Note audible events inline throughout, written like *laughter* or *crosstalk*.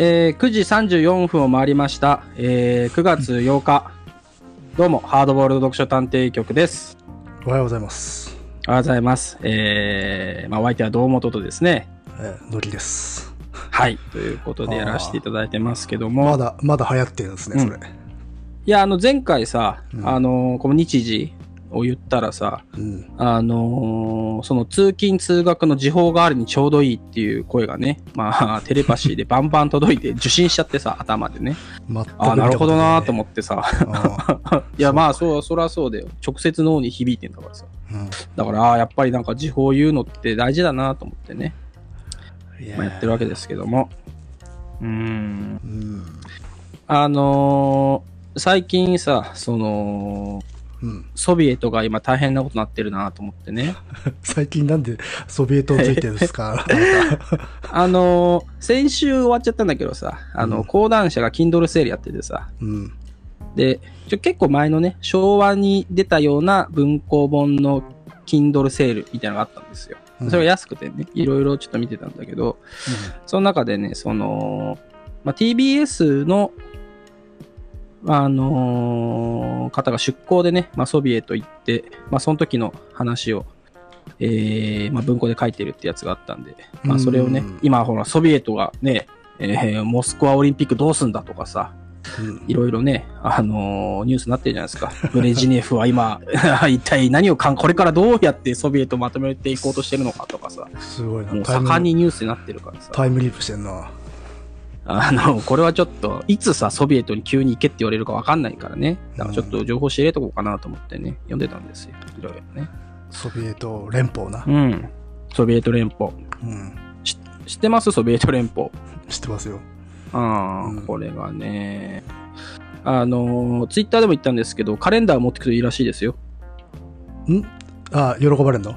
えー9時34分を回りました。えー9月8日。どうも、ハードボールド読書探偵局です。おはようございます。おはようございます。えーまあ、お相手は堂本とですね。えー、のりです。はい。ということでやらせていただいてますけども。まだ、まだ流行ってるんですね、それ。いや、あの、前回さ、うんあの、この日時を言ったらさ、うん。あのーその通勤通学の時報代わりにちょうどいいっていう声がね、まあ、*laughs* テレパシーでバンバン届いて受信しちゃってさ、頭でね。ああ、なるほどなーと思思ってさ。っ *laughs* いや、まあ、そう、そりゃそうだよ。直接脳に響いてんだからさ。だから、やっぱりなんか時報言うのって大事だなと思ってね、まあ、やってるわけですけども。うーん。うん。あのー最近さ、その、うん。ソビエトが今大変なことになってるなと思ってね。*laughs* 最近なんでソビエトをついてるんですか？*laughs* あのー先週終わっちゃったんだけどさ、あの、うん講談社が Kindle セールやっててさ、うん。で、ちょ結構前のね、昭和に出たような文庫本の Kindle セールみたいなのがあったんですよ。うんそれが安くてね、いろいろちょっと見てたんだけど、その中でね、その、まあ、TBS の、あのー方が出向でね、まあ、ソビエト行って、まあ、その時の話を、えーまあ、文庫で書いてるってやつがあったんで、まあ、それをねうん、今ほら、ソビエトがね、えーモスクワオリンピックどうすんだとかさ、うんいろいろね、あのーニュースになってるじゃないですか。ブレジネフは今、*laughs* 一体何をかん、これからどうやってソビエトをまとめていこうとしてるのかとかさ、すごいな。もう盛んにニュースになってるからさ。タイムリープしてんな。あの、これはちょっと、いつさ、ソビエトに急に行けって言われるかわかんないからね。だからちょっと情報仕入れとこうかなと思ってね、読んでたんですよ。いろいろね。ソビエト連邦なう。ん。ソビエト連邦。うん。知ってます？ソビエト連邦。知ってますよ。ああ、うんこれがね、あの、ツイッターでも言ったんですけど、カレンダー持ってくといいらしいですよ。ん？あ、喜ばれんの？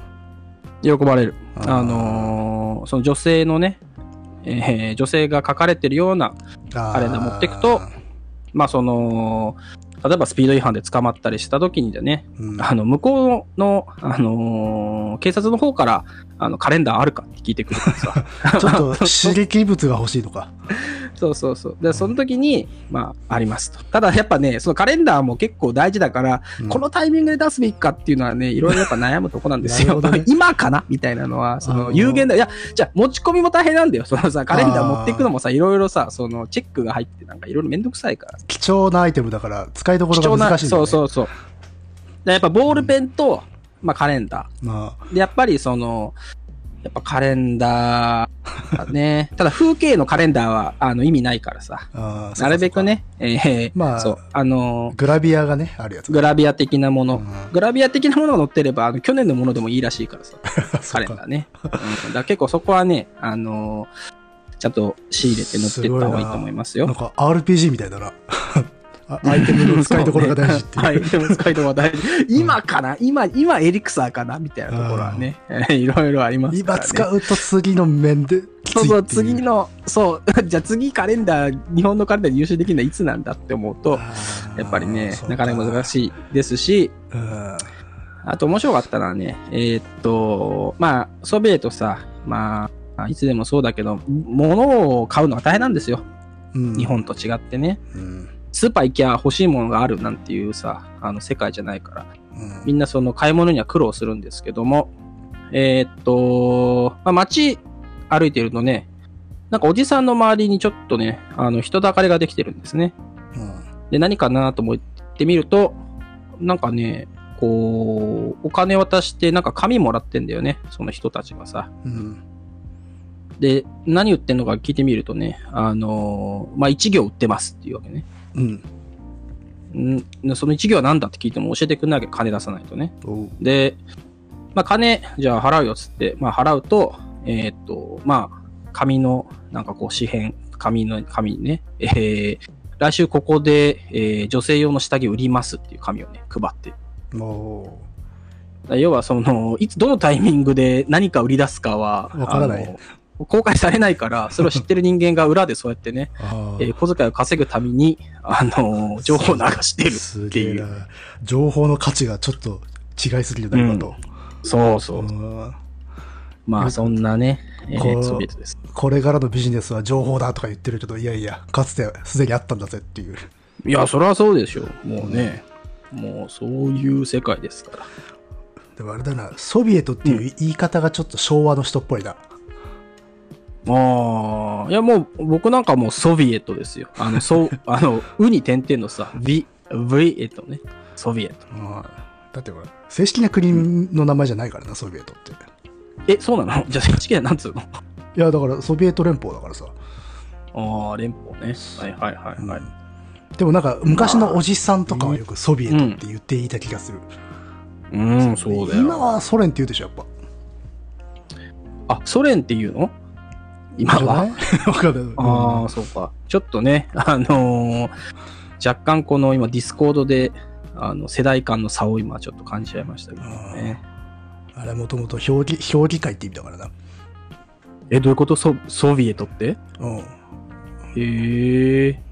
喜ばれる。あーあのーその女性のね、えー女性が書かれてるような、あカレンダー持ってくとまあその、例えばスピード違反で捕まったりした時にでね、うんあの、向こうの、あのー警察の方から、あの、カレンダーあるかって聞いてくるからさ。*laughs* ちょっと刺激物が欲しいのか。*laughs* そうそうそう。で、その時に、まあ、ありますと。ただ、やっぱね、そのカレンダーも結構大事だから、うんこのタイミングで出すべきかっていうのはね、いろいろやっぱ悩むとこなんですよ。ね *laughs* 今かなみたいなのは、その、あのー有限だ。いや、じゃあ、持ち込みも大変なんだよ。そのさ、カレンダー持っていくのもさ、いろいろさ、その、チェックが入って、なんかいろいろめんどくさいから。貴重なアイテムだから使いどころ貴重な、が難しいね。そうそうそう。でやっぱボールペンと、まあカレンダまー。で、やっぱりその、やっぱカレンダーだね。*laughs* ただ風景のカレンダーは、あの、意味ないからさ。あ、あーなるべく。ね、えーまあそう、あのそうかグラビアがね、あるやつ。グラビア的なもの、うんグラビア的なものが載ってれば、あの、去年のものでもいいらしいからさ、*laughs* カレンダかーね。うん、だ結構そこはね、あのちゃんと仕入れて乗ってった方がいいと思いますよ。なんか RPG みたいだな。*laughs* あアイテムの使いどころが大事っていう。そうねアイテムの使いどころが大事。今かな？今、今エリクサーかな？みたいなところはね、いろいろありますから、ね。今使うと次の面でそうそう、次の、そう、*laughs* じゃあ次カレンダー、日本のカレンダーで優秀できるのはいつなんだって思うと、やっぱりね、なかなか難い。しいですし、うんあと面白かったのはね、えーっと、まあ、ソビエトさ、まあ、いつでもそうだけど、物を買うのが大変なんですよ。うん日本と違ってね。うんスーパー行きゃ欲しいものがあるなんていうさ、あの世界じゃないから、うんみんなその買い物には苦労するんですけども、えーっと、まあ、街歩いてるとね、なんかおじさんの周りにちょっとね、あの人だかりができてるんですね。うんで、何かなと思ってみると、なんかね、こう、お金渡して、なんか紙もらってんだよね、その人たちがさ。うんで、何売ってんのか聞いてみるとね、あのーまあ、一行売ってますっていうわけね。うん。ん。その一行は何だって聞いても教えてくんないわけ金出さないとね。で、まあ、金、じゃあ払うよっつって、まあ、払うと、えーっと、まあ、紙の、なんかこう、紙片、紙の、紙にね、えー、来週ここで、えー女性用の下着売りますっていう紙をね、配って。お要はその、いつ、どのタイミングで何か売り出すかは、わからない公開されないから、それを知ってる人間が裏でそうやってね、*laughs* えー小遣いを稼ぐために、あの情報を流してるすっていう。情報の価値がちょっと違いすぎるな、今と。そうそうう。んまあ、そんなね、えーこうソビエトです。これからのビジネスは情報だとか言ってるけど、いやいや、かつてすでにあったんだぜっていう。いや、それはそうでしょう。もうね、もうそういう世界ですから。でもあれだな、ソビエトっていう言い方がちょっと昭和の人っぽいな。ああ、いやもう僕なんかもうソビエトですよ。あの、そう、*laughs* あの、ウに点々のさ、ビ、ビエトね。ソビエト。うんだってほら、正式な国の名前じゃないからな、ソビエトって。え、そうなの？*laughs* じゃあ正式にはなんつうの？いや、だからソビエト連邦だからさ。ああ、連邦ね。はいはいはいはい。でもなんか昔のおじさんとかはよくソビエトって言っていた気がする。うん、そうだよ。今はソ連って言うでしょ、やっぱ。あ、ソ連っていうの？今は *laughs* わかんない。ああ、そうか。ちょっとね、*laughs* あのー若干この今ディスコードで、あの、世代間の差を今ちょっと感じちゃいましたけどね。あれもともと評議、評議会って意味だからな。え、どういうこと？ソソビエトって？うん。へえ。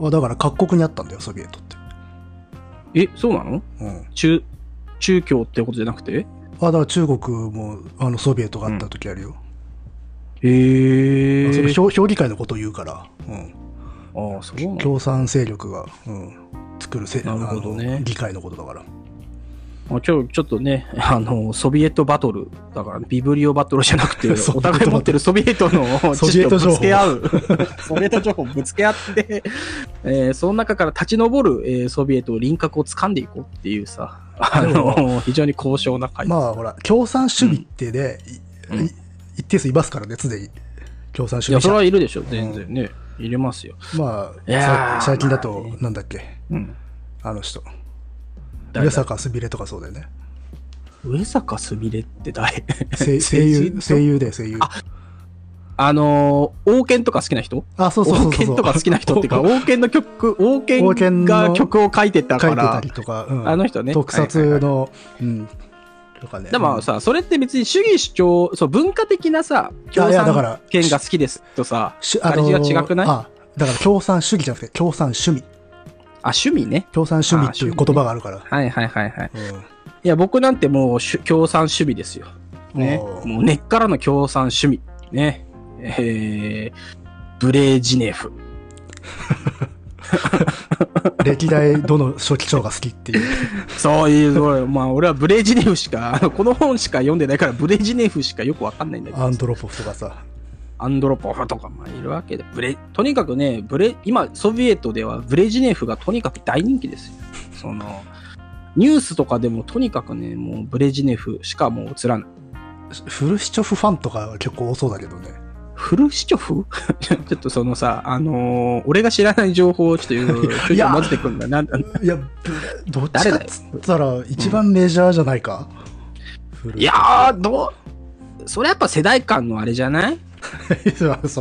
あだから各国にあったんだよ、ソビエトって。え、そうなの？うん。中、中共ってことじゃなくて？あだから中国もあのソビエトがあった時あるよ。へえ。それ評評議会のことを言うから。うん。ああ、そう共産勢力が、うん、作るせなるほどね議会のことだから。あ今日ちょっとね、*laughs* あの、ソビエトバトル、だから、ビブリオバトルじゃなくて、*laughs* お互い持ってるソビエトのソビエト情報つけ合う。ソビエト情報 *laughs* をぶつけ合って、えーその中から立ち上る、えーソビエトを輪郭を掴んでいこうっていうさ、あの、非常に高尚な会。まあほら、共産主義ってね、いうんい一定数いますからね、常に。共産主いや、それ義者。はいるでしょ、全然ね。入れますよ。まあ最近だと、なんだっけ、うん。あの人。上坂すみれとかそうだよね。上坂すみれって誰？声 *laughs* 声優、声優で声優。あのー、王権とか好きな人？あ、そうそうそうそう。王権とか好きな人っていうか、*laughs* 王権の曲、王王権が曲を書いてた書いてからたり、とか、うんあの人ね特撮の、うん。とかね。でもさ、それって別に主義主張、そう、文化的なさ、共いやだから産権が好きですとさ、しあれが違くない？あ、だから共産主義じゃなくて共産趣味。あ、趣味ね。共産趣味っていう言葉があるから。はいはいはいはい。うんいや、僕なんてもう共産主義ですよ。ね。もう根っからの共産趣味。ね。えー、ブレージネフ。*laughs* *laughs* 歴代どの初期長が好きっていう。そういう、そうまあ俺はブレージネフしか、*laughs* この本しか読んでないからブレージネフしかよくわかんないんだけど。アンドロポフとかさ。アンドロポフとかもいるわけで、ブレ、とにかくね、ブレ、今、ソビエトではブレジネフがとにかく大人気ですよ。その、ニュースとかでもとにかくね、もうブレジネフしかもう映らない。フルシチョフファンとかは結構多そうだけどね。フルシチョフ？*laughs* ちょっとそのさ、あのー俺が知らない情報をちょっといろいろちょいちょい混ぜてくんだ。ないや、どっちかっつったら一番メジャーじゃないか。フルいやー、どう、それやっぱ世代間のあれじゃない？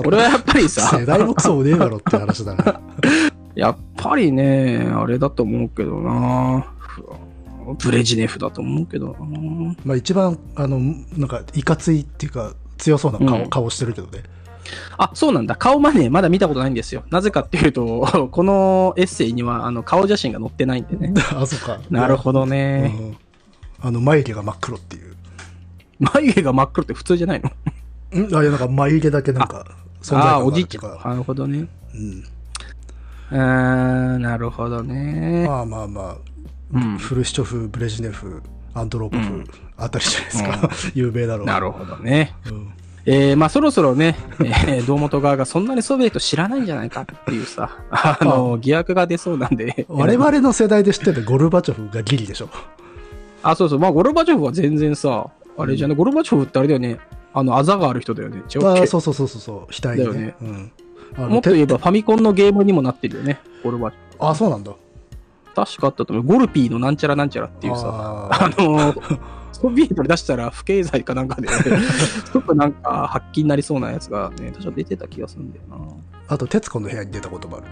俺はやっぱりさ、世代もクソもねえだろって話だな。*laughs* やっぱりね、あれだと思うけどなブレジネフだと思うけどなまあ一番、あの、なんか、いかついっていうか、強そうな顔,、うん顔してるけどね。あ、そうなんだ。顔まね、まだ見たことないんですよ。なぜかっていうと、*laughs* このエッセイには、あの、顔写真が載ってないんでね。*laughs* あ、そっか。なるほどね。うんあの、眉毛が真っ黒っていう。眉毛が真っ黒って普通じゃないの？ん？あ、いや、なんか眉毛だけなんか、存在ああー、感おがあるっていうかじいちゃん。なるほどね。うん。うーん、なるほどね。まあまあまあ、うん。フルシチョフ、ブレジネフ、アンドロポフうんあたりじゃないですか。*laughs* 有名だろう。なるほどね。うんえー、まあそろそろね、*laughs* えー、堂本側がそんなにソビエト知らないんじゃないかっていうさ、あの、疑惑が出そうなんで。我々の世代で知ってるゴルバチョフがギリでしょ。あ、そうそう。まあ、ゴルバチョフは全然さ、あれじゃね、ゴルバチョフってあれだよね。あの、あざがある人だよね。あそうそうそうそうそう、額にね。だよねうん。もっと言えばファミコンのゲームにもなってるよね。ゴルバチョあ、そうなんだ。フ。確かあったと思う。ゴルピーのなんちゃらなんちゃらっていうさ、ああの、ソビエトに出したら不経済かなんかで、*laughs* ちょっとなんか発揮になりそうなやつがね、確か出てた気がするんだよな。あと、徹子の部屋に出たこともあるね。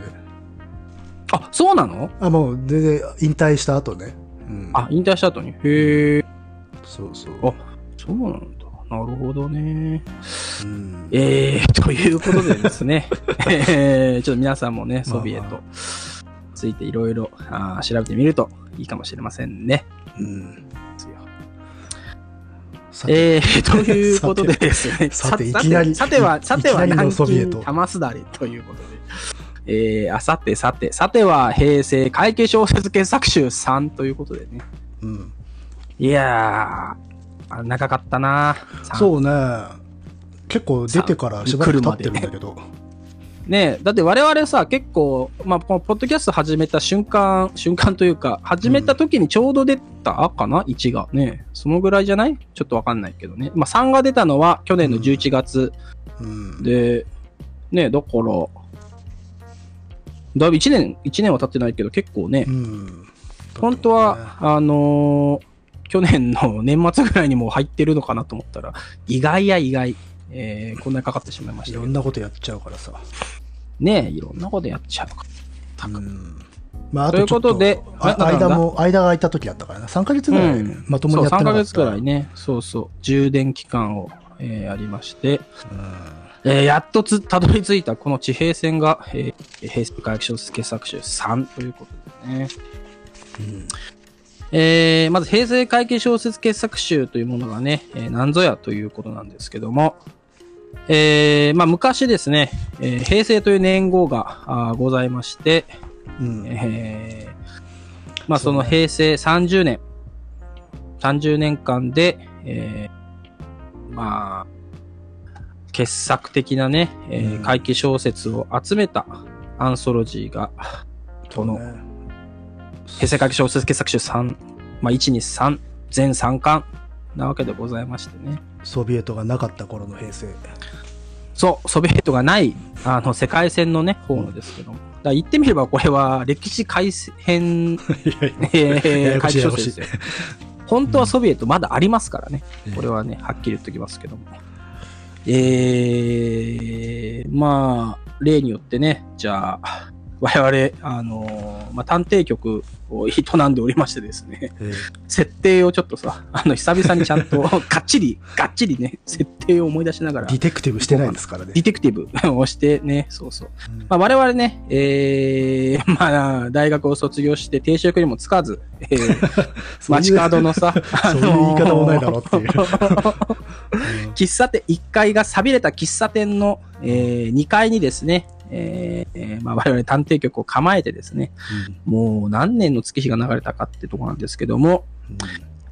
あ、そうなの？あ、もう、全然、引退した後ね。うん。あ、引退した後に？へえ、そうそう。あそうなんだ。なるほどね。うん。えー、ということでですね、*laughs* えー、ちょっと皆さんもね、ソビエトついていろいろ調べてみるといいかもしれませんね。うん。えー、*laughs* ということでですね。さていきなりさては、さては南京玉すだれということで。えー、あさてさて、さては平成会計小説傑作集3ということでね。うん。いやー、あ長かったな3そうね。結構出てからしばらく経ってるんだけど。ねえ、だって我々さ、結構、まあ、このポッドキャスト始めた瞬間、瞬間というか、始めた時にちょうど出たかな ?1 がね。そのぐらいじゃない？ちょっとわかんないけどね。まあ、3が出たのは去年の11月うん。で、ねえ、だから、だいぶ1年、一年は経ってないけど、結構ねう、ん。本当は、あのー去年の年末ぐらいにもう入ってるのかなと思ったら、意外や意外、えーこんなにかかってしまいましいたけど。ろんなことやっちゃうからさ。ねえ、いろんなことやっちゃうから。うん。まあ、あというとちょっとことで間も、間が空いた時だったからな。3ヶ月ぐらいうんまともにやってなかった。そう、3ヶ月くらいね、そうそう、充電期間を、えーありまして、うえーやっとつ、たどり着いたこの地平線が、えー平成会小説傑作集3ということでね。ん。うん。えーまず平成会計小説傑作集というものがね、えー何ぞやということなんですけども、えーまあ昔ですね、えー平成という年号がございまして、うん。えーまあその平成30年、30年間で、えーまあ、傑作的なね、えーうん怪奇小説を集めたアンソロジーが、このね平成怪奇小説傑作集3、まあ1、2、3、全3巻なわけでございましてね。ソビエトがなかった頃の平成。そう、ソビエトがない、あの、世界線のね、方のですけども。だ言ってみればこれは歴史改変 *laughs* いやいやえやー、やこ怪奇しいややこしい小説ですよ。本当はソビエトまだありますからね。うんこれはね、はっきり言っておきますけども。えー、まあ、例によってね、じゃあ、我々、あのーまあ、探偵局を営んでおりましてですね、え設定をちょっとさ、あの、久々にちゃんと、がっちり、がっちりね、設定を思い出しながら、ディテクティブしてないですからねデ。ィテクティブ *laughs* をしてね、そうそう。うんまあ、我々ね、えー、*laughs* まあ、大学を卒業して定職にもつかず、えー、*laughs* 街角のさ、そういう言い方もないだろうっていう。喫茶店、1階が錆びれた喫茶店の、えー、2階にですね、えーえーまあ、我々探偵局を構えてですね、もう何年の月日が流れたかってとこなんですけども、うん。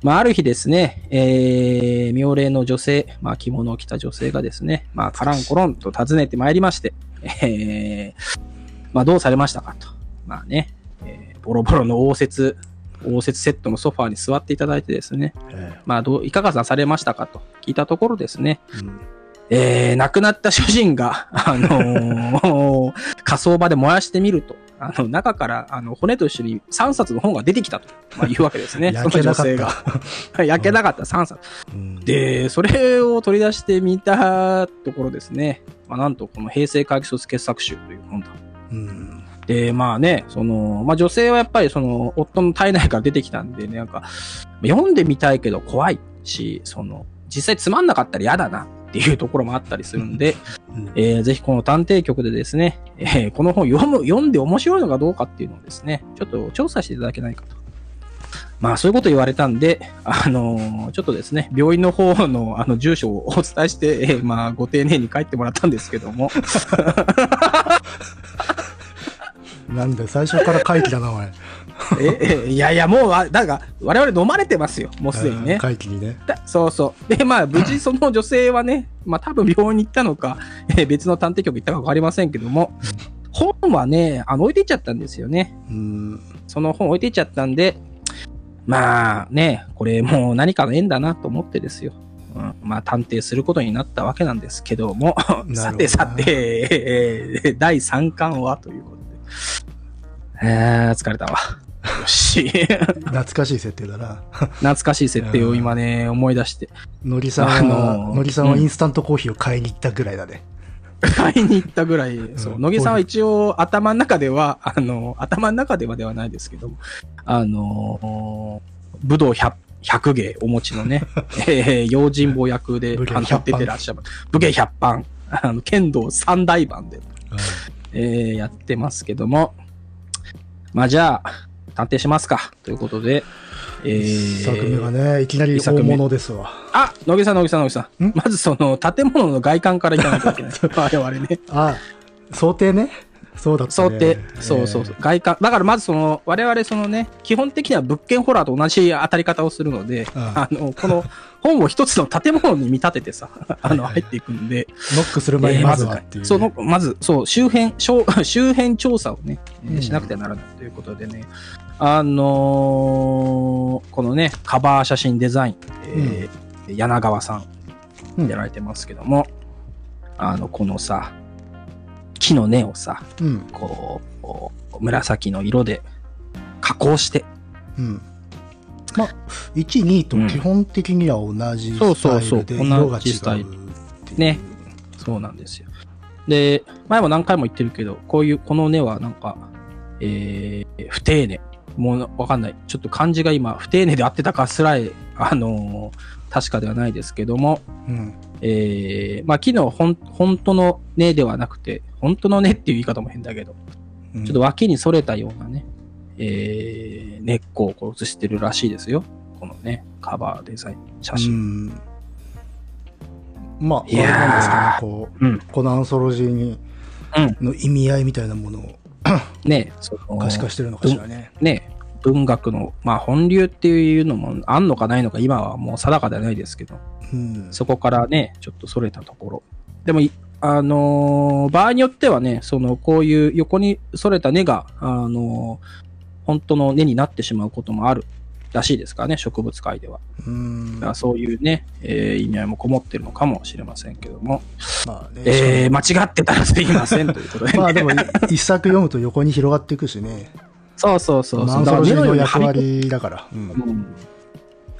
まあ、ある日ですね、えー、妙齢の女性、まあ、着物を着た女性がですね、まあ、カランコロンと訪ねてまいりまして、えー、まあ、どうされましたかと。まあね、えーボロボロの応接、応接セットのソファーに座っていただいてですね、えまあ、どう、いかがなされましたかと聞いたところですね、えうんえー、亡くなった主人が、*laughs* あのー火葬場で燃やしてみると、あの、中から、あの、骨と一緒に3冊の本が出てきたと、まあ、いうわけですね。*laughs* 焼けなかったその女性が。*laughs* 焼けなかった3冊。うんで、それを取り出してみたところですね。まあ、なんと、この平成会議卒傑作集という本だ。うんで、まあね、その、まあ女性はやっぱりその、夫の体内から出てきたんで、ね、なんか、読んでみたいけど怖いし、その、実際つまんなかったら嫌だなっていうところもあったりするんで、うんえーぜひこの探偵局でですね、えーこの本読む、読んで面白いのかどうかっていうのをですね、ちょっと調査していただけないかと。まあそういうこと言われたんで、あのーちょっとですね、病院の方のあの住所をお伝えして、えーまあご丁寧に帰ってもらったんですけども、*laughs* なんで最初から回帰だな、お前。*laughs* え、え、いやいや、もうわ、だから、我々飲まれてますよ、もうすでにね。回帰にね。だそうそう。で、まあ、無事 *laughs* その女性はね、まあ多分病院に行ったのか、*laughs* えー別の探偵局行ったかわかりませんけども、本はね、あの、置いていっちゃったんですよね。うん。その本置いていっちゃったんで、まあね、これもう何かの縁だなと思ってですよ。うん、まあ探偵することになったわけなんですけども、さてさて、えー第3巻はということで。えー、疲れたわ。よし。懐かしい設定だな。懐かしい設定を今ね、思い出して。のりさんのーのりさんはインスタントコーヒーを買いに行ったぐらいだね。買いに行ったぐらい、*laughs* そうう、ん野木さんは一応頭の中では、あの、頭の中ではではないですけども、あの、武道 100, 100芸お持ちのね、*laughs* えー、用心棒役で、武芸あの、100出てらっしゃる。武芸100番、あの、剣道三大番で、えー、やってますけども、まあじゃあ、探偵しますか、ということで、え一作目がー、ね、いきなり大物ですわ。あ、野木さん、野木さん、野木さんん？まずその建物の外観からいかなきゃいけない。*laughs* 我々ね。あ、想定ね。そうだったね。想定。そうそうそう。外観。だからまずその、我々そのね、基本的には物件ホラーと同じ当たり方をするので、うんあの、この本を一つの建物に見立ててさ、あの、入っていくんで、ノックする前にまずはっていう、ね。その、まず、そう、周辺、周 *laughs* 周辺調査をね、しなくてはならないということでね、あのーこのね、カバー写真デザイン、えー柳川さうん。んやられてますけども、あの、このさ、木の根をさ、こう、紫の色で加工して、うん。まあ、1、2と基本的には同じそうスタそうそうイルで色が違う同じスタイルね。そうなんですよ。で、前も何回も言ってるけど、こういう、この根はなんか、えー、不丁寧。もうわかんない。ちょっと漢字が今、不丁寧で合ってたかすらえ、あのー確かではないですけども、うん。えー、まあ、木の本本当の根ではなくて、本当の根っていう言い方も変だけど、うんちょっと脇に反れたようなね、えー、根っこをこう写してるらしいですよ。このね、カバーデザイン、写う真。ん。まあ、あれなんですかね、こう、うんこのアンソロジーに、うんの意味合いみたいなものを *clears throat* ね、その可視化してるのかしらね。ね、文学の、まあ本流っていうのもあんのかないのか今はもう定かではないですけど、うん。そこからね、ちょっとそれたところ。でもい、あのー場合によってはね、その、こういう横にそれた根が、あのー本当の根になってしまうこともあるらしいですからね、植物界では。うん。だからそういうね、えー意味合いもこもってるのかもしれませんけども、まあね。えー間違ってたらすいませんということで、ね。*laughs* まあでも、い一作読むと横に広がっていくしね。そうそうそうそう。まあアンソの役割だから。うんうん、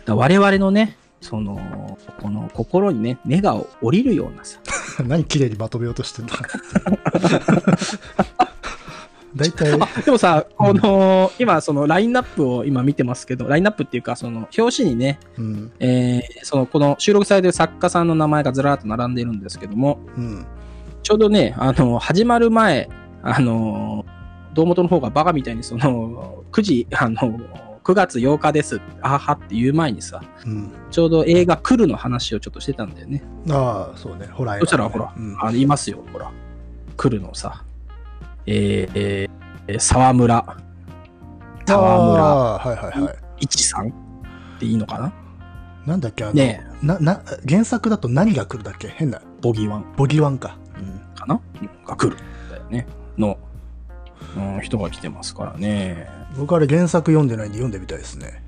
だ我々のね、その、この心にね、根が降りるようなさ。*laughs* 何綺麗にまとめようとしてんだ *laughs* 大体、でもさ、この、今、そのラインナップを今見てますけど、ラインナップっていうか、その、表紙にね、うん。えーその、この収録されてる作家さんの名前がずらーっと並んでいるんですけども、うん。ちょうどね、あの、始まる前、あの、堂本の方がバカみたいに、その、9時、あの、9月8日です、あははって言う前にさ、うん。ちょうど映画来るの話をちょっとしてたんだよね。ああ、そうね。ホラー映画ねそしたら、ほら、うんあの、いますよ、ほら。来るのさ。えー、えー、沢村。沢村はいはいはい。一さんっていいのかな？なんだっけ、あの、ねな、な、原作だと何が来るだっけ？変な。ボギーワンボギーワンか。うん。かな？が来る。だよね。の、うん、人が来てますからね。僕あれ原作読んでないんで読んでみたいですね。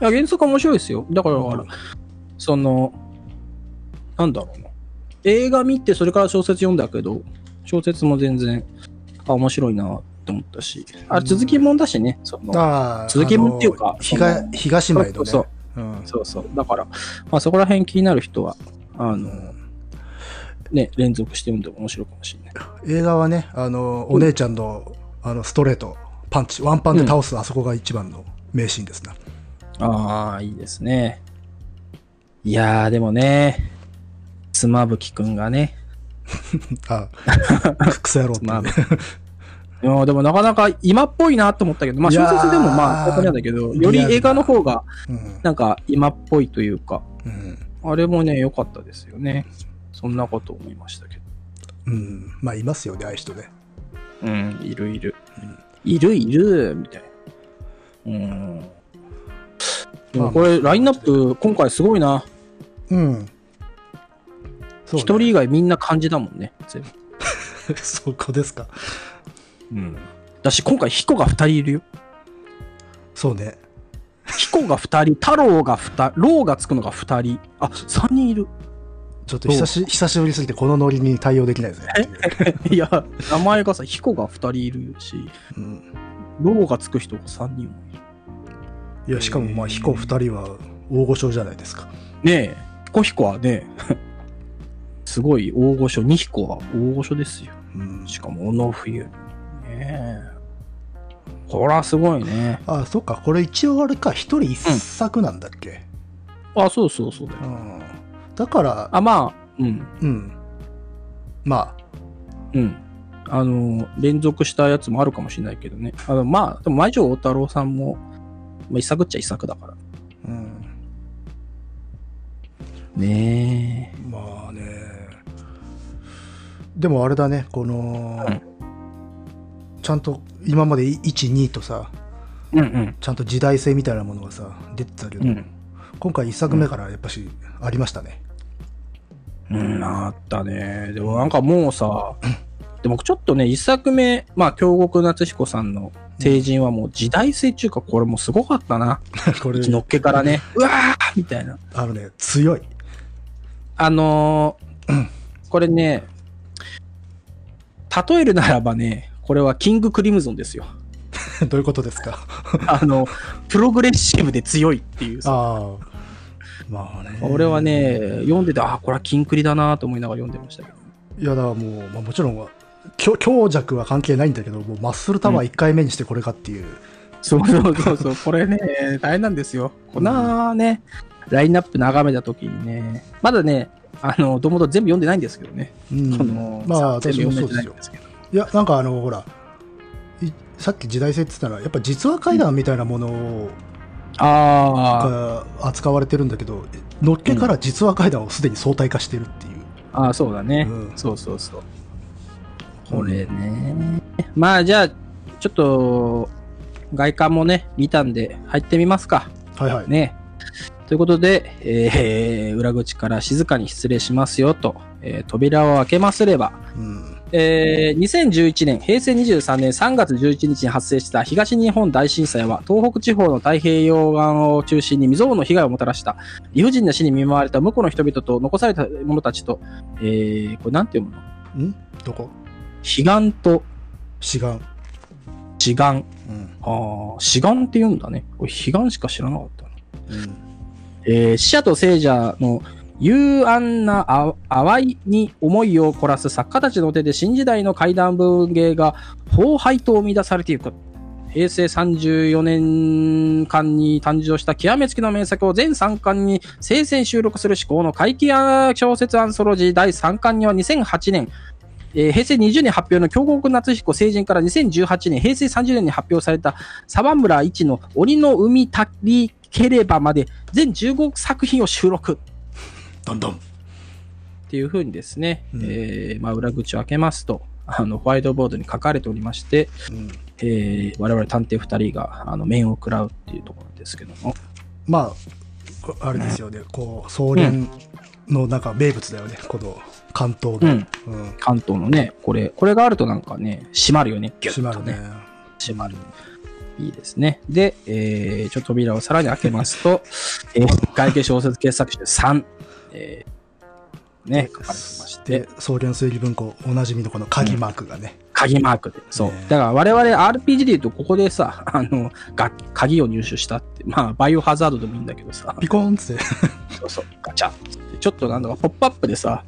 いや、原作面白いですよ。だから、うんその、なんだろうな。映画見て、それから小説読んだけど、小説も全然、あ、面白いなって思ったし。あ、続きもんだしね。その。続きもんっていうか東、東前のね。そううん。そうそう。だから、まあそこら辺気になる人は、あの、ね、連続して読んでも面白いかもしれない。映画はね、あの、お姉ちゃんの、あの、ストレート、パンチ、ワンパンで倒す、あそこが一番の名シーンですな。ああ、いいですね。いやー、でもね、妻夫木くんがね、*laughs* あ、クソ野郎っていうね。いやでもなかなか今っぽいなと思ったけど、まあ小説でもまあ、ここなんだけど、より映画の方がうん。なんか今っぽいというか、うん。あれもね、良かったですよね。そんなこと思いましたけど。うん。まあ、いますよね、ああいう人ね。うん、いるいる。いるいる、みたいな。うん。でもこれ、ラインナップ、今回すごいな。うん。一人以外みんな漢字だもんね、全部。*laughs* そこですか。うん。だし、今回、彦が二人いるよ。そうね。彦が二人、太郎が二人、郎がつくのが二人。あ、三人いる。ちょっと久し久しぶりすぎてこのノリに対応できないですねいや、名前がさ、彦が二人いるし、うん郎がつく人が三人もいる。いや、しかもまあ、彦二人は大御所じゃないですか。ねえ、彦彦はね、すごい大御所、二彦は大御所ですよ。うん。しかも、小野冬。ねえ。これはすごいね。あ、そっか。これ一応あれか。一人一作なんだっけ？あ、そうそうそうだよ。うん。だから、あ、まあ、うん。うん。まうん。あの、連続したやつもあるかもしれないけどね。あの、まあ、でも、魔女大太郎さんも、まあ、一作っちゃ一作だから。うん。ねまあね。でもあれだね、この、うんちゃんと今まで1、2とさ、え。うんうん。ちゃんと時代性みたいなものがさ、出てたけど、うん。今回1作目からやっぱしありましたね。うん、あったね。でもなんかもうさ、*clears throat* でもちょっとね、一作目、まあ、京極夏彦さんの成人はもう時代性っていうか、これもうすごかったな。*laughs* これ、のっけからね、*laughs* うわーみたいな。あのね、強い。あのーこれね、例えるならばね、これはキングクリムゾンですよ。*laughs* どういうことですか？*laughs* あの、プログレッシブで強いっていうさ。ああ。まあね。俺はね、読んでて、あ、これはキンクリだなと思いながら読んでましたけど。いや、だからもう、まあ、もちろんは、強強弱は関係ないんだけど、もうマッスルタワー1回目にしてこれかっていう。そうそうそうそう、*laughs* これね、大変なんですよ。こんなね、ラインナップ眺めたときにね、まだね、あの、どもど全部読んでないんですけどね。うんこの、まあ、全私もそうですよ。いや、なんかあの、ほら、いさっき時代性って言ったら、やっぱ実話怪談みたいなものを扱われてるんだけど、のっけから実話怪談をすでに相対化してるっていう。あ、ああ、そうだね、うんそうそうそう。これね。まあ、じゃあ、ちょっと、外観もね、見たんで、入ってみますか。はいはい。ね。ということで、えー裏口から静かに失礼しますよと、えー扉を開けますれば、うん。えー2011年、平成23年3月11日に発生した東日本大震災は、東北地方の太平洋岸を中心に未曾有の被害をもたらした、理不尽な死に見舞われた向こうの人々と残された者たちと、えー、これなんて読むの？ん？どこ？悲願と志願。志願。うん。ああ、志願って言うんだね。これ悲願しか知らなかったな。うん。えー死者と聖者の幽暗なあ淡いに思いを凝らす作家たちの手で新時代の怪談文芸が荒廃と生み出されていく。平成34年間に誕生した極めつきの名作を全3巻に生鮮収録する思考の怪奇小説アンソロジー第3巻には2008年、えー平成20年発表の京極夏彦成人から2018年、平成30年に発表された沢村一の鬼の海たりければまで全15作品を収録どんどん。っていう風にですね、うんえーまあ、裏口を開けますと、あの、ホワイトボードに書かれておりまして、うん。えー我々探偵二人が、あの、面を食らうっていうところですけども。まあ、こあれですよね。こう、総連のなんか名物だよね。この関東が。うん。うん。関東のね、これ、これがあるとなんかね、閉まるよね。ギュッと閉まるね。閉まる。いいですね。で、えー、ちょっと扉をさらに開けますと、*laughs* えー、外形小説傑作集3、えー、ね、書かれてましてで、、総連推理文庫、おなじみのこの鍵マークがね。鍵マークで。そう。ねだから我々 RPG で言うと、ここでさ、*laughs* あの、が鍵を入手したって、まあ、バイオハザードでもいいんだけどさ、ピコーンっつって。そうそう、ガチャってちょっとなんだか、ポップアップでさ、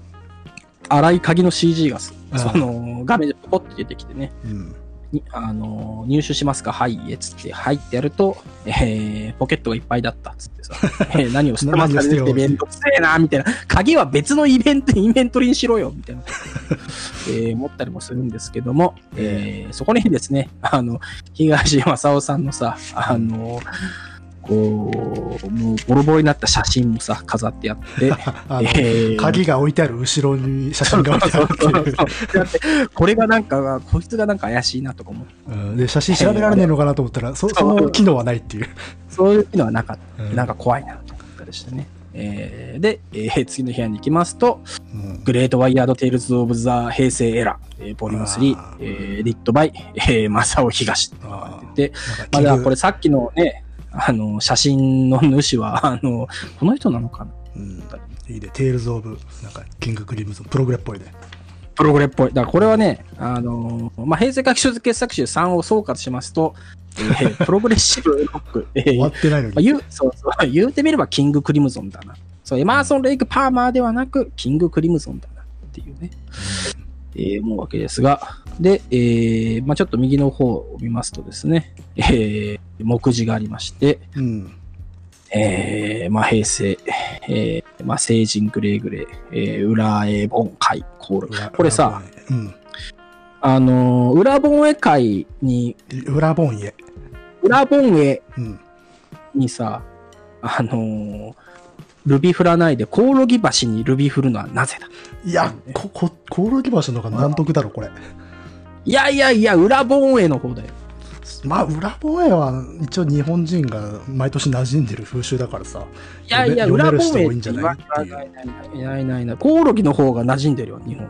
荒い鍵の CG がその、画面でポッて出てきてね、うん。にあの、入手しますか？はい、え、つって、はいってやると、えー、ポケットがいっぱいだった、つってさ、*laughs* えー何を捨てます？かねってめんどくせえな、みたいな。鍵は別のイベント、インベントリーにしろよ、みたいな。*laughs* えー、思ったりもするんですけども、えー、そこにですね、あの、東雅夫さんのさ、あの、こう、もうボロボロになった写真もさ、飾ってあって、*laughs* えー鍵が置いてある後ろに写真が置いてあるっていう。これがなんか、こいつがなんか怪しいなとか思って、うん。で、写真調べられねえのかなと思ったら、そその機能はないっていう。そういうのはなかった。うん。なんか怖いなと思ったりしてね。えーで、えー次の部屋に行きますと、うん。 Great Weird Tales of the 平成 Era、えー Volume 3あ、えー。 Edited by、えー、マサオ東って書かれてまだこれさっきのね、あの、写真の主は、*laughs* あの、この人なのかな？うんいいね。 Tales of、なんか、キング・クリムゾン、プログレっぽいね。プログレっぽい。だからこれはね、あのーまあ、平成怪奇小説傑作集3を総括しますと、えー *laughs* プログレッシブロック、えー終わってないのまあ、に。言う、そうそう、言うてみればキングクリムゾンだな。そう、エマーソン・レイク・パーマーではなく、キングクリムゾンだなっていうね、えー思うわけですが、で、えーまあちょっと右の方を見ますとですね、えー目次がありまして、うん。えーまあ平成、えーまあ成人グレーグレー、えー、裏絵本会コール。裏これさ、、裏本あのー裏本絵会に、うん。裏本家。裏本絵うん。にさ、あのールビ振らないで、コオロギ橋にルビ振るのはなぜだ？いや、こ、こ、コオロギ橋の方が難得だろ、これ。いやいやいや、裏盆営の方だよ。まあ、裏防衛は一応日本人が毎年馴染んでる風習だからさ。いやいや、裏盆る人多いん営って言わじゃないっていうないないないない。コオロギの方が馴染んでるよ、日本。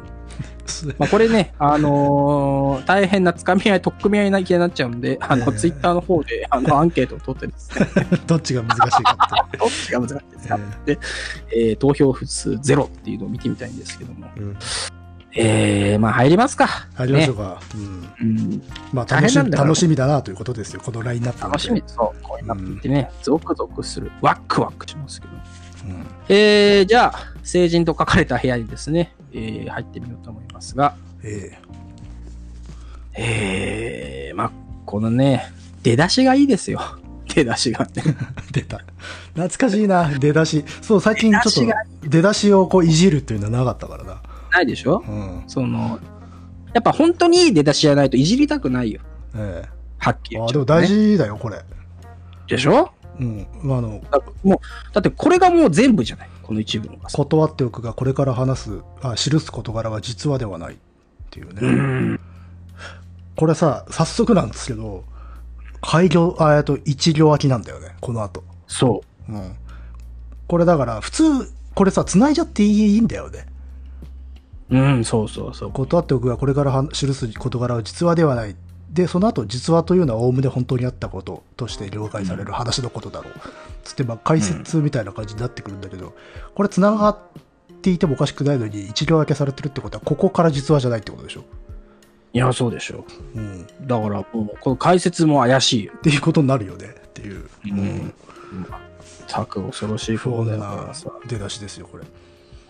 まあ、これね、あのー大変なつかみ合い、取っ組み合いな気になっちゃうんで、あの、ええツイッターの方で、あの、*laughs* アンケートを取ってですね、*laughs* どっちが難しいかって。*laughs* どっちが難しいですかって、えー投票数ゼロっていうのを見てみたいんですけども。うんえー、まあ入りますか。入りましょうねか。うん。うん、まあ、楽し楽しみだなということですよ、このラインナップ。楽しみ。そう、こういうなってね、ゾクゾクする。ワクワクしますけど。うん。えー、じゃあ、成人と書かれた部屋にですね、えー、入ってみようと思いますが、ええー、まあ、このね、出だしがいいですよ。*laughs* 出だしが *laughs* 出た。懐かしいな、出だし。そう、最近ちょっと、出だしをこういじるっていうのはなかったからな。ないでしょ？うん。その、やっぱ本当にいい出だしじゃないといじりたくないよ。えはっきえあ、りね、でも大事だよ、これ。でしょ？うん。まあ、あの、だもう、だってこれがもう全部じゃない？この一文がさ。断っておくが、これから話す、あ、記す事柄は実話ではないっていうね。うん。これさ、早速なんですけど、開業、あ、えっと、一行空きなんだよね、この後。そうん。これだから、普通、これさ、繋いじゃっていいんだよね。う。うん、そうそうそう。断っておくが、これからは記す事柄は実話ではない。で、その後、実話というのは、おおむね本当にあったこととして了解される話のことだろう。つって、まあ、解説みたいな感じになってくるんだけど、これ繋がっていてもおかしくないのに、一行空けされてるってことは、ここから実話じゃないってことでしょ？いや、そうでしょ。うん。っだから、もう、この解説も怪しいよ。ていうことになるよね、っていう。うん。たく恐ろしい不穏な。出だしですよ、これ。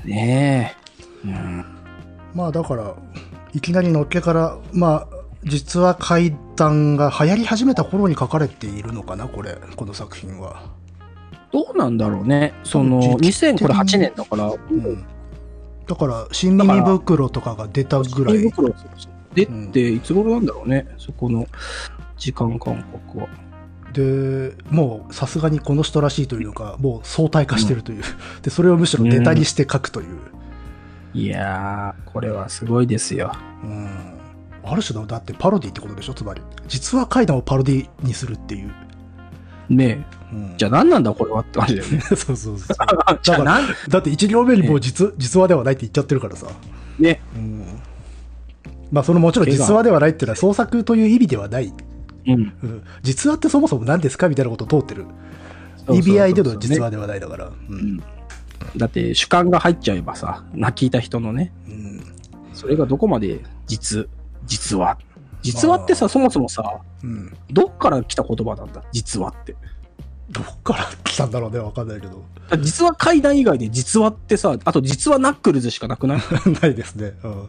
ねえ。うん。まあだから、いきなりのっけから、まあ、実は怪談が流行り始めた頃に書かれているのかな、これ、この作品は。どうなんだろうね。その、時期的に2008年だから、うん。だから、新耳袋とかが出たぐらい。紙袋そうそうでって、いつ頃なんだろうね。そこの時間感覚は。で、もうさすがにこの人らしいというのか、もう相対化してるという。で、それをむしろネタにして書くという。いやー、これはすごいですよ。うん。ある種の、だってパロディってことでしょ、つまり。実は怪談をパロディにするっていう。ねえ。うん、じゃあ何なんだこれはって感じだよね。*laughs* そうそうそう。*laughs* じゃあなんだって1行目にもう実実話ではないって言っちゃってるからさ。ね。うん。まあそのもちろん実話ではないっていうのは創作という意味ではない。うん。うん、実話ってそもそも何ですかみたいなことを通ってる。意味合いでの実話ではないだから。ううんん。だって主観が入っちゃえばさ、な聞いた人のね、うん。それがどこまで実、実話。実話ってさ、そもそもさ、うん。どっから来た言葉なんだ？実話って。どっから来たんだろうね、わかんないけど。実話階段以外で実話ってさ、あと実話ナックルズしかなくない？*laughs* ないですね。うん。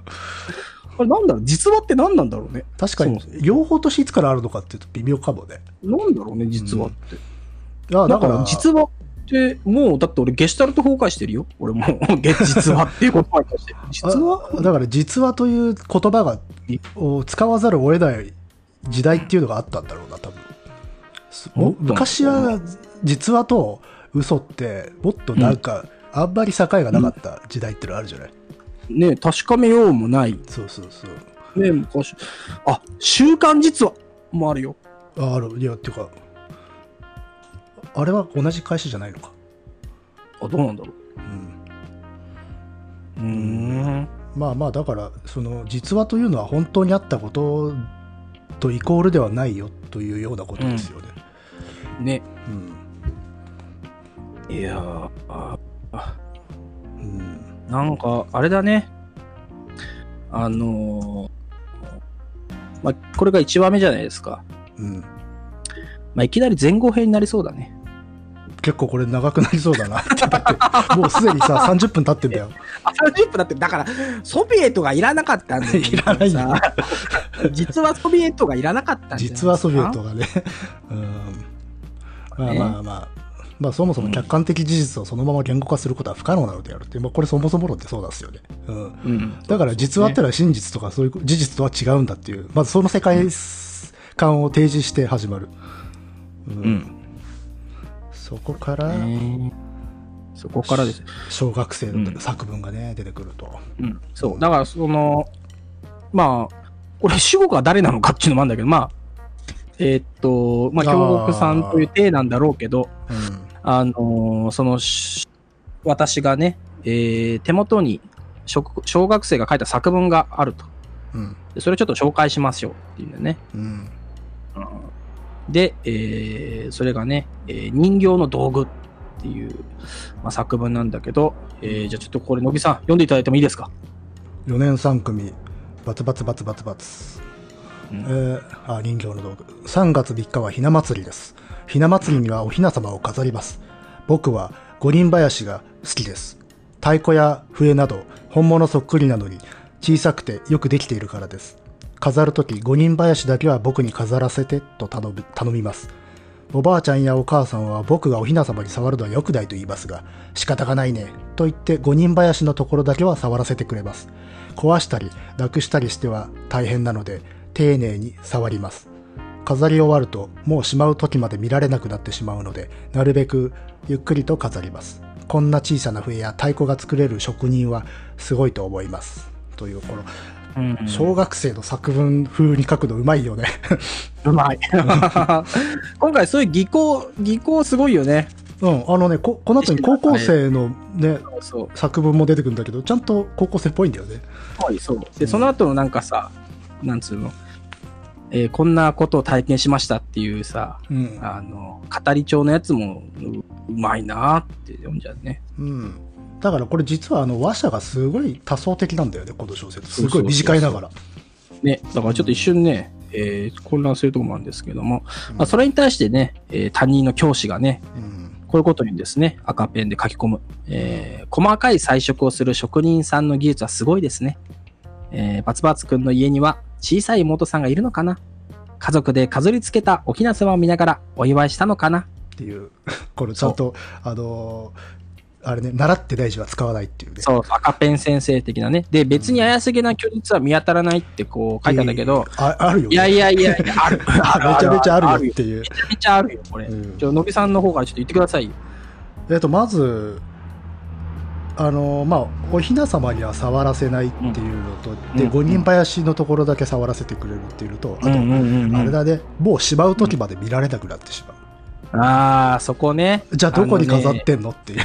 これなんだろう？実話って何なんだろうね？確かに両方としていつからあるのかっていうと微妙かもね。なんだろうね実話って。あだから、実話って、もう、だって俺、ゲシュタルト崩壊してるよ。俺もう、ゲ実話っていう言葉に対して。実話あ *laughs* だから実話という言葉がを使わざるを得ない時代っていうのがあったんだろうな多分昔は実話と嘘ってもっとなんか、あんまり境がなかった時代ってのあるじゃない、ね確かめようもない。そうそうそうね昔。あ、週刊実話もあるよ。ああるいやっていうかあれは同じ会社じゃないのか？あ、どうなんだろうんう。うーん。まあまあだからその実話というのは本当にあったこととイコールではないよというようなことですよね、ね。うんいやーああうんなんか、あれだね。あのーまあ、これが1話目じゃないですか。うんまあ、いきなり前後編になりそうだね。結構これ長くなりそうだな。だってもうすでにさ、*laughs* 30分経ってんだよ。あ、30分だって、だから、ソビエトがいらなかったんだよ。いらないんだよさ実はソビエトがいらなかったんじゃないですか実はソビエトがね。*laughs* うん。まあまあまあ。まあそもそも客観的事実をそのまま言語化することは不可能なのであるって、まあこれそもそも論ってそうなんですよね。うん。うん。だから実話ってのは真実とかそういう事実とは違うんだっていう、まずその世界観を提示して始まる。ううん。そこから、ねそこからです。小学生うんの作文がね、出てくると。うん。そう。だから、その、まあ、これ主語が誰なのかっていうのもあるんだけど、まあ、えーっと、まあ、京極さんという体なんだろうけど、うん。あのーその、し私がね、えー手元に小小学生が書いた作文があると。うん。でそれをちょっと紹介しますよっていうんだよね。うん。で、えーそれがね、えー人形の道具っていう、まあ、作文なんだけど、えーじゃあちょっとこれ、野木さん、読んでいただいてもいいですか？4年3組、バツバツバツバツバツ。うんえーあ、人形の道具。3月3日はひな祭りです。ひな祭りにはおひな様を飾ります。僕は五輪林が好きです。太鼓や笛など本物そっくりなのに小さくてよくできているからです。飾るとき五輪林だけは僕に飾らせてと頼頼みます。おばあちゃんやお母さんは僕がおひな様に触るのは良くないと言いますが、仕方がないね、と言って五人林のところだけは触らせてくれます。壊したり、なくしたりしては大変なので、丁寧に触ります。飾り終わると、もうしまう時まで見られなくなってしまうので、なるべくゆっくりと飾ります。こんな小さな笛や太鼓が作れる職人はすごいと思います。という、この、うん小学生の作文風に書くのうまいよね。うまい。*laughs* 今回そういう技巧、技巧すごいよね。うん、あのね、ここの後に高校生のね、そう。作文も出てくるんだけど、ちゃんと高校生っぽいんだよね。はい、そう。で、その後のなんかさ、なんつうの、えーこんなことを体験しましたっていうさ、うん。あの、語り帳のやつもううまいなーって読んじゃうね。うん。だからこれ実はあの話者がすごい多層的なんだよね、この小説。すごい短いながら。ね、だからちょっと一瞬ね、えー混乱するところもあるんですけども、まあ、それに対してね、えー担任の教師がね、うん。こういうことにですね、赤ペンで書き込む。えー細かい彩色をする職人さんの技術はすごいですね。えーバツバツくんの家には小さい妹さんがいるのかな家族で飾り付けたおひな様を見ながらお祝いしたのかなっていう、*laughs* これちゃんと、あのーあれね、習って大事は使わないっていうね。そう、赤ペン先生的なね。で、別に怪しげな虚実は見当たらないってこう書いたんだけど、ああるよ、ね。いやいやいやある。あ *laughs* るめちゃめちゃあるよよっていうめ。ちゃめちゃあるよ、これ。うんちょ、のびさんの方からちょっと言ってくださいよ。えっと、まず、あのーまあ、おひな様には触らせないっていうのと、で、うん五人林のところだけ触らせてくれるっていうのと、あと、あれだね、もうしまう時まで見られなくなってしまう。ああ、そこね。じゃあどこに飾ってんのっていう。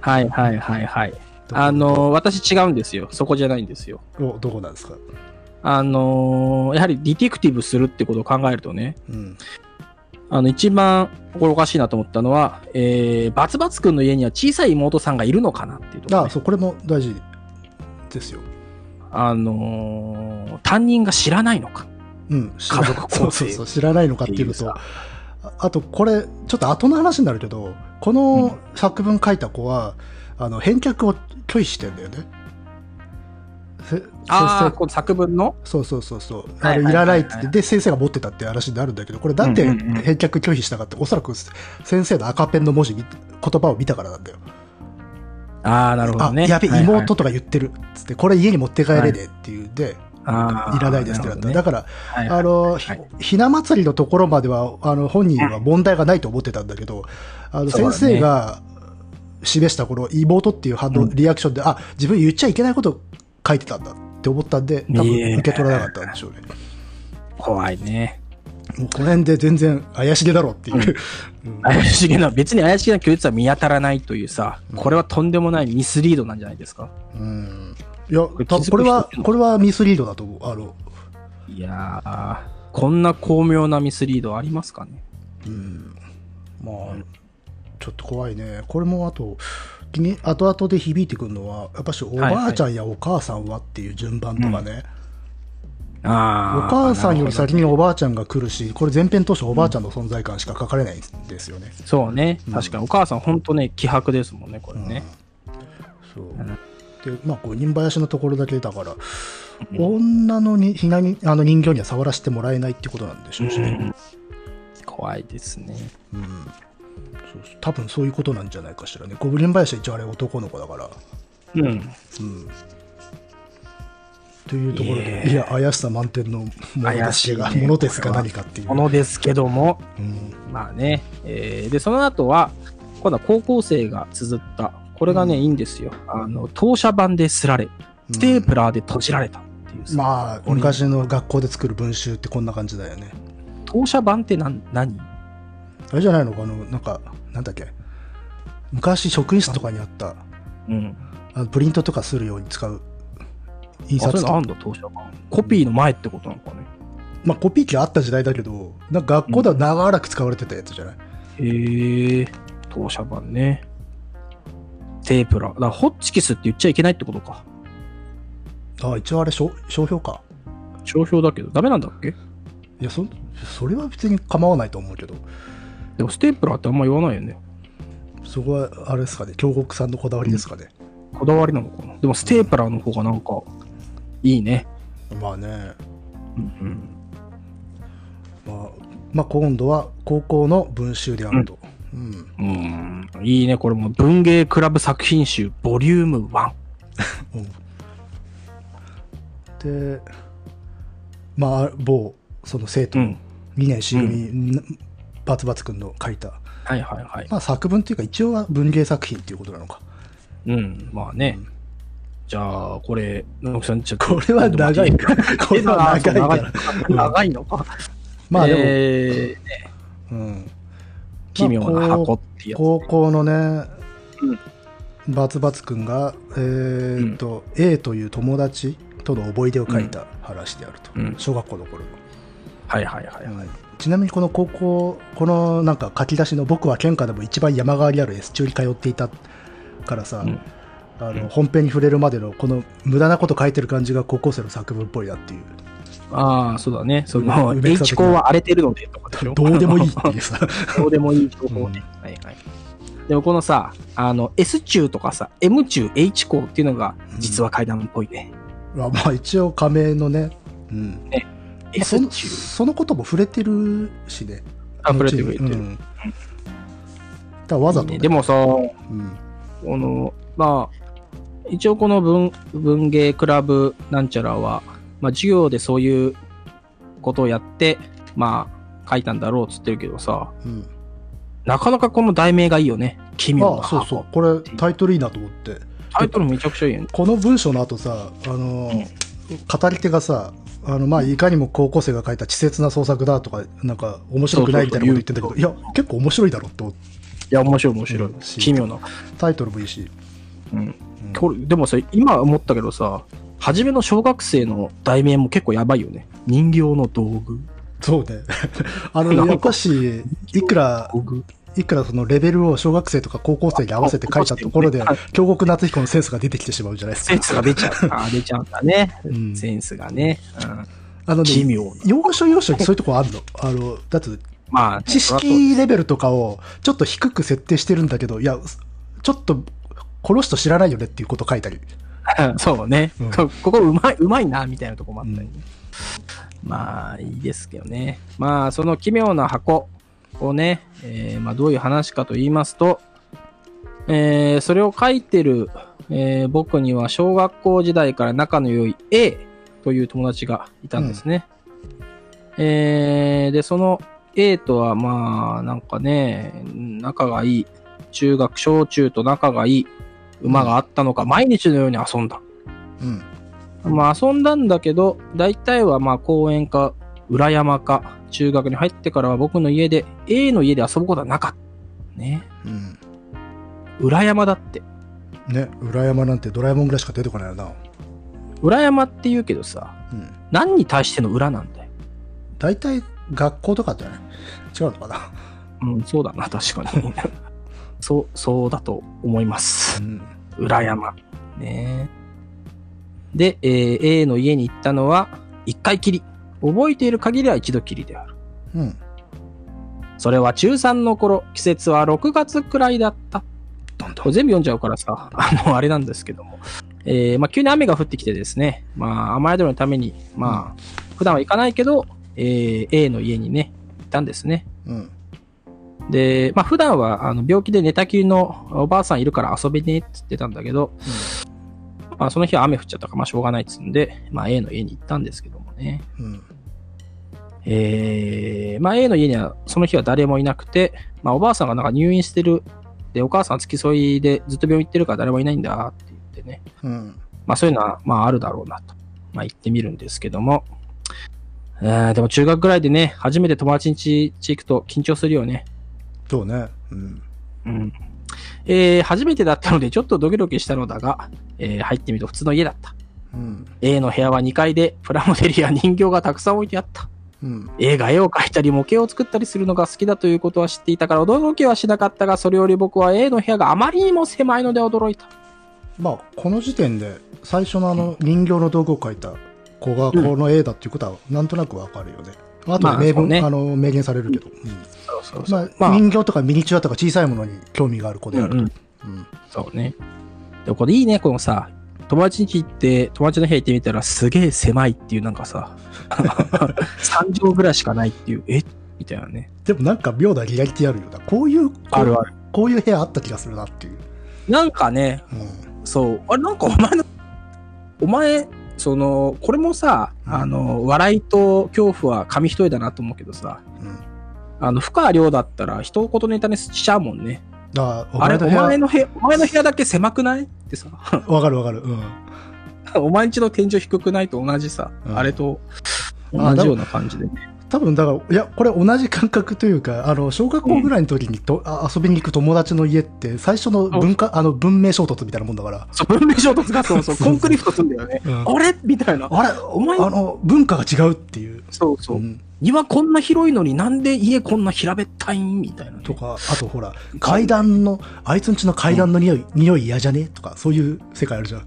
はいはいはいはい。あの、私違うんですよ。そこじゃないんですよ。おどこなんですか？あのーやはりディティクティブするってことを考えるとね、うん。あの、一番心おかしいなと思ったのは、えー、バツバツくんの家には小さい妹さんがいるのかなっていうところ、ね。あそう、これも大事ですよ。あのー担任が知らないのか。うん。家族構成そうそう知らないのかっていうのと、ああと、これ、ちょっと後の話になるけど、この作文書いた子は、あの、返却を拒否してんだよね。せああ、作文の？そうそうそうそう。はいあれいらないって言って、で、先生が持ってたって話になるんだけど、これなんでうんうんうん返却拒否したかって、おそらく先生の赤ペンの文字見、言葉を見たからなんだよ。ああ、なるほどあ、ね。やべ、はいはい妹とか言ってる。つって、これ家に持って帰れでっていうんで、あーいらないですってなった。ねだから、はいはいあの、はいひひな祭りのところまでは、あの、本人は問題がないと思ってたんだけど、あの、先生が示したこの妹っていう反応、うんリアクションで、あ、自分言っちゃいけないこと書いてたんだって思ったんで、多分受け取らなかったんでしょうね。怖いね。もうこの辺で全然怪しげだろっていう。うん怪しげな、別に怪しげな拒絶は見当たらないというさ、うんこれはとんでもないミスリードなんじゃないですか？うんいや、これは、これはミスリードだと思う。あの、いやー、こんな巧妙なミスリードありますかね？うん。まあ、ちょっと怖いね。これもあと、気に後々で響いてくるのは、やっぱしおばあちゃんやお母さんはっていう順番とかね、あーお母さんより先におばあちゃんが来るし、これ前編当初おばあちゃんの存在感しか書かれないんですよね。どそうねうん。確かに、お母さんほんとね、気迫ですもんね、これね。そうまあ、五人林のところだけだから、うん女のにひなにあの人形には触らせてもらえないってことなんでしょうしね。うん怖いですね。うんそう多分そういうことなんじゃないかしらね。ゴブリン林は一応あれ男の子だから。うん。うん。というところで、いや、怪しさ満点のものですが、怪しいねものですが何かっていう。ものですけども、うんまあね。えーで、その後は、今度は高校生が綴った、これがね、うんいいんですよ。あの、当社版ですられ、ステープラーで閉じられたっていうさ、まあ、昔の学校で作る文集ってこんな感じだよね。当社版って何何？あれじゃないのかあの、なんか、なんだっけ？昔職員室とかにあった、うん。あのプリントとかするように使う印あ、そ刷機れのあんだ、当社版。コピーの前ってことなのかね。まあ、コピー機あった時代だけど、なんか学校では長らく使われてたやつじゃない、へえ、謄写版ね。ステープラー。だからホッチキスって言っちゃいけないってことか。ああ、一応あれ商、商標か。商標だけど、ダメなんだっけ？いや、そ、それは別に構わないと思うけど、でもステープラーってあんま言わないよね。そこは、あれですかね、京極さんのこだわりですかね。こだわりなのかなでもステープラーの方がなんか、いいね。まあね、うんまあ、まあ、今度は高校の文集であると。うん。うん。うん。いいね。これも文芸クラブ作品集ボリューム1。*laughs* で、まあ、某、その生徒、うん。2年 C 組、バツバツくんの書いた、はいはいはい。まあ作文っていうか一応は文芸作品っていうことなのか。うん。まあね。うんじゃあ、これ、野木さん、ちょっと。これは長いか。*laughs* これは長い長いから。*laughs* 長いのか。まあでも、えーうん。奇妙な箱ってやつ。高校のね、バツバツくんが、えーっと、A という友達との思い出を書いた話であると。うん小学校の頃の。はいはいはい。はいちなみにこの高校、このなんか書き出しの僕は県下でも一番山側にある S 中に通っていたからさ、うんあのうん本編に触れるまでのこの無駄なこと書いてる感じが高校生の作文っぽいなっていう。ああ、そうだね。その、H 校は荒れてるのでとかどうでもいいっていうさ。どうでもいい情報ね。はいはい。でもこのさ、あの、S 中とかさ、M 中、H 校っていうのが、実は階段っぽいね。まあまあ一応仮名のね、うん。まあそ S の中。そのことも触れてるしね。あ、触れてる触れてる。うんだわざと、ねいいねでもさ、うんこの、まあ、一応この文文芸クラブなんちゃらは、まあ、授業でそういうことをやって、まあ、書いたんだろうっつってるけどさ、うんなかなかこの題名がいいよね。奇妙なああ、そう箱。そう。これタイトルいいなと思って。タイトルめちゃくちゃいいよね。この文章の後さ、あのー語り手がさ、あの、まあ、いかにも高校生が書いた稚拙な創作だとか、なんか、面白くないみたいなこと言ってんだけど、いや、結構面白いだろって思って、いや、面白い面白いうん。奇妙な。タイトルもいいし。うん。うんこれでもさ、今思ったけどさ、初めの小学生の題名も結構やばいよね。人形の道具。そうね。*laughs* あの、やっぱし、いくら、いくらそのレベルを小学生とか高校生に合わせて書いたところではい、京極夏彦のセンスが出てきてしまうじゃないですかセン。スが出ちゃう。あ出ちゃうんだね。*laughs* うんセンスがね。うん。あのね。要所要所にそういうとこあるの？あの、だって、まあ、知識レベルとかをちょっと低く設定してるんだけど、いや、ちょっと、この人知らないよねっていうこと書いたり。*laughs* そうね、うんこここうまい、うまいな、みたいなとこもあったりね。まあ、いいですけどね。まあ、その奇妙な箱をね、えーまあ、どういう話かと言いますと、えーそれを書いてる、えー僕には小学校時代から仲の良い A という友達がいたんですね。えーで、その A とはまあ、なんかね、仲がいい。中学、小中と仲がいい馬があったのか、毎日のように遊んだ。うん。まあ遊んだんだけど、大体はまあ公園か裏山か、中学に入ってからは僕の家で、A の家で遊ぶことはなかった。ね。うん。裏山だって。ね、裏山なんてドラえもんぐらいしか出てこないよな。裏山って言うけどさ、うん。何に対しての裏なんだよ。大体、学校とかじゃない違うのかな。うん、そうだな、確かに。そう、そうだと思います。うん。裏山。ねで、えー A の家に行ったのは、一回きり。覚えている限りは一度きりである。うん。それは中3の頃、季節は6月くらいだった。なんだこれ全部読んじゃうからさ、あの、あれなんですけども。えーまあ、急に雨が降ってきてですね、まあ、雨宿りのために、まあ、普段は行かないけど、えー A の家にね、行ったんですね。うん。で、まあ、普段は、あの、病気で寝たきりのおばあさんいるから遊びねって言ってたんだけど、まあ、その日は雨降っちゃったから、まあ、しょうがないっつうんで、まあ、A の家に行ったんですけどもね。うん。えー、まあ A の家にはその日は誰もいなくて、まあおばあさんがなんか入院してるで、お母さん付き添いでずっと病院行ってるから誰もいないんだって言ってね。うん。まあそういうのは、まああるだろうなと。まあ言ってみるんですけども。えーでも中学ぐらいでね、初めて友達ん家行くと緊張するよね。そうね。うん。うん。えー初めてだったのでちょっとドキドキしたのだが、えー入ってみると普通の家だった。うん。A の部屋は2階でプラモデルや人形がたくさん置いてあった。うん。A が絵を描いたり模型を作ったりするのが好きだということは知っていたから驚きはしなかったが、それより僕は A の部屋があまりにも狭いので驚いた。まあ、この時点で、最初のあの、人形の道具を描いた子がこの A だっていうことは、なんとなくわかるよね。あとまあで明文、そうねあの、明言されるけど。人形とかミニチュアとか小さいものに興味がある子であるそうね。でもこれいいね、このさ、友達に行って、友達の部屋行ってみたらすげえ狭いっていうなんかさ、*laughs* 3畳ぐらいしかないっていう、え？みたいなね。でもなんか妙なリアリティあるよな。こういう、こうあるある。こういう部屋あった気がするなっていう。なんかね、うん。そう、あれなんかお前の、お前、その、これもさ、うんあの、笑いと恐怖は紙一重だなと思うけどさ、うん。あの、深川亮だったら一言ネタにしちゃうもんね。だからおあれ、お前の部屋、お前の部屋だけ狭くない？ってさ、*laughs* わかるわかる。うん。*laughs* お前んちの天井低くない？と同じさ、うんあれとあ同じような感じでね。多分だから、いや、これ同じ感覚というか、あの、小学校ぐらいの時にと、あ遊びに行く友達の家って、最初の文化、あの、文明衝突みたいなもんだから。そう、文明衝突がそうそう、コンクリートするんだよね。うんあれ？みたいな。あれお前？あの、文化が違うっていう。そうそう。ん庭こんな広いのになんで家こんな平べったいんみたいなね、とか、あとほら、階段の、あいつんちの階段の匂い、匂い嫌じゃね？とか、そういう世界あるじゃん。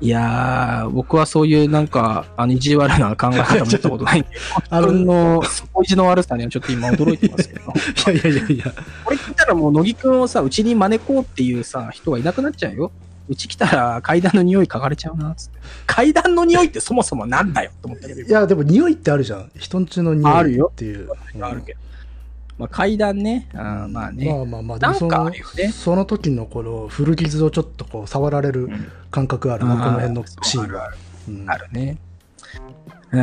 いやー、僕はそういうなんか、あの、意地悪な考え方持ったことないんで、*laughs* あ自分の、意地の悪さにはちょっと今驚いてますけど。*laughs* いやいやいやいや、これ聞いたらもう乃木くんをさ、うちに招こうっていうさ、人がいなくなっちゃうよ。うち来たら階段の匂い嗅がれちゃうな、つって。階段の匂いってそもそもなんだよ、と思ったけど。いや、でも匂いってあるじゃん。人んちの匂いあるよっていう。あるけど。まあ階段ね、あーまあね。まあまあまあ、でなんかもそのあるよねその時のこの古傷をちょっとこう触られるん感覚あるな、あーこの辺のシーンが。そうあるうんあるね。う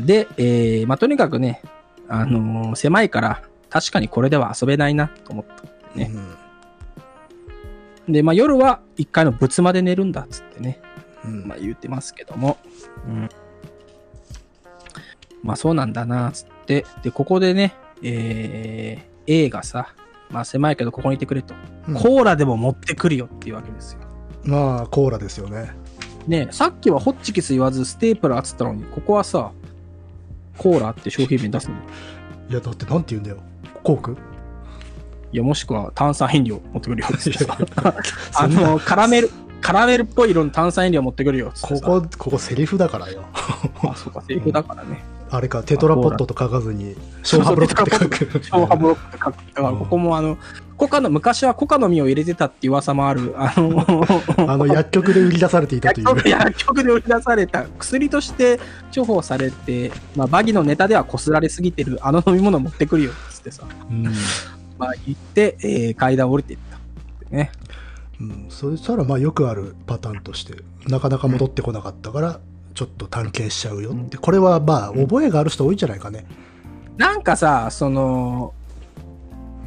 ん。で、えー、まあとにかくね、あのー狭いから、確かにこれでは遊べないな、と思った。ねで、まあ夜は一階の仏間で寝るんだ、つってね。うんうんまあ言ってますけども。うん。まあそうなんだな、つって。で、ここでね、えー、A がさ、まあ狭いけどここにいてくれと。うんコーラでも持ってくるよっていうわけですよ。まあ、コーラですよね。ねさっきはホッチキス言わずステープラーっつったのに、ここはさ、コーラって商品名出すの？いや、だってなんて言うんだよ。コーク？いや、もしくは炭酸飲料持ってくるよってさ。あの、カラメル、カラメルっぽい色の炭酸飲料持ってくるよ。ここ、ここセリフだからよ。*laughs* あ、そうか、セリフだからね。あれか、テトラポットと書かずに、ショーハブロックって書く。ショーハブロックで書く。だから、ここもあの、コカの、昔はコカの実を入れてたって噂もある、あの、*laughs* あの、薬局で売り出されていたという。薬局薬局で売り出された薬として重宝されて、まあ、バギのネタではこすられすぎてるあの飲み物持ってくるよっつってさ、うん *laughs* まあ言って、えー階段降りていったってね。うん、そしたらまあよくあるパターンとしてなかなか戻ってこなかったからちょっと探検しちゃうよ。って、これはまあ覚えがある人多いんじゃないかね、なんかさ、その、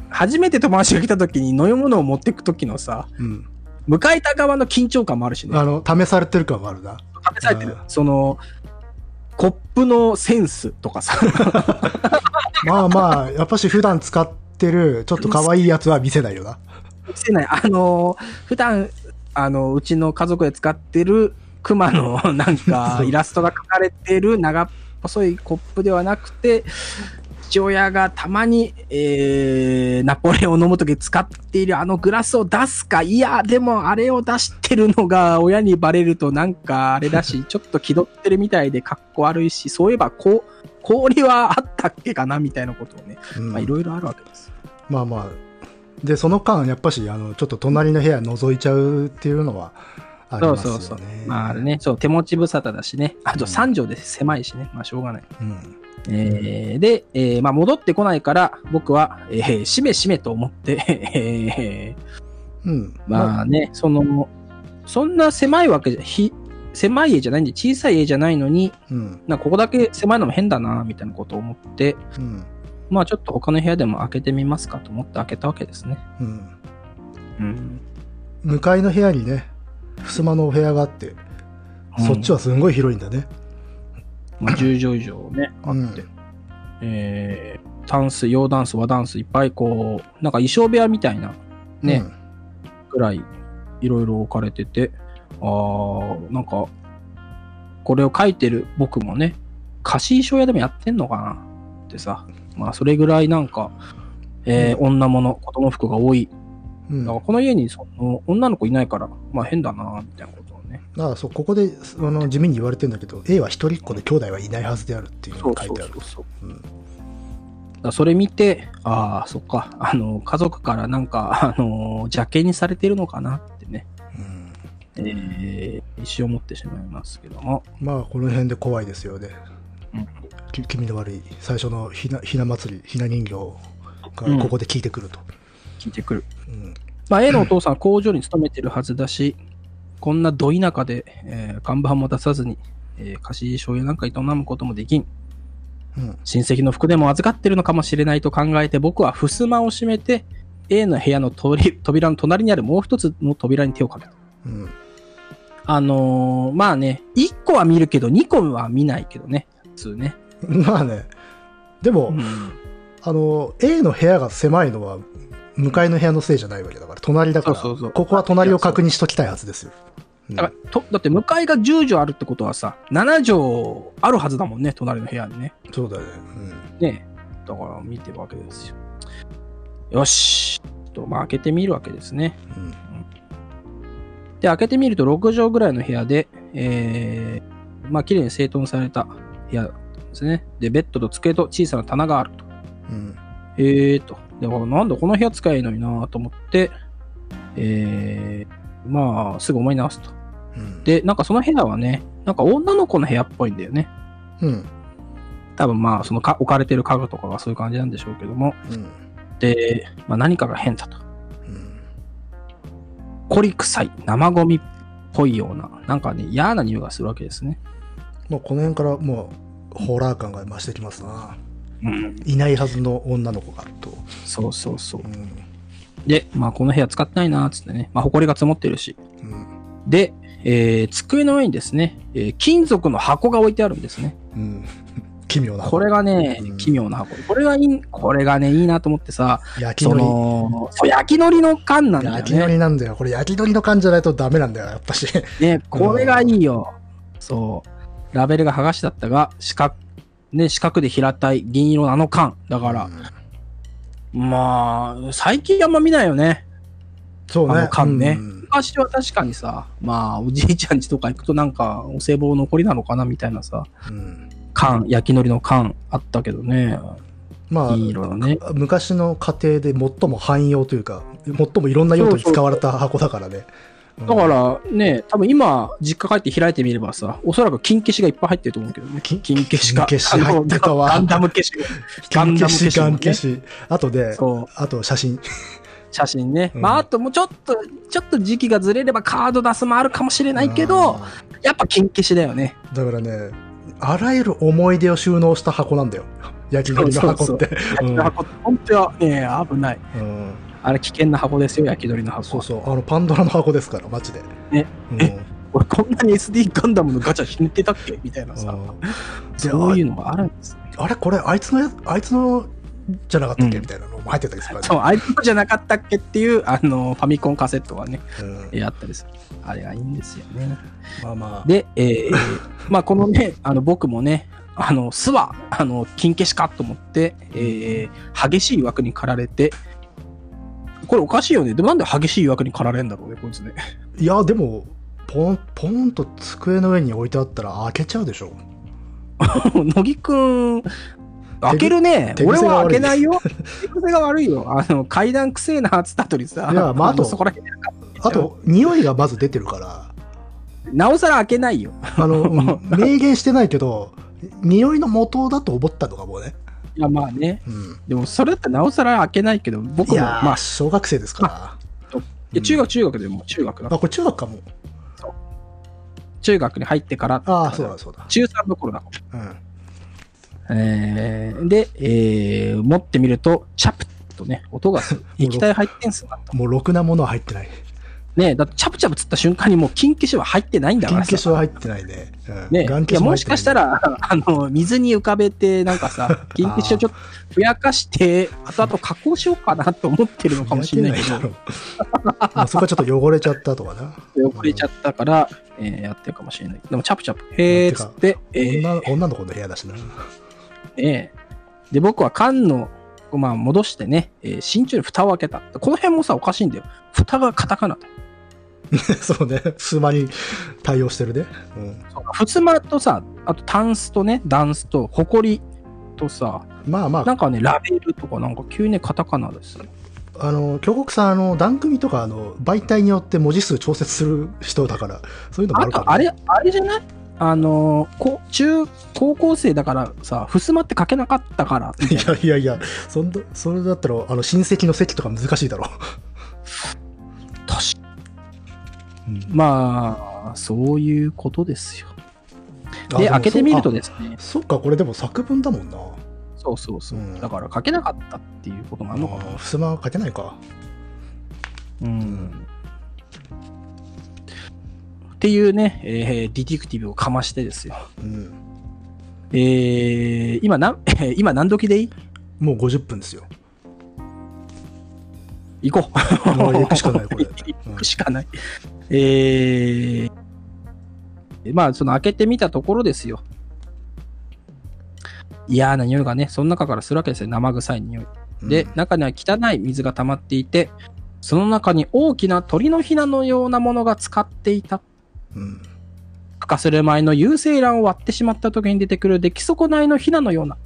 初めて友達が来た時に飲み物を持ってく時のさ、うん、迎えた側の緊張感もあるしね。あの試されてる感があるな。試されてる。うん。その、コップのセンスとかさ、*laughs* まあまあやっぱし普段使ってるちょっと可愛いやつは見せないよな。見せない。あの、普段、あの、うちの家族で使ってる熊の *laughs* なんかイラストが描かれてる長っ細いコップではなくて、父親がたまに、えー、ナポレオンを飲むとき使っているあのグラスを出すか、いや、でもあれを出してるのが親にバレるとなんかあれだし、ちょっと気取ってるみたいでかっこ悪いし、そういえばこう、*laughs* 氷はあったっけかなみたいなことをね、うんまあいろいろあるわけですよ。まあまあでその間やっぱしあのちょっと隣の部屋覗いちゃうっていうのはありそうますよねそうそう。まああれね、そう、手持ち無沙汰だしね。あと三畳で狭いしね。まあしょうがない。うんえーで、えーまあ戻ってこないから、僕は、えー、しめしめと思って、えーうんまあね、その、そんな狭いわけじゃ、ひ、狭い家じゃないんで、小さい家じゃないのに、うんなここだけ狭いのも変だな、みたいなことを思って、うんまあちょっと他の部屋でも開けてみますかと思って開けたわけですね。うんうん。向かいの部屋にね、襖のお部屋があって、そっちはすんごい広いんだね。まあ、10畳以上ね、あって。うんえー、タンス、洋ダンス、和ダンス、いっぱいこう、なんか衣装部屋みたいな、ね、ぐらい、いろいろ置かれてて、あー、なんか、これを書いてる僕もね、貸し衣装屋でもやってんのかなってさ、まあ、それぐらいなんか、えー女物、子供服が多い。うん。うんだからこの家にその女の子いないから、まあ変だな、みたいなことをね。だからそう、ここであの地味に言われてんだけど、A は一人っ子で兄弟はいないはずであるっていうのが書いてあるそれ見て、ああ、そっか、あの、家族からなんか、あの、邪険にされてるのかなってね、うんえー、一瞬思ってしまいますけども。まあ、この辺で怖いですよね。うんき気味の悪い、最初のひなひな祭り、ひな人形うんがここで聞いてくると。聞いてくる。うんまあ、A のお父さんは工場に勤めてるはずだし、こんなど田舎で、えー看板も出さずに、えー貸し醤油なんか営むこともできん。うん親戚の服でも預かってるのかもしれないと考えて、僕は襖を閉めて、A の部屋の通り扉の隣にあるもう一つの扉に手をかけた。うんあのーまあね、1個は見るけど、2個は見ないけどね、普通ね。*laughs* まあね、でも、うんあの、A の部屋が狭いのは、向かいの部屋のせいじゃないわけだから、隣だから、そうそうそうここは隣を確認しときたいはずですよ。うんだからとだって向かいが10畳あるってことはさ、7畳あるはずだもんね、隣の部屋にね。そうだね。ねだから見てるわけですよ。よし。と、まあ開けてみるわけですね。うんうんで、開けてみると6畳ぐらいの部屋で、えー、まあ綺麗に整頓された部屋ですね。で、ベッドと机と小さな棚があると。うんえーと。でもなんだこの部屋使えばいいのになと思って、えー、まあすぐ思い直すと。うんで、なんかその部屋はね、なんか女の子の部屋っぽいんだよね。うん多分まあそのか置かれてる家具とかがそういう感じなんでしょうけども。うんで、まあ何かが変だと。うんコリ臭い、生ゴミっぽいような、なんかね、嫌な匂いがするわけですね。もうこの辺からもう、ホラー感が増してきますな。うん。いないはずの女の子が、と。そうそうそうう。んで、まあこの部屋使ってないなつってね、まあ埃が積もってるし。うんで、えー、机の上にですね、えー金属の箱が置いてあるんですね。うん奇妙な。これがねうん、奇妙な箱。これがいい、これがね、いいなと思ってさ、そ焼き鳥。の、そう焼き海苔の缶なんだよ焼き海ね。苔なんだよ。これ焼き鳥の感じじゃないとダメなんだよ、やっぱし。ね、これがいいよ。そう。ラベルが剥がしだったが、四角、ね、四角で平たい銀色のあの缶。だから、まあ、最近あんま見ないよね。そうね。あの缶ねうん昔は確かにさ、まあ、おじいちゃん家とか行くとなんか、お歳暮残りなのかなみたいなさ、うん缶、焼き海苔の缶あったけどね。まあ、いい色だね。昔の家庭で最も汎用というか、最もいろんな用途に使われた箱だからね。うんだからね、多分今、実家帰って開いてみればさ、おそらく金消しがいっぱい入ってると思うけどね。金金消しが。金消し入ってたわガンダム消しが。ガン金ダム消しガンね消し。あとで。あと写真。写真ね。うんまあ、あともうちょっと、ちょっと時期がずれればカード出すもあるかもしれないけど、あやっぱ金消しだよね。ーだからね、あらゆる思い出を収納した箱なんだよ。焼き鳥の箱って。焼き鳥の箱って本当はね、危ない。うんうんあれ危険な箱ですよ、焼き鳥の箱。そうそう、あのパンドラの箱ですから、マジで。ねうんえ俺こんなに SD ガンダムのガチャ引いてたっけ？みたいなさ。うんそういうのがあるんです。あれこれあいつのやあいつのじゃなかったっけ、うんみたいなのも入ってたりするからそう、あいつじゃなかったっけっていう、あの、ファミコンカセットがね、うんえーあったりする。あれがいいんですよね。まあまあで、えーまあこのね、あの僕もね、あの、巣は、あの、金消しかと思って、えー激しい枠に駆られて、これおかしいよね。でもなんで激しい枠に駆られんだろうね、こいつね。いやでもポンポンと机の上に置いてあったら開けちゃうでしょ *laughs* 乃木くん、開けるね。手俺は開けないよ。手癖が悪いよ。あの、階段くせえなっつった後にさ、いやまああとのそこら辺あと匂いがまず出てるからなおさら開けないよ。あのうん *laughs* 明言してないけど匂いの元だと思ったのかもね、いや、まあね。うん、でも、それだったらなおさら開けないけど、僕も、まあ、小学生ですからいや中学、中学でも、中学だあこれ中学かも中学に入ってから、ああそうだそうだ中3の頃だ。うんえーで、えー持ってみると、チャプッとね、音がする。液体入ってんすなと。もうろくなものは入ってない。ねだってチャプチャプつった瞬間にもう金消しは入ってないんだか金らさ。消しは入ってないね。うんね、眼いやもしかしたら、あの、水に浮かべて、なんかさ、*laughs* 金消しをちょっとふやかして、後々加工しようかなと思ってるのかもしれないけど、*laughs* あそこはちょっと汚れちゃったとかな。汚れちゃったから、えーやってるかもしれない。でも、チャプチャプ、へーっつって、えー女女の子の部屋だしな。ええで、僕は缶の、まあ、戻してね、えー慎重に蓋を開けた。この辺もさ、おかしいんだよ。蓋がカタカナだ。*laughs* そうね。数間に対応してるね。ふつまとさ、あとタンスとね、ダンスと、ホコリとさ、うん、まあまあ、なんかね、ラベルとかなんか急にねカタカナですよ。あの、京極さん、あの、段組とか、あの、媒体によって文字数調節する人だから、そういうのもああるかも、と、あれ、あれじゃない？あの中、高校生だからさ、ふすまって書けなかったから。いやいやいや、そんな、それだったら、あの、親戚の席とか難しいだろ確かうんまあ、そういうことですよ。で、開けてみるとそですねあ、そっか、これでも作文だもんな。そうそうそう。うんだから書けなかったっていうこともあるのかな。ふすま書けないか。うん。っていうね、えーディティクティブをかましてですよ。うん。えー、今何、今何時でいい？もう50分ですよ。行こう。もう行くしかないこれ *laughs* 行くしかない。えー、まあ、その開けてみたところですよ。嫌な匂いがね、その中からするわけですよ。生臭い匂い。で、うん中には汚い水が溜まっていて、その中に大きな鳥のひなのようなものが使っていた。うん。孵化する前の有精卵を割ってしまった時に出てくる出来損ないのひなのような、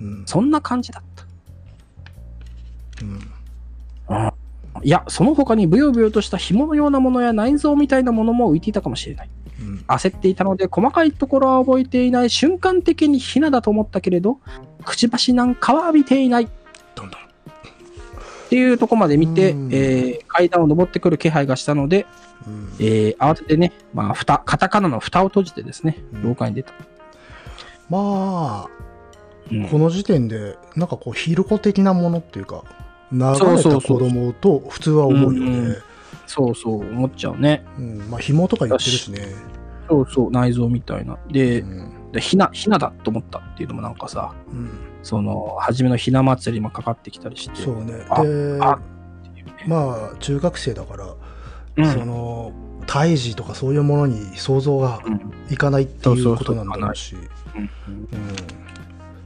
うん。そんな感じだった。うん。いや、その他にブヨブヨとした紐のようなものや内臓みたいなものも浮いていたかもしれない。うん。焦っていたので、細かいところは覚えていない瞬間的にヒナだと思ったけれど、くちばしなんかは浴びていない。どんどん。っていうところまで見て、うんえー階段を登ってくる気配がしたので、うんえー慌ててね、まあ、蓋、カタカナの蓋を閉じてですね、うん廊下に出た。まあ、うんこの時点で、なんかこう、ヒルコ的なものっていうか、流れた子供と普通は思うようんうね。そうそう、思っちゃうね。うん。まあ、紐とか言ってるしね。そうそう、内臓みたいな。で、うん。でひな、ひなだと思ったっていうのもなんかさ、うん。その、初めのひな祭りもかかってきたりして。そうね。あで、あまあ、中学生だから、うんその、胎児とかそういうものに想像がうんいかないっていうことなんだろうし。うんうん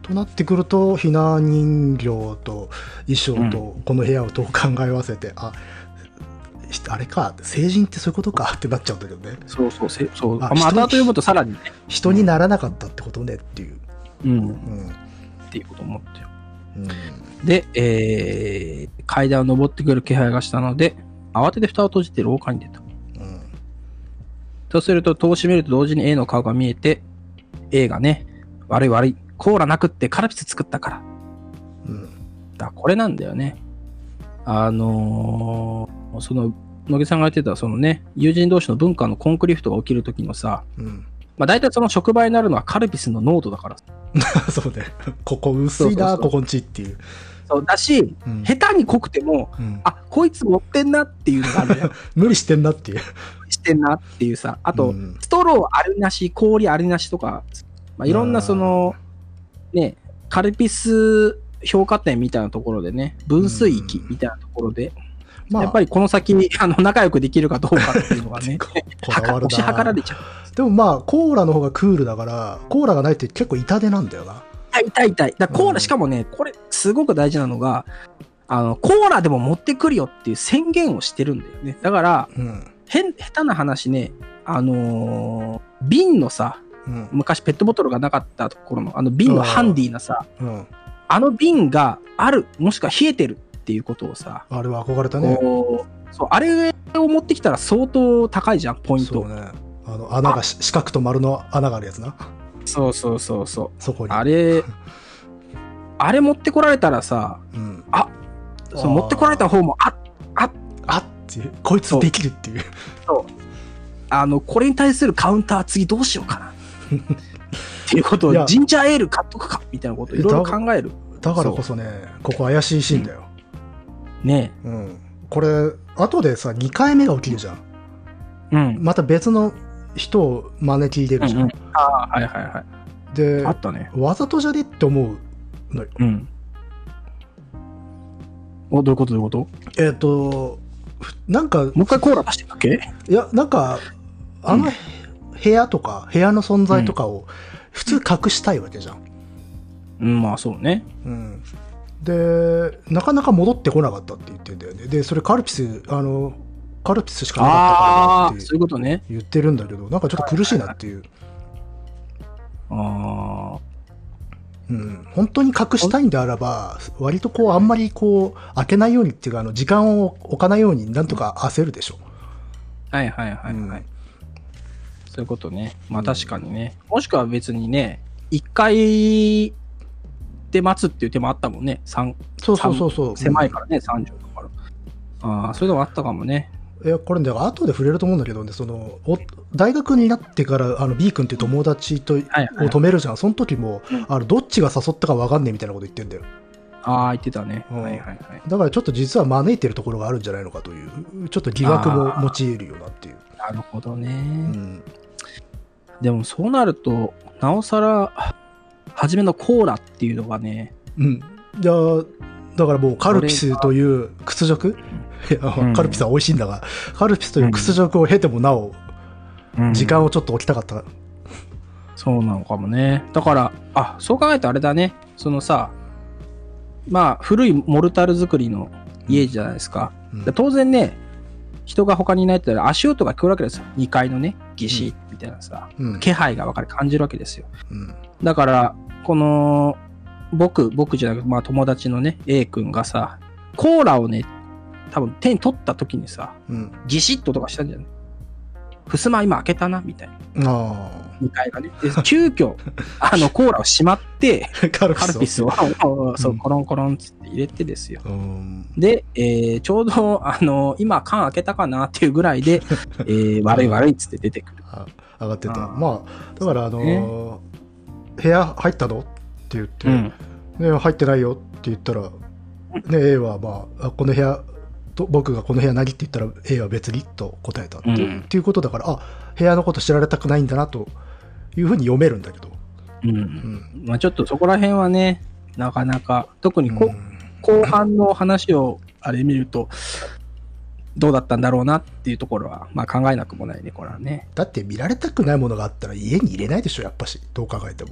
となってくると、ひな人形と衣装とこの部屋をどう考え合わせて、あひあれか、成人ってそういうことか *laughs* ってなっちゃうんだけどね。そうそう、せそう。ああまあ、後人に々読むとさらにね、人にならなかったってことねっていう。うん、うんっていうこと思ってよ。うんで、えー、階段を登ってくる気配がしたので、慌てて蓋を閉じて廊下に出た。うんそうすると、戸を閉めると同時に A の顔が見えて、A がね、悪い悪い、コーラなくってカルピス作ったから。うんだこれなんだよね。あのーその、野木さんが言ってた、そのね、友人同士の文化のコンクリフトが起きる時のさ、うんまあ大体その触媒になるのはカルピスの濃度だから。*laughs* そうね。ここ薄いな、ここんちっていう。そうだし、うん下手に濃くても、うんあ、こいつ持ってんなっていうのがあるじゃん。*laughs* 無理してんなっていう。してんなっていうさ、あと、うんストローありなし、氷ありなしとか、まあ、いろんなその、ね、カルピス評価点みたいなところでね、分水域みたいなところで、まあ、やっぱりこの先に *laughs* あの仲良くできるかどうかっていうのがね、*laughs* ここだらな。れちゃう。でもまあ、コーラの方がクールだから、コーラがないって結構痛手なんだよな。痛い痛い痛い。だコーラ、うんしかもね、これすごく大事なのが、あの、コーラでも持ってくるよっていう宣言をしてるんだよね。だから、うん。変、下手な話ね、あのー瓶のさ、うん。昔ペットボトルがなかったところの、あの瓶のハンディなさ、うん。あの瓶がある、もしくは冷えてるっていうことをさ、あれは憧れたね。そうあれを持ってきたら相当高いじゃん、ポイント。そうね。あの、穴がし四角と丸の穴があるやつな。そうそうそうそう。そこに。あれ、*laughs* あれ持ってこられたらさ、うん。その持ってこられた方も、ああっていう、こいつできるっていう。あの、これに対するカウンター次どうしようかな。っていうことジンジャーエール買っとくかみたいなことをいろいろ考える。だからこそね、ここ怪しいシーンだよ。ねうん。これ、後でさ、2回目が起きるじゃん。うん。また別の人を招き入れるじゃん。うんうんああ、はいはいはい。であ、ったね。わざとじゃねって思うのよ。うん。お、どういうこと？どういうこと？えっ、と、ふなんか、もう一回コーラ出してたっけ？いや、なんか、あの、うん部屋とか、部屋の存在とかを普通隠したいわけじゃん。うん、まあそうね。うん。で、なかなか戻ってこなかったって言ってんだよね。で、それカルピス、あの、カルピスしかなかったあからあー、そうだっていうことね。言ってるんだけど、なんかちょっと苦しいなっていう。ああ。うん。本当に隠したいんであらば、割とこう、あんまりこう、開けないようにっていうか、あの、時間を置かないようになんとか焦るでしょ。はいはいはいはい。うんそういうことね。まあ確かにね。もしくは別にね、一回で待つっていう手もあったもんね。三そうそうそうそう。狭いからね、三畳だから。ああ、そういうのもあったかもね。いや、これね、後で触れると思うんだけどね、その、お大学になってから、あの、B 君っていう友達と、をはい、はい。止めるじゃん。その時も、うんあの、どっちが誘ったか分かんねえみたいなこと言ってんだよ。ああ、言ってたね。うんはいはいはい。だからちょっと実は招いてるところがあるんじゃないのかという、ちょっと疑惑も持ち得るよなっていう。なるほどね。うん。でもそうなると、なおさら、初めのコーラっていうのがね、うん。じゃあ、だからもうカルピスという屈辱？いや、うんカルピスは美味しいんだが、カルピスという屈辱を経てもなお、うん時間をちょっと置きたかった。そうなのかもね。だから、あ、そう考えるとあれだね。そのさ、まあ、古いモルタル作りの家じゃないですか。うんで当然ね、人が他にいないって言ったら足音が聞こえるわけですよ。2階のね、ギシッみたいなさ、うん。気配が分かる、感じるわけですよ。うん。だから、この、僕、僕じゃなくて、まあ友達のね、A 君がさ、コーラをね、多分手に取った時にさ、うん。ギシッととかしたんじゃない？襖今開けたな、みたいな。あ2階がね。で、急遽、*laughs* あの、コーラをしまって、あ。カルピスを。カルピスを、*laughs* そうう、んコロンコロンつって入れてですよ。うん。で、えーちょうど、あの、今、缶開けたかなっていうぐらいで、えー悪い悪いっつって出てくる。あ上がってた。まあ、だから、あのー部屋入ったの？って言って、うん。ね、入ってないよ？って言ったら、ね、A は、まあ、あこの部屋、と僕がこの部屋何って言ったら A は別に？と答えたって,、うんっていうことだから、あ部屋のこと知られたくないんだなというふうに読めるんだけど。う。うんん。まあちょっとそこら辺はね、なかなか、特にこ、うん後半の話をあれ見ると、どうだったんだろうなっていうところは、まあ考えなくもないね、これはね。だって見られたくないものがあったら家に入れないでしょ、やっぱし。どう考えても。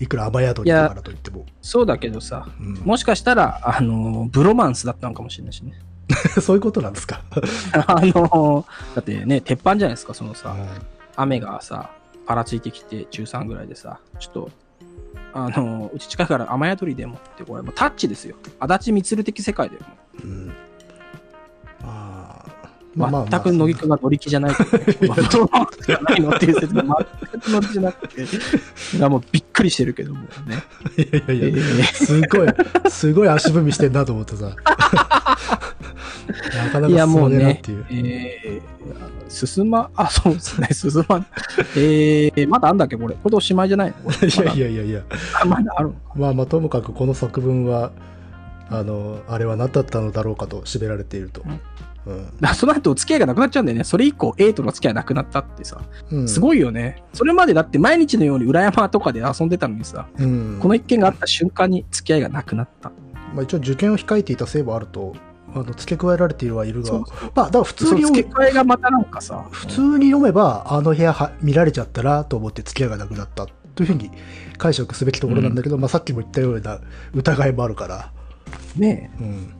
いくら雨宿りだからといっても。そうだけどさ、うんもしかしたら、あの、ブロマンスだったのかもしれないしね。*laughs* そういうことなんですか？*laughs* あの、だってね、鉄板じゃないですか、そのさ、うん雨がさ、パラついてきて、中3ぐらいでさ、ちょっと、あの、うち近いから雨宿りでもって、これもうタッチですよ。足立光的世界だよ。うんまあまあまあまあ全く乃木くんが乗り気じゃないけど、ね、いのっていう説明全く乗り気じゃなくて、*laughs* いやもうびっくりしてるけどもね。いやいやえいや、ーすごい、すごい足踏みしてんなと思ってさ。*laughs* なかなかそうもうねねなっていう、。えー、進ま、あ、そうですね、進ま、えー、まだあんだっけ、これ。これでおしまいじゃないの？*laughs* いやいやいやいや。まだまだある。まあまあ、ともかくこの作文は、あの、あれは何だったのだろうかと締められていると。うん。だからその後、付き合いがなくなっちゃうんだよね。それ以降、A との付き合いなくなったってさ。うん、すごいよね。それまでだって毎日のように裏山とかで遊んでたのにさ、うん。この一件があった瞬間に付き合いがなくなった。まあ、一応受験を控えていたせいもあると、あの付け加えられているはいるが、そうまあ、だから普通に付け替えがまたなんかさ、普通に読めば、あの部屋は見られちゃったなと思って付き合いがなくなったというふうに解釈すべきところなんだけど、まあ、さっきも言ったような疑いもあるから、ねうん。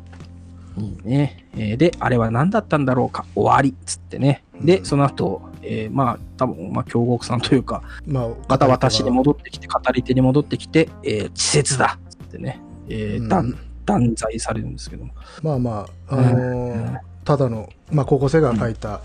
ね。えーで、あれは何だったんだろうか、終わりっつってね。で、うんその後、えーまあ、多分、まあ、京極さんというか、まあ、また私に戻ってきて、語り手に戻ってきて、えー、稚拙だっつってね、えーうん断断罪されるんですけども。まあまあ、あのーただの、まあ、高校生が書いた、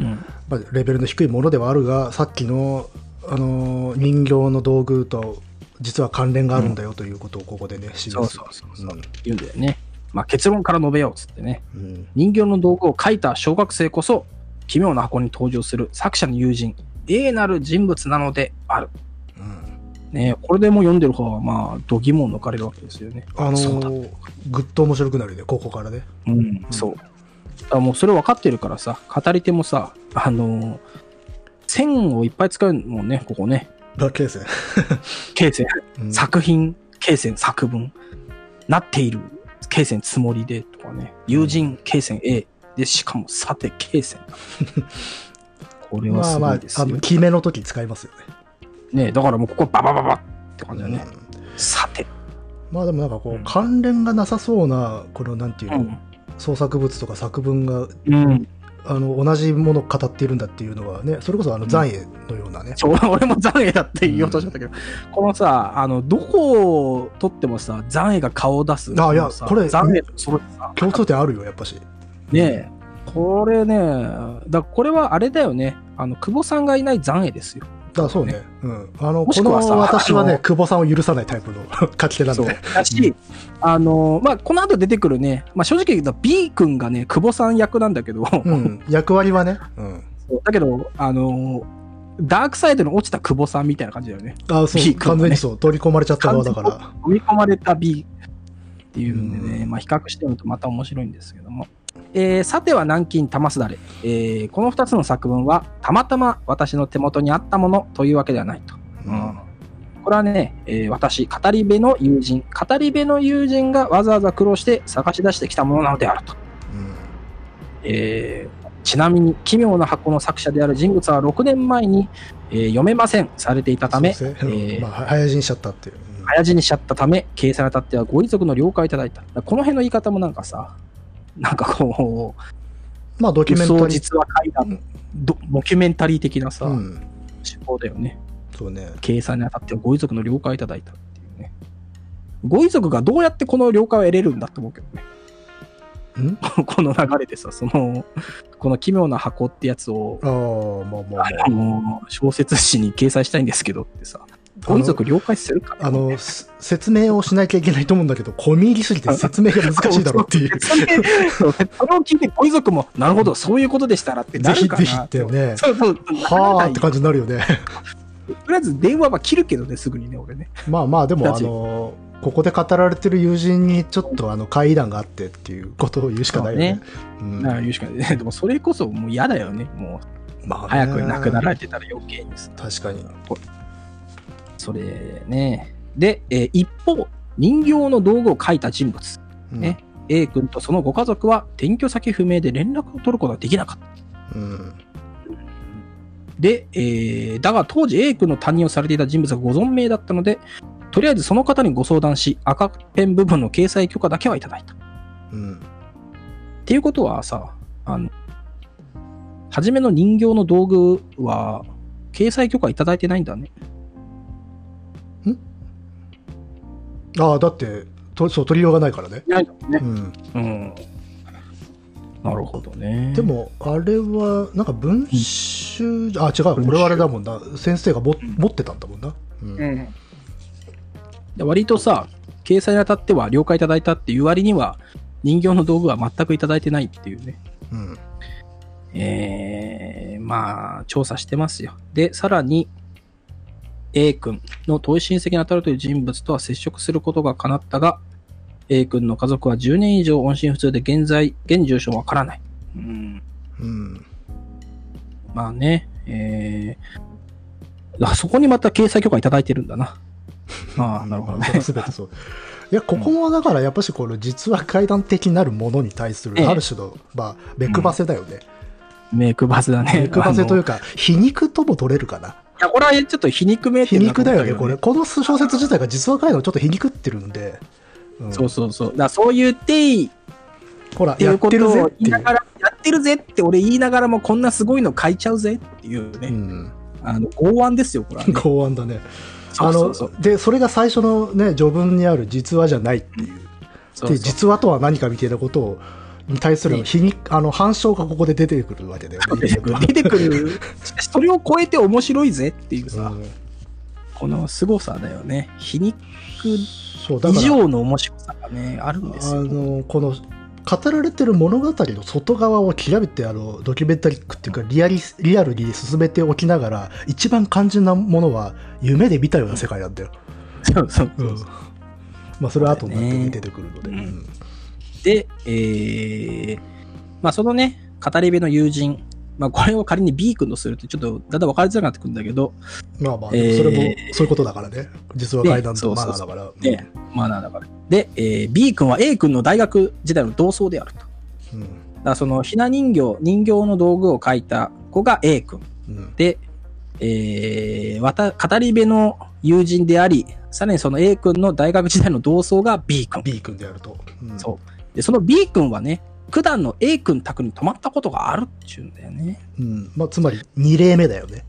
うん。まあ、レベルの低いものではあるが、さっきの、あのー人形の道具と、実は関連があるんだよということをここでね、示す。そうそうそうそう。言うんだよね。まあ、結論から述べようっつってね。うん。うん人形の道具を描いた小学生こそ、奇妙な箱に登場する作者の友人、A なる人物なのである。うんねこれでもう読んでる方は、まあ、度肝を抜かれるわけですよね。あのーぐっと面白くなるよね、ここからね。うん、そう。あもうそれ分かってるからさ、語り手もさ、あのー線をいっぱい使うもんね、ここね。あ、ケーセン。経線、うん作品、経線、作文、なっている、経線つもりでとかね、友人、経線 A、で、しかも、さて、経線だ。これはすまあまあごいですよ。あの、決めの時に使いますよね。ねだからもうここババババって感じだね。うんさて。まあでもなんかこう、うん関連がなさそうな、このなんていうの、うん。創作物とか作文がうん。あの同じものを語っているんだっていうのはね、それこそあの残影のようなね。そう、*laughs* 俺も残影だって言おうとしちゃったけど、このさ、あの、どこを撮ってもさ、残影が顔を出す。あいやこれ残影とそれさ、共通点あるよ、やっぱし。ねえ、これね、だこれはあれだよね、あの、久保さんがいない残影ですよ。だそうね。うん。あの、この私はね久保さんを許さないタイプの *laughs* 書き手なんで。。だし、あの、まあ、この後出てくるね、まあ、正直言うと B 君がね、久保さん役なんだけど、うん。役割はね。うん。だけど、あの、ダークサイドに落ちた久保さんみたいな感じだよね。あそう、ね完全にそう、取り込まれちゃった側だから。飲み込まれた B っていうんでね、うんまあ、比較してみるとまた面白いんですけども。えーさては南京玉すだれ、えーこの2つの作文はたまたま私の手元にあったものというわけではないと。うんこれはね、えー私、語り部の友人、語り部の友人がわざわざ苦労して探し出してきたものなのであると。えーちなみに、奇妙な箱の作者である人物は6年前に、えー読めませんされていたため、えーまあ、早死にしちゃったっていう。うん早死にしちゃったため、掲載にあたってはご遺族の了解をいただいた。この辺の言い方もなんかさ、なんかこまあ、ドキュメンタリー。送実話会談、ドドキュメンタリー的なさ、うん。手法だよね。そうね。掲載にあたってはご遺族の了解をいただいたっていうね。ご遺族がどうやってこの了解を得れるんだと思うけどね。ん？*laughs* この流れでさ、その、この奇妙な箱ってやつを、ああ、まあまあまあ。あの、小説誌に掲載したいんですけどってさ、ご遺族了解するかねあの、す説明をしなきゃいけないと思うんだけど、込み入りすぎて説明が難しいだろうっていう。それを聞いて、ご遺族も、なるほど、そういうことでしたらってなぜひるかなぜひってね。そうそう、はあって感じ。じになるよね。とりあえず電話は切るけどね、すぐにね、俺ね。まあまあ、でも、あの、ここで語られてる友人にちょっとあの会談があってっていうことを言うしかないよね。うんだから言うしかない。でもそれこそもう嫌だよね。もまあねう早く亡くなられてたら余計にさ。確かに。それね。で、えー一方、人形の道具を書いた人物。うんね A 君とそのご家族は転居先不明で連絡を取ることができなかった。うん。で、えーだが当時 A 君の担任をされていた人物がご存命だったので、とりあえずその方にご相談し、赤ペン部分の掲載許可だけはいただいた。っうん。ていうことはさ、あの、初めの人形の道具は、掲載許可いただいてないんだね。ああ、だって、とそう、取りようがないからね。ないねう。ん。うん。なるほどね。で、も、あれは、なんか文集、あ、違う、これはあれだもんな。先生がも持ってたんだもんな。うん。うん。で割とさ、掲載にあたっては了解いただいたっていう割には、人形の道具は全くいただいてないっていうね。うん。えー、まあ、調査してますよ。で、さらに、A 君の遠い親戚に当たるという人物とは接触することが叶ったが、A 君の家族は10年以上音信不通で現在、現住所はわからない。うん。うん。まあね、えー、あそこにまた掲載許可いただいてるんだな。あ *laughs* あ、なるほどね。すべてそう。いや、ここもだから、やっぱし、この実話怪談的なるものに対する、ええある種の、まあ、目配せだよね。メイクバスだね。目配せというか。か、皮肉とも取れるかな。いや、これはちょっと皮肉め皮肉だよね、これ。この小説自体が実話怪談をちょっと皮肉ってるんで。うんそうそうそう。だそう言ってほら、やってるぜって。言いながら、やってるぜって俺言いながらもこんなすごいの書いちゃうぜっていうね。うん。あの、剛腕ですよ、これはね、*laughs* 剛腕だね。あのでそれが最初のね序文にある実話じゃないっていうでそうそう実話とは何かみたいなことをに対するね皮肉あの反証がここで出てくるわけだよね。出てくる。*laughs* それを超えて面白いぜっていうさ、うんこの凄さだよね。皮肉そうだから以上の面白さがね、あるんですあよ。のこの語られてる物語の外側を極めてあのドキュメンタリックっていうかリアリリアルに進めておきながら一番肝心なものは夢で見たような世界なんだよ。*laughs* そうそうそううんまあそれは後になって出てくるので。うんうんで、えー、まあそのね、語り部の友人、まあこれを仮に B 君とするとちょっとだんだん分かりづらくなってくるんだけど、まあまあ、えーそれもそういうことだからね。実は階段とマナーだから。で、マナーだから。で、えー B 君は A 君の大学時代の同窓であると。だかうんらそのひな人形、人形の道具を描いた子が A 君。うんで、えー、わた、語り部の友人であり、さらにその A 君の大学時代の同窓が B 君。B 君であると。うんそう。で、その B 君はね、九段の A 君宅に泊まったことがあるっていうんだよね。うんまあ、つまり2例目だよね。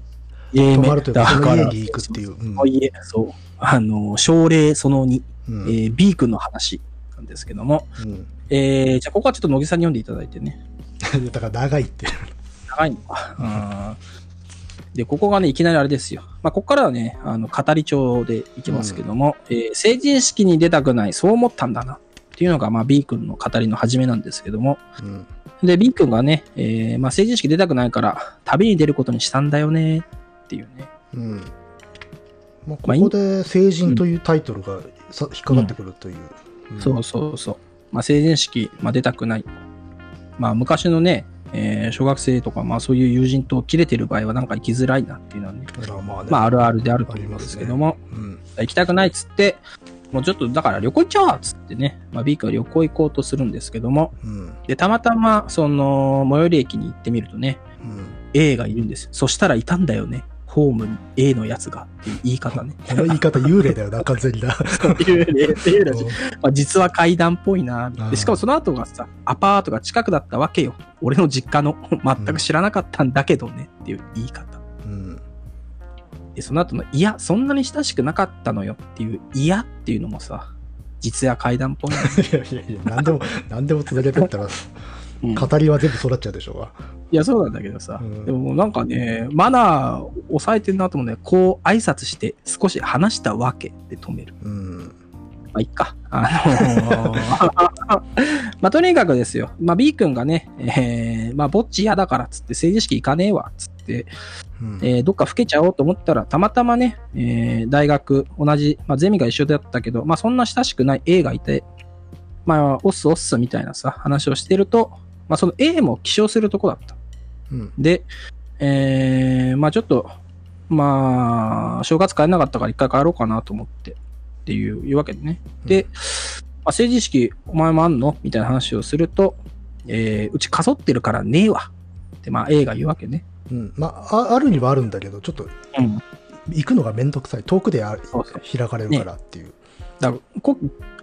泊泊まるというか、その家に行くっていう。うんその家、そう。あの、症例その2、うんえー B 君の話なんですけども、うんえー、じゃあここはちょっと乃木さんに読んでいただいてね。*laughs* だから長いって。長いのか。うんで、ここがね、いきなりあれですよ。まあ、ここからはね、あの、語り帳でいきますけども、えー成人式に出たくない、そう思ったんだな。っていうのが、まあ、B 君の語りの始めなんですけども、うんで、B 君がね、えーまあ、成人式出たくないから、旅に出ることにしたんだよね、っていうね。うんまあ、ここで成人というタイトルがさ引っかかってくるという。うんそうそうそう。まあ、成人式、まあ、出たくない。まあ、昔のね、えー小学生とか、まあ、そういう友人と切れてる場合は、なんか行きづらいなっていうのはね、まあね。まあ、あるあるであると思うんですけども、うん行きたくないっつって、もうちょっとだから旅行行っちゃおうっつってね、まあ、B 君は旅行行こうとするんですけども、うんで、たまたま、その、最寄り駅に行ってみるとね、うん A がいるんです。そしたらいたんだよね。ホームに A のやつがっていう言い方ね。*laughs* この言い方幽霊だよな、*laughs* 完全にな。幽霊幽霊まあ、実は階段っぽいな。しかもその後がさ、アパートが近くだったわけよ。俺の実家の *laughs* 全く知らなかったんだけどねっていう言い方。うんで、その後の、いや、そんなに親しくなかったのよっていう、いやっていうのもさ、実は階段っぽいな。*laughs* いやいやいや、何でも、*laughs* 何でもつなげてったら、うん語りは全部そうなっちゃうでしょうが。いや、そうなんだけどさ。うんでもなんかね、マナーを抑えてんなと思うね。こう挨拶して少し話したわけで止める。うん。まあ、いっか。あのー *laughs* まあ、とにかくですよ。まあ、B 君がね、えー、まあ、ぼっち嫌だからっつって、政治式行かねえわ、っつって、うんえーどっか老けちゃおうと思ったら、たまたまね、えー大学、同じ、まあ、ゼミが一緒だったけど、まあ、そんな親しくない A がいて、まあ、オッスオッスみたいなさ、話をしてると、まあ、その A も起床するとこだった。うん。で、えー、まあちょっと、まあ、正月帰れなかったから一回帰ろうかなと思って、っていう、いうわけでね。で、まあ、成人式お前もあんの？みたいな話をすると、えー、うちかそってるからねえわ。って、まあ A が言うわけね。うん。まあ、ああるにはあるんだけど、ちょっとうん。行くのがめんどくさい。遠くで開かれるからっていう。だから、こ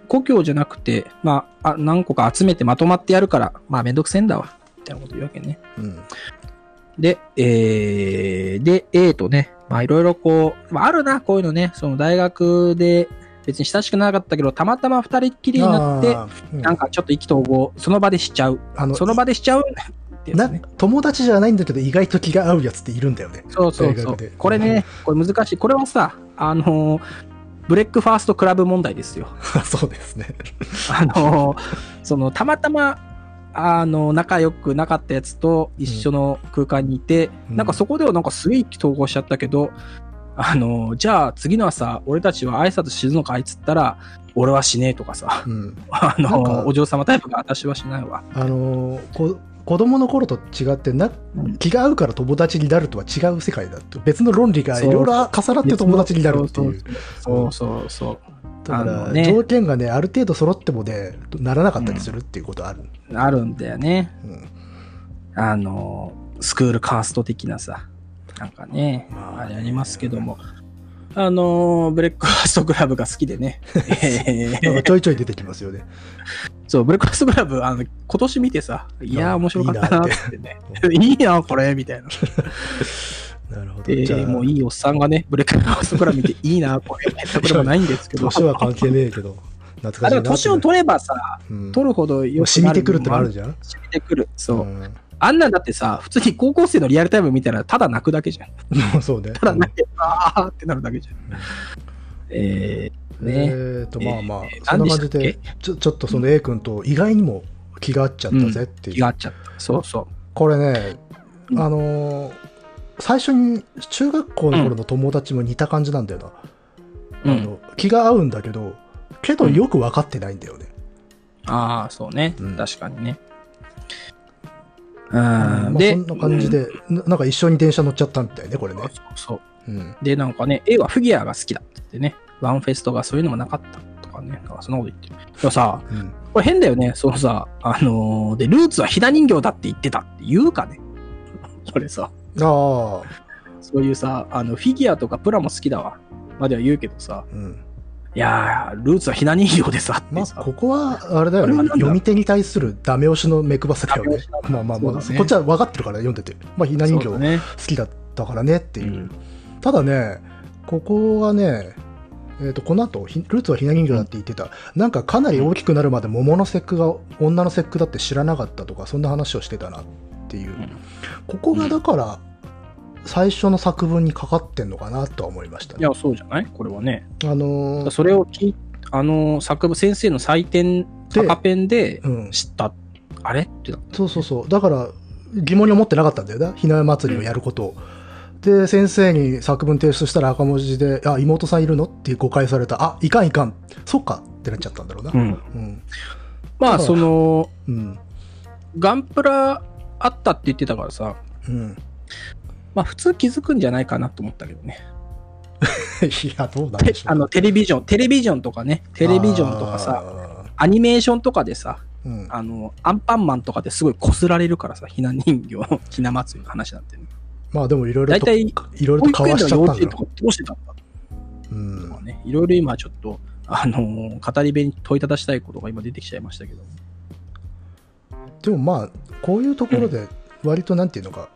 故郷じゃなくて、まあ、あ何個か集めてまとまってやるから、まあめんどくせえんだわ。みたいなこと言うわけね。うん。で、えー、で、A とね、まあいろいろこう、まああるな、こういうのね、その大学で別に親しくなかったけど、たまたま二人っきりになって、うんなんかちょっと意気投合、その場でしちゃう。あのその場でしちゃうってやつなね。友達じゃないんだけど、意外と気が合うやつっているんだよね。そうそうそう。これね、これ難しい。これはさ、あのーブレックファーストクラブ問題ですよ。*laughs* そうですね。あのーその、たまたま、あの、仲良くなかったやつと一緒の空間にいて、うんなんかそこではなんかすげえ意気投合しちゃったけど、あの、じゃあ次の朝、俺たちは挨拶しずのかいっつったら、俺はしねえとかさ、うん。あの、お嬢様タイプが私はしないわ。あのーこ子供の頃と違ってなうん。気が合うから友達になるとは違う世界だと。別の論理がいろいろ重なって友達になるっていう。そうそうそう。だから、ね。条件がねある程度揃ってもねならなかったりするっていうことある、あるんだよね。うん。あの、スクールカースト的なさ、なんかね、まああれありますけども。あの、ブレックファーストクラブが好きでね。*laughs* ちょいちょい出てきますよねそう、ブレックファストクラブ、あの、今年見てさ、いや面白かったなってね。いいな、*laughs* これ、みたいな。*laughs* なるほど、でもういいおっさんがね、ブレックファストクラブ見て、いいな、これ、みたいなこともないんですけど。年は関係ねえけど懐かしいな年を取ればさ、うん取るほどよく染みてくるってのあるじゃん染みてくる。そう。んあんなんだってさ、普通に高校生のリアルタイム見たら、ただ泣くだけじゃん。*laughs* そうねただ泣いて、あーってなるだけじゃん。えー、ね。えーとまあまあ、えーそんな感じ何ででちょちょっとその A 君と意外にも気が合っちゃったぜっていう。気が合っちゃった。そうそこれね、うんあのー最初に中学校の頃の友達も似た感じなんだよう。うな。あん。の気が合うんだけど、けどよく分かってないんだよね。ああ、そうねうん。確かにね。まあうん。で、そんな感じで、ななんか一緒に電車乗っちゃったみたいね、これねそう。そう。うん。で、なんかね、絵はフィギュアが好きだって言ってね、ワンフェスとかそういうのもなかったとかね、なんかそんなこと言ってる。でもさ、うん。これ変だよね、そのさ、あのーで、ルーツはひな人形だって言ってたって言うかね。これさ、ああ、そういうさ、あの、フィギュアとかプラも好きだわ。までは言うけどさ、うん。いやー、ルーツはひな人形でさまあ、さ、ここは、あれだよね読み手に対するダメ押しの目配せだよねまあまあまあ、ねこっちは分かってるから読んでて。まあ、ひな人形好。きだったからねっていう。うんただね、ここはね、えー、とこの後ひルーツはひな人形だって言ってた、なんかかなり大きくなるまで桃の節句が女の節句だって知らなかったとか、そんな話をしてたなっていう、うん。ここがだから、最初の作文にかかってんのかなとは思いましたね。いや、そうじゃない？これはね。あのーそれを聞いあのー作文、先生の採点、で赤ペンでうん、知った。あれ？ってなった。そうそうそう、だから疑問に思ってなかったんだよな、ひな祭りをやることを。で、先生に作文提出したら赤文字で、あ、妹さんいるの？って誤解された、あ、いかんいかん、そっかってなっちゃったんだろうな。うん。うん。まあ、その、うん。ガンプラあったって言ってたからさ、うん。まあ普通気づくんじゃないかなと思ったけどね。*laughs* いや、どうなんてでしょう。あの、テレビジョン、テレビジョンとかね、テレビジョンとかさ、あアニメーションとかでさ、ー、うん、あの、アンパンマンとかですごい擦られるからさ、ひな人形、ひな祭りの話なんてね。まあでもいろいろと、いろいろ保と交わしちゃったんだろ稚園とかどうしてたんだう。うと。ね、いろいろ今ちょっと、あのー語り部に問いただしたいことが今出てきちゃいましたけど。でもまあ、こういうところで、割となんていうのか、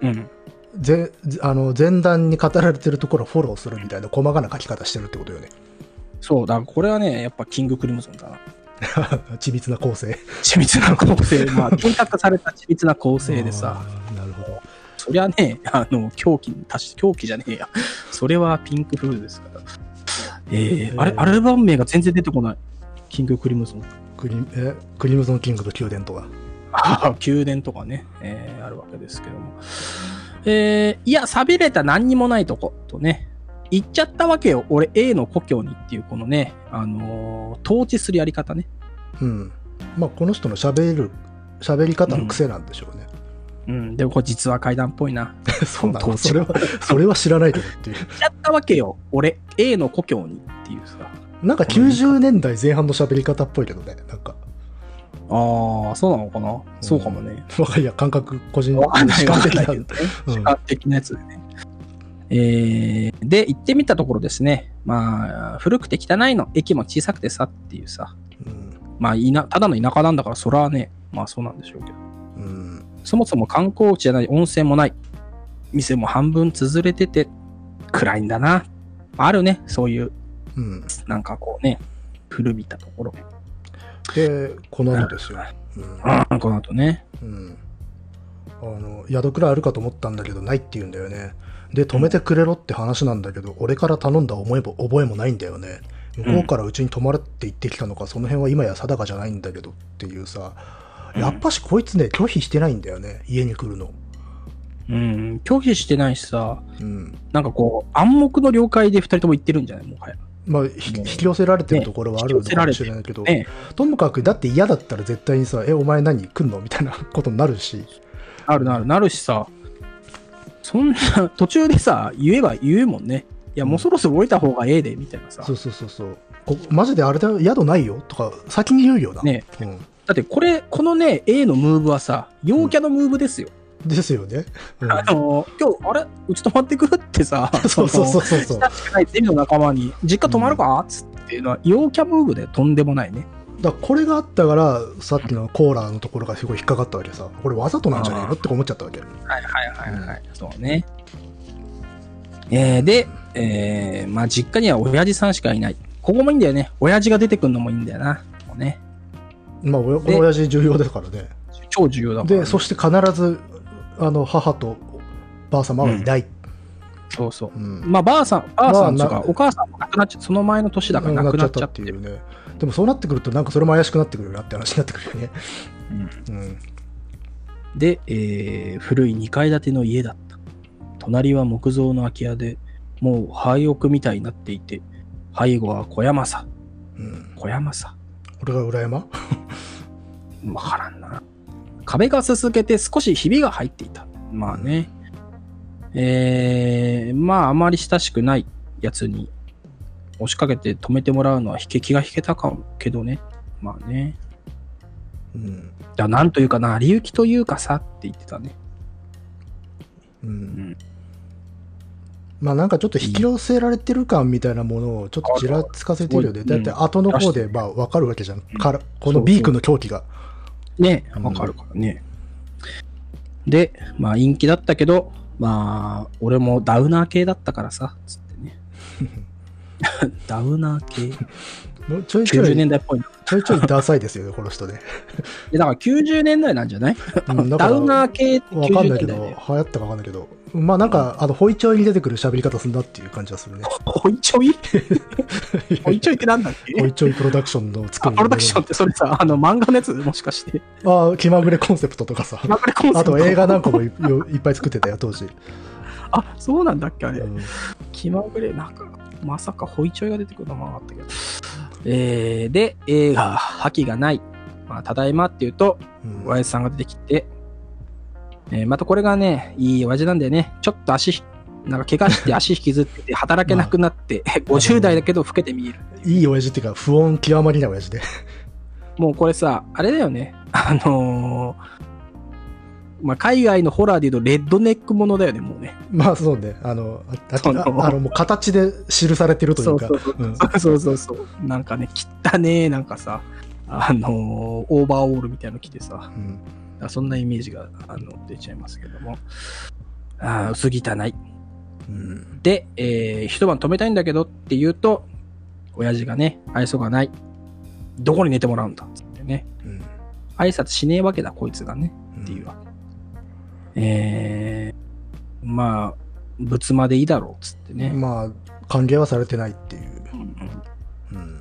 うん。ぜあの前段に語られてるところをフォローするみたいな細かな書き方してるってことよね。そう、だからこれはね、やっぱキングクリムゾンだな。*laughs* 緻密な構成。緻密な構成、まあ、*laughs* 計画された緻密な構成でさ。そりゃね、あの、狂気に達し、狂気じゃねえや。それはピンクフルーですから。えー、あれ、アルバム名が全然出てこない。キングクリムゾン。クリえクリムゾンキングと宮殿とか。ああ、宮殿とかね、えーあるわけですけども。えーいや、寂れた何にもないとこ、とね、言っちゃったわけよ。俺 A の故郷にっていう、このね、あのー統治するやり方ね。うん。まあ、この人の喋る、喋り方の癖なんでしょうね。うん、でもこれ実は階段っぽいな。*laughs* そうなの？それは、それは知らないけどっていう。言っちゃったわけよ。俺 A の故郷にっていうさ。なんか90年代前半の喋り方っぽいけどね。なんか。ああ、そうなのかな、そうかもね。いや、感覚、個人わかんない主観的なね。主観的なやつでね。えー、で、行ってみたところですね。まあ、古くて汚いの。駅も小さくてさっていうさ。うん。まあ、いな、ただの田舎なんだから、そらね、まあそうなんでしょうけど。うん。そもそも観光地じゃない、温泉もない。店も半分潰れてて、暗いんだな。あるね、そういう、うん。なんかこうね、古びたところ。で、この後ですよ。うん、この後ね。うん。うん。あの、宿くらいあるかと思ったんだけど、ないって言うんだよね。で、止めてくれろって話なんだけど、俺から頼んだ思いも覚えもないんだよね。向こうからうちに泊まれって言ってきたのか、その辺は今や定かじゃないんだけどっていうさ、やっぱしこいつね、拒否してないんだよね、家に来るの。うん、拒否してないしさ、うん。なんかこう、暗黙の了解で二人とも言ってるんじゃない？もはや。まあ、ひ引き寄せられてるところはあるのかもしれないけど、ね、ともかく、だって嫌だったら絶対にさ、え、お前何？来んの？みたいなことになるし、あるなる、なるしさ、そんな、途中でさ、言えば言うもんね。いや、もうそろそろ降りた方がええで、みたいなさ。そうそうそうそう。こマジであれだよ、宿ないよ？とか、先に言うよな。ねうん。だってこれ、このね、A のムーブはさ、陽キャのムーブですよ。ですよね。うんあの、今日、あれ？うち泊まってくるってさ、*laughs* そうそうそうそうそう。いゼミの仲間に、実家泊まるか？つっていうのは、陽キャムーブでとんでもないね。だこれがあったから、さっきのコーラのところがすごい引っかかったわけさ。これわざとなんじゃねえの？って思っちゃったわけ。はいはいはいはい。そうね。えー、で、えー、まあ実家には親父さんしかいない。ここもいいんだよね。親父が出てくるのもいいんだよな。もうね。まあ、おこでの親父重要ですからね。超重要だから、ね。で、そして必ず、あの、母とばあ様はいない。そうそう。うん。まあ、ばあさん、ばあさんとか、お母さんも亡くなっちゃその前の年だから亡くなっちゃってる。いうね。でもそうなってくると、なんかそれも怪しくなってくるよなって話になってくるよね。うん。で、えー古い2階建ての家だった。隣は木造の空き家で、もう廃屋みたいになっていて、背後は小山さ。うん。小山さ。俺が裏山わからんな。壁がすすけて少しひびが入っていた。まあね。えー、まああまり親しくないやつに押しかけて止めてもらうのは引け気が引けたかもけどね。まあね。うん。じゃあなんというかな、理由きというかさって言ってたね。うん。んまあなんかちょっと引き寄せられてる感みたいなものをちょっとちらつかせてるよね。うんだって後の方でまあわかるわけじゃん。からこのビークの狂気が。ねうんわかるからね。で、まあ陰気だったけど、まあ、俺もダウナー系だったからさ、つってね。*laughs* ダウナー系もうちょいちょ90い、年代っぽいな。ちょいちょいダサいですよね、この人ね。*laughs* でだから90年代なんじゃない？うんダウナー系ってわかんないけ90年ど。流行ったかわかんないけど。まあなんか、あの、ホイチョイに出てくる喋り方すんだっていう感じはするね。ホイチョイ？*laughs* ホイチョイってなんだっけ？ホイチョイプロダクションの作るあプロダクションってそれさ、あの漫画のやつもしかして。ああ、気まぐれコンセプトとかさ。気まぐれコンセプトあと映画なんかもいいっぱい作ってたよ、当時。あ、そうなんだっけあれ。うん気まぐれ、なんか、まさかホイチョイが出てくるのもなかったけど。えー、で、映画、覇気がない。まあ、ただいまっていうと、うん親父さんが出てきて、えーまたこれがね、いい親父なんだよね。ちょっと足ひ、なんか怪我して *laughs* 足引きずってて、働けなくなって、50 *laughs* 代だけど老けて見える。いい親父っていうか、不穏極まりな親父で。もうこれさ、あれだよね。あのーまあ、海外のホラーで言うとレッドネックものだよね、もうね。まあそうね、あの、あのああのもう形で記されてるというか。そうそううんそうそうそう。なんかね、汚ねえ、なんかさ、あのーオーバーオールみたいなの着てさ、うんあそんなイメージがあの出ちゃいますけども。あー薄汚い。うんで、えー一晩止めたいんだけどって言うと、親父がね、愛想がない。どこに寝てもらうんだっつってね。うん挨拶しねえわけだ、こいつがね。うんっていうわけ。えー、まあ、仏間でいいだろうっつってね。まあ、歓迎はされてないっていう。うんうんうん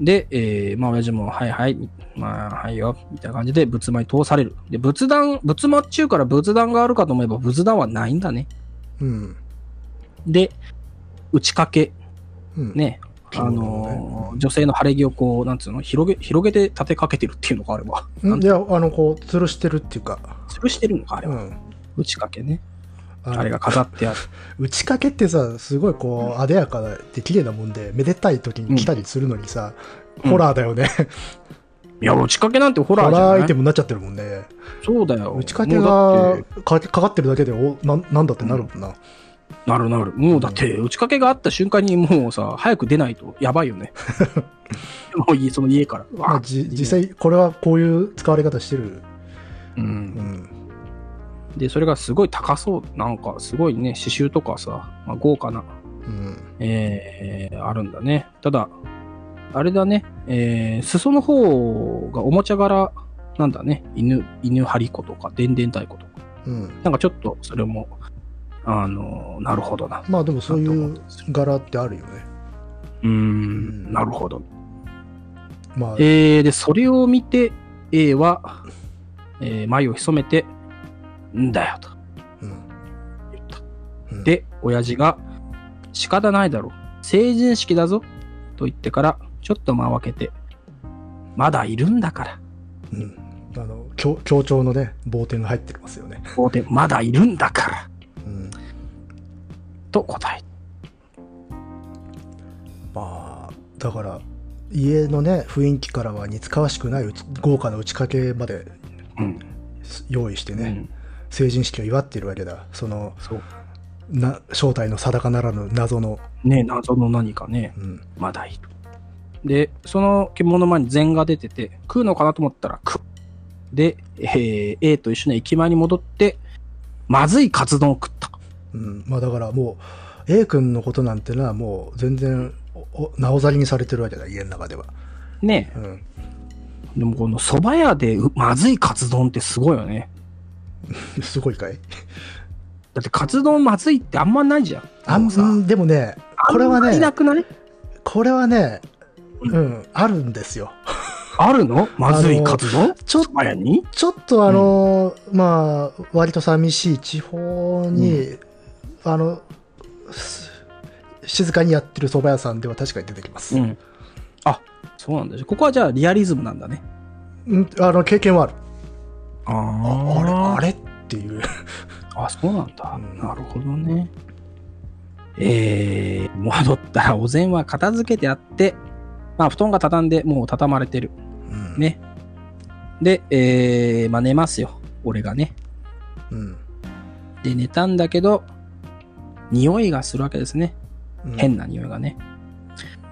で、えー、まあ、親父も、はいはい、まあ、はいよ、みたいな感じで仏間に通される。で、仏壇、仏間っちゅうから仏壇があるかと思えば仏壇はないんだね。うんで、打ち掛け、うんね、あのー女性の晴れ着をこう、なんつうの、広げ、広げて立てかけてるっていうのがあれば、うんいや、あの、こう、吊るしてるっていうか、吊るしてるのか、あれは。うん。打ち掛けね。あれが飾ってある。*laughs* 打ち掛けってさ、すごいこう、あでやかで綺麗なもんで、めでたい時に来たりするのにさ、うんホラーだよね。いや、打ち掛けなんてホホララーじゃない？ーアイテムになっちゃってるもんね。そうだよ。打ち掛けがかかかってるだけで、おななんだってなるもんな。なるなる。もうだって、打ち掛けがあった瞬間にもうさ、早く出ないとやばいよね。*laughs* もういい、その家から。まあ、じ実際、これはこういう使われ方してる。う。うんん。で、それがすごい高そう。なんか、すごいね、刺繍とかさ、まあ、豪華な、うん。えー、あるんだね。ただ、あれだね、えー、裾の方がおもちゃ柄なんだね。犬、犬張り子とか、でんでん太鼓とか。うん。なんかちょっと、それも、あの、なるほどな。まあでもそういう柄ってあるよね。うーんん、なるほど。まあ、えー、で、それを見て、A は、えー眉を潜めて、んだよとうん言った。うんで、親父が、仕方ないだろう。成人式だぞ。と言ってから、ちょっと間を空けて、まだいるんだから。うん。あの、強強調のね、棒点が入ってますよね。ここで、まだいるんだから。うん。と答え。まあ、だから、家のね、雰囲気からは似つかわしくないうち豪華な打ち掛けまでうん。用意してね、うん成人式を祝っているわけだ。その、そう。な正体の定かならぬ謎の。ね、謎の何かね、うん。まだいる。で、その獣の前に禅が出てて、食うのかなと思ったら食う。で、えー A と一緒に駅前に戻って、まずいカツ丼を食った。うん。まあだからもう、A 君のことなんてのはもう全然、なおざりにされてるわけだ、家の中では。ねうん。でもこの蕎麦屋でうまずいカツ丼ってすごいよね。*laughs* すごいかい？だってカツ丼まずいってあんまないじゃん。あんでもね、これはねな、くない？これはね、うんうん、あるんですよ。あるの？まずいカツ丼？ちょちょっとあの、まあ、割と寂しい地方に、あの、す静かにやってる蕎麦屋さんでは確かに出てきます。うん。あ、そうなんだ。ここはじゃあリアリズムなんだね。うん、あの、経験はある。あああれ、あれっていう。あ、そうなんだ。うんなるほどね。えー、戻ったらお膳は片付けてあって、まあ布団が畳んでもう畳まれてる。うん。ね。で、えー、まあ寝ますよ。俺がね。うん。で、寝たんだけど、匂いがするわけですね。うん変な匂いがね。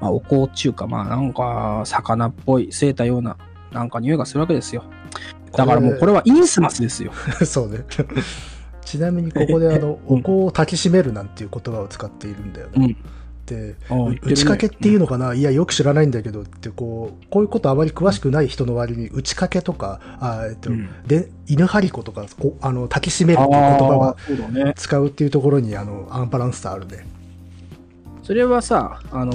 まあ、お香っていうか、まあ、なんか、魚っぽい、据えたような、なんか匂いがするわけですよ。だからもうこれはインスマスですよ。*laughs* そうね。*laughs* ちなみにここであの、うんお香を焚きしめるなんていう言葉を使っているんだよね。うん。って打ち掛けっていうのかな、いや、よく知らないんだけどって、こう、こういうことあまり詳しくない人の割に、打ち掛けとか、あえっと、うんで、犬張り子とか、こあの、焚きしめるっていう言葉あが。使うっていうところに、あの、アンバランスさあるね。それはさ、あの、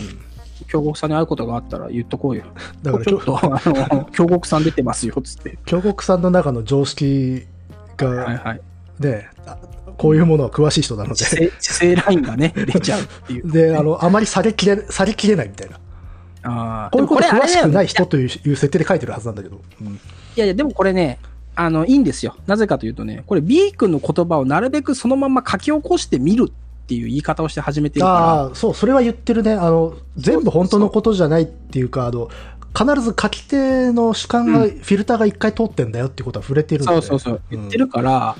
京極さんに会うことがあったら言っとこうよ。だから、*laughs* ちょっと、あの、京極さん出てますよ、つって。*laughs* 京極さんの中の常識はいが、はい。ね、あこういうものは詳しい人なので、姿勢、ラインがね、*laughs* 出ちゃうっていう。で、あの、あまりされきれ、されきれないみたいな。ああ、こういうこと詳しくない人といういう設定で書いてるはずなんだけど。うんいやいや、でもこれね、あの、いいんですよ。なぜかというとね、これ B 君の言葉をなるべくそのまま書き起こしてみるっていう言い方をして始めてるかああ、そう、それは言ってるね。あの、全部本当のことじゃないっていうか、あの、必ず書き手の主観が、うんフィルターが一回通ってんだよってことは触れてるんだよねら。そうそうそう。言ってるから、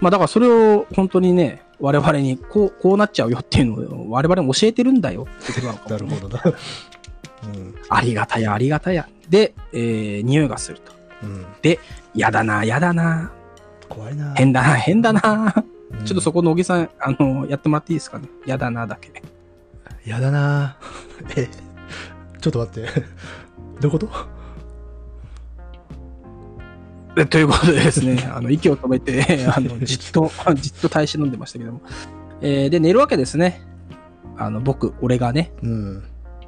まあだからそれを本当にね、我々にこう、こうなっちゃうよっていうのを我々に教えてるんだよってことなのかも、*laughs* なるほどな。うん。ありがたや、ありがたや。で、えー、匂いがすると。うん。やだな、やだな、怖いな。変だな、変だな。うんちょっとそこの小木さん、あの、やってもらっていいですかね？やだな、だけ。やだなえ、ちょっと待って。*laughs* どういうこと？でということでですね、*laughs* あの、息を止めて、*laughs* あの、じっと、*laughs* じっと耐え忍んでましたけども。えーで、寝るわけですね。あの、僕、俺がね。うん。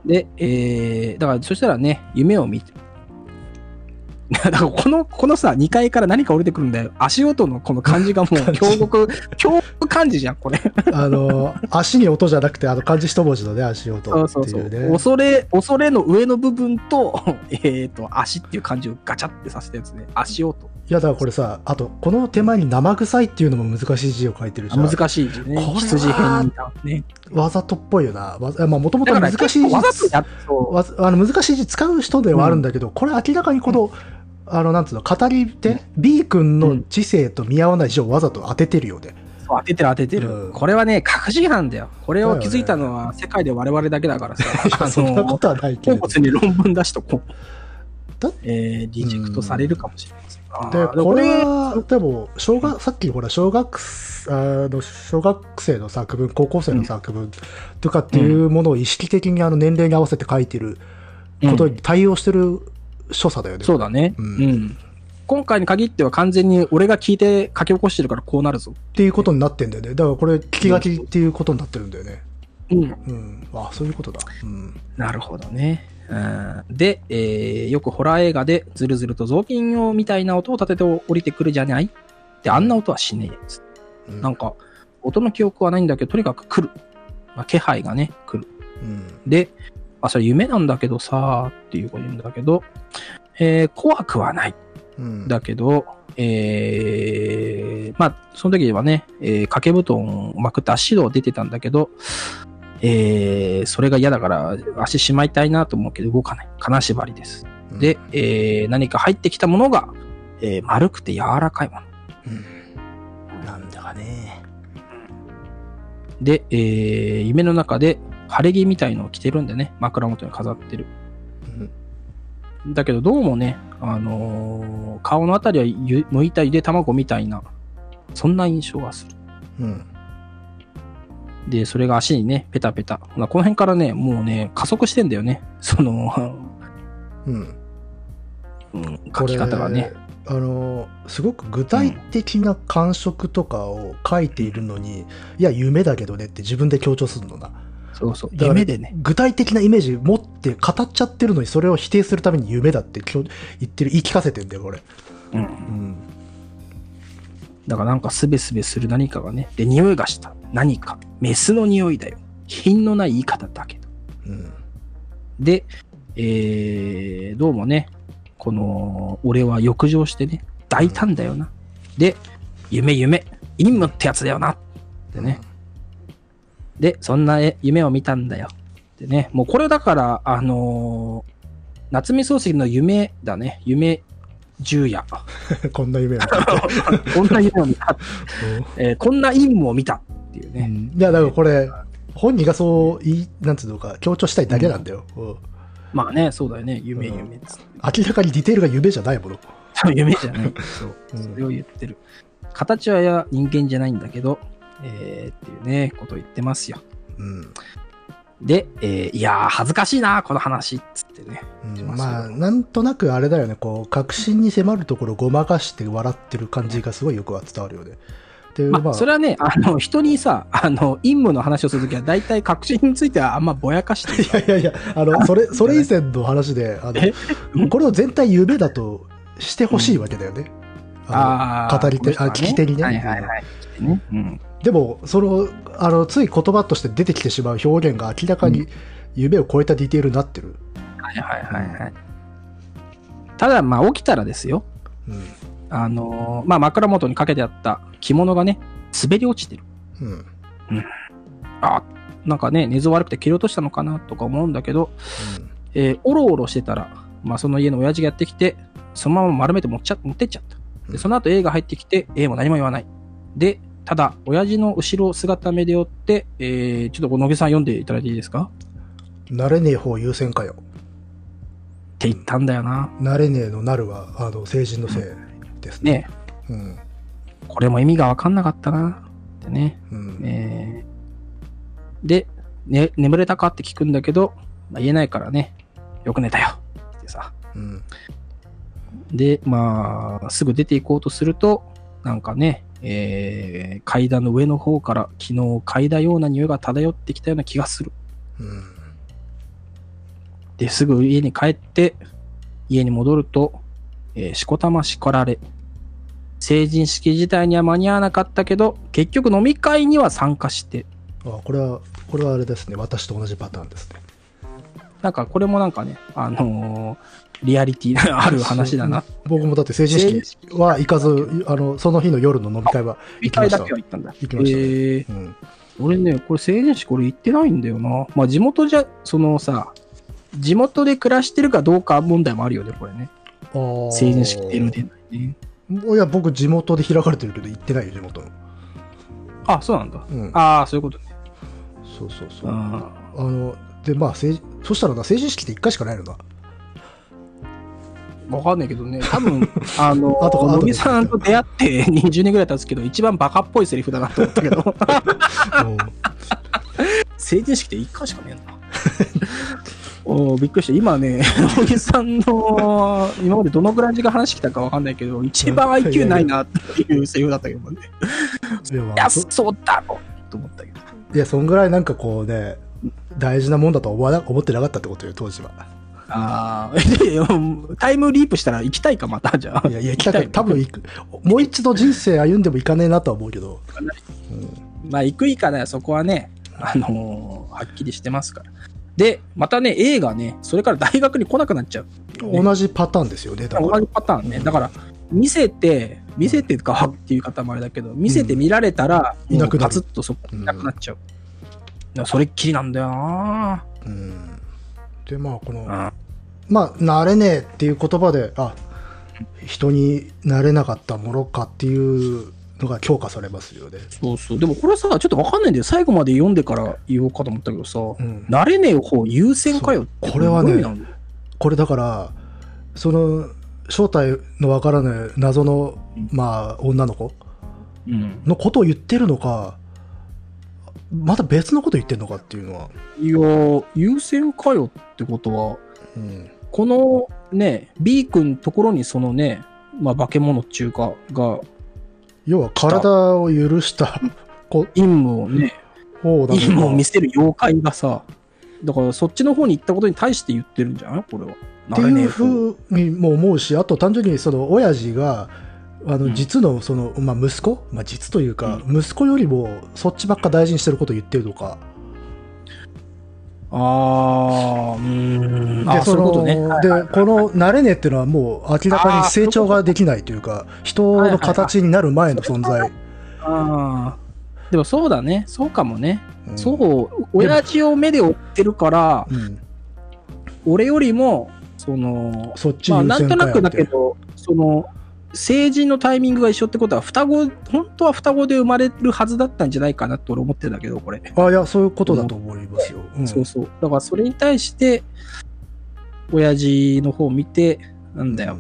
で、えー、だから、そしたらね、夢を見て。だから、この、このさ、2階から何か降りてくるんだよ。足音のこの感じがもう、京極、京極漢字じゃん、これ。あの、足に音じゃなくて、あの、漢字一文字のね、足音そうってそうそう。いうね。恐れ、恐れの上の部分と、*laughs* えっ、と、足っていう感じをガチャってさせたやつね。足音。いや、だからこれさ、あと、この手前に生臭いっていうのも難しい字を書いてるじゃん。難しい字ね羊編だね。わざとっぽいよな。わざまあ、もともと難しい字わざとやっあの難しい字使う人ではあるんだけど、これ明らかにこの、あの、なんつうの、語り手、B 君の知性と見合わない字をわざと当ててるよう当ててる当ててる。うんこれはね、確信犯だよ。これを気づいたのは世界で我々だけだからさ。*laughs* あそんなこの、とはないけれど。好物に論文出しとこうだ。えー、リジェクトされるかもしれません。あで、ーこれは、でも、小学、さっきほら、小学、あの、小学生の作文、高校生の作文とかっていうものを意識的にあの年齢に合わせて書いてることに対応してる所作だよね。そうだね。ううんん。今回に限っては完全に俺が聞いて書き起こしてるからこうなるぞ。っていうことになってんだよね。だからこれ、聞き書きっていうことになってるんだよね。うん。うん。あ、そういうことだ。うん。なるほどね。うんで、えーよくホラー映画でズルズルと雑巾用みたいな音を立てて降りてくるじゃない？で、あんな音はしねえやつ。うんなんか、音の記憶はないんだけど、とにかく来る。まあ、気配がね、来る。うん。で、まあ、それ夢なんだけどさ、っていうこと言うんだけど、えー怖くはない。うん。だけど、えーまあ、その時はね、えー掛け布団をまくって足を出てたんだけど、えーそれが嫌だから足しまいたいなと思うけど動かない。金縛りです。うんで、、えー何か入ってきたものが、えー丸くて柔らかいもの。うん。なんだかね。で、えー夢の中で晴れ着みたいのを着てるんでね、枕元に飾ってる。うん。だけどどうもね、あのー顔のあたりはゆ剥いたゆで卵みたいな、そんな印象がする。うん。で、それが足にね、ペタペタ。まあこの辺からね、もうね、加速してんだよね。*laughs* その、うん。うん、書き方がね。。あのすごく具体的な感触とかを書いているのに、いや夢だけどねって自分で強調するのなそうそう。夢でね。具体的なイメージ持って語っちゃってるのにそれを否定するために夢だって今日言ってる言い聞かせてんだよこれ、うん。うん、だからなんかすべすべする何かがね。で、匂いがした。何か。メスの匂いだよ。品のない言い方だけど。うんで、えー、どうもね、この、俺は浴場してね、抱いたんだよな。で、夢夢、陰夢ってやつだよな。ってね。で、そんな絵夢を見たんだよ。でね、もうこれだから、あのー夏目漱石の夢だね。夢十夜。こんな夢を見たこんな夢を見た。*laughs* えーこんな陰夢を見たっていううね。んいやだからこれ本人がそう言いなんつうのか強調したいだけなんだよ、うんまあね、そうだよね。夢うん夢っつって。明らかにディテールが夢じゃないもの、そう夢じゃない。*laughs* そう。うんそれを言ってる。形はや人間じゃないんだけど、えー、っていうね、ことを言ってますよ。うんで、えーいやー、恥ずかしいな、この話、っつってね。うんまあまあなんとなくあれだよねこう確信に迫るところをごまかして笑ってる感じがすごいよくは伝わるよねでまあ、それはね、あの、人にさ、あの、陰夢の話をするときは、大体確信 *laughs* についてはあんまぼやかしてるいやいやいや、あの、それ、それ以前の話で、あえ？の、これを全体夢だとしてほしいわけだよね。ああーの語り手、あ、聞き手にね。はいはいはい。うん。でも、その、あの、つい言葉として出てきてしまう表現が明らかに夢を超えたディテールになってる。はいはいはいはい。ただ、まあ、起きたらですよ。うん。あのーまあ、枕元にかけてあった着物がね、滑り落ちてる。うん。あ、なんかね、寝相悪くて切り落としたのかなとか思うんだけど、えーおろおろしてたら、まあ、その家の親父がやってきて、そのまま丸めて持っちゃ持ってっちゃった。で、うんその後 A が入ってきて、A も何も言わない。で、ただ、親父の後ろ姿目で追って、えー、ちょっとこの野毛さん読んでいただいていいですか？慣れねえ方優先かよ。って言ったんだよな。慣れねえのなるは、あの、成人のせいですね。ねうん。これも意味がわかんなかったな。ってね。うん。えーで、ね、眠れたかって聞くんだけど、まあ、言えないからね、よく寝たよ。ってさ。うん。で、まあ、すぐ出ていこうとすると、なんかね、えー階段の上の方から昨日嗅いだような匂いが漂ってきたような気がする。うん。で、すぐ家に帰って、家に戻ると、えーしこたま叱られ。成人式自体には間に合わなかったけど、結局飲み会には参加して、あ、これは、これはあれですね。私と同じパターンですね。なんかこれもなんかね、あのーリアリティの *laughs* ある話だな。僕もだって成人式は行かず、あの、その日の夜の飲み会は行きました。だけは行ったんだ。行きましたねえーうん。俺ね、これ成人式これ行ってないんだよな。まあ地元じゃ、そのさ、地元で暮らしてるかどうか問題もあるよね、これね。成人式出る出ないね。いや、僕地元で開かれてるけど行ってないよ、地元の。あ、そうなんだ。うん。ああ、そういうことね。そうそうそう。ああの、で、まあ、そしたらな、成人式って1回しかないのな。あ、わかんないけどね、多分、*laughs* あの、後か後で野木さんと出会って20年ぐらい経つけど、一番バカっぽいセリフだなと思ったけど、*laughs* うん成人式って1回しかねえんだ。*laughs* おーびっくりした。今ね、野木さんの、今までどのぐらい時間話してきたかわかんないけど、一番 IQ ないなっていうセリフだったけどね。いや、そそうだろうと思ったけど。いや、そんぐらいなんかこうね、大事なもんだと思ってなかったってことよ、当時は。ああ、*laughs* タイムリープしたら行きたいか、また、じゃあ。いや、いや、行きたい。多分行く。もう一度人生歩んでも行かねえなとは思うけど。まあ、行くいかない、そこはね、あのーはっきりしてますから。で、またね、映画ね、それから大学に来なくなっちゃうね、同じパターンですよね、同じパターンね。だから、見せて、見せてかっていう方もあれだけど、見せて見られたら、いなくなるもうパツッとそこいなくなっちゃう。だからそれっきりなんだよなうん。で、まあ、この、あまあ、慣れねえっていう言葉で、あ、人になれなかったものかっていうのが強化されますよね。そうそう。でもこれさ、ちょっとわかんないんだよ。最後まで読んでから言おうかと思ったけどさ、うん。慣れねえ方優先かよこれはねこれだから、その、正体のわからない謎の、まあ、女の子うん。のことを言ってるのか、また別のこと言ってるのかっていうのは。いやー、優先かよってことは、うん。このね、B 君ところにそのね、まあ、化け物っていうか、が、要は体を許したこ陰夢をね、陰夢を見せる妖怪がさ、だからそっちの方に行ったことに対して言ってるんじゃない？これは。っていうふうにも思うし、あと単純にその親父が、あのうん実のその、まあ、息子、まあ、実というか、息子よりもそっちばっか大事にしてることを言ってるとか、ああ、うーん。あで、ね。で、この慣れねえっていうのはもう明らかに成長ができないというか、人の形になる前の存在。ああ。でもそうだね。そうかもね。うんそう、親父を目で追ってるから、うん俺よりも、その、そっちまあ、なんとなくだけど、その、成人のタイミングが一緒ってことは、双子、本当は双子で生まれるはずだったんじゃないかなって俺思ってんだけど、これ。あ、いや、そういうことだと思いますよ。うんそうそう。だからそれに対して、親父の方を見て、なんだよ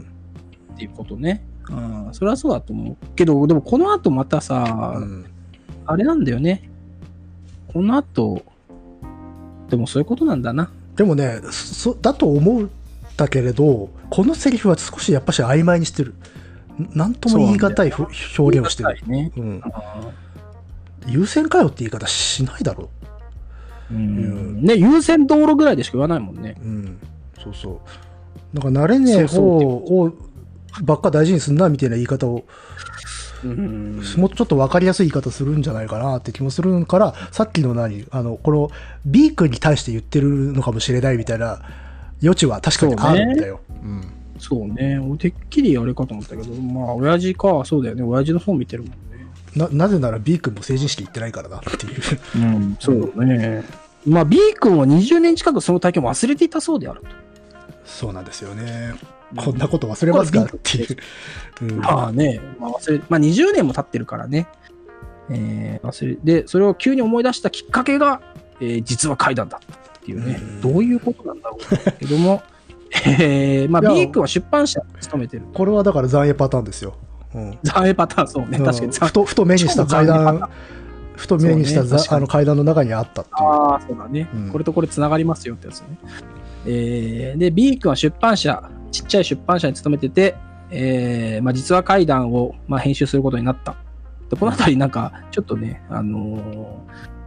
っていうことね。うん、それはそうだと思う。けど、でもこの後またさ、うんあれなんだよね。この後、でもそういうことなんだな。でもねそだと思ったけれどこのセリフは少しやっぱし曖昧にしてるんなんとも言い難いふ表現をしてる、ね。うん、あ優先かよって言い方しないだろーうん。ね、優先道路ぐらいでしか言わないもんね。うん。そうそう。なんか慣れねえ方をばっか大事にすんなみたいな言い方をうん。もうちょっと分かりやすい言い方するんじゃないかなって気もするからさっきの何？あのこの B 君に対して言ってるのかもしれないみたいな余地は確かにあるんだよ。うんそうね。俺てっきりあれかと思ったけど、まあ、親父か。そうだよね。親父の方見てるもんね。ななぜなら B 君も成人式行ってないからなっていう。うん、そうだね。まあ、B 君は20年近くその体験を忘れていたそうであると。そうなんですよね。こんなこと忘れますかっていう。うんまあね、まあ、忘れ、まあ20年も経ってるからね。えー、忘れ、で、それを急に思い出したきっかけが、えー実は階段だったっていうね、うんどういうことなんだろうけども、えー、まあ B 君は出版社に勤めてる。これはだから残影パターンですよ。うんザエパターン、そうね、確かにふとふと目にした階段、ふと目にしたねあの階段の中にあったっていう。ああ、そうだね、うんこれとこれ繋がりますよってやつね。えー、で、B 君は出版社、ちっちゃい出版社に勤めてて、えー、まあ実は怪談を、まあ、編集することになった。で、このあたりなんか、ちょっとね、あのー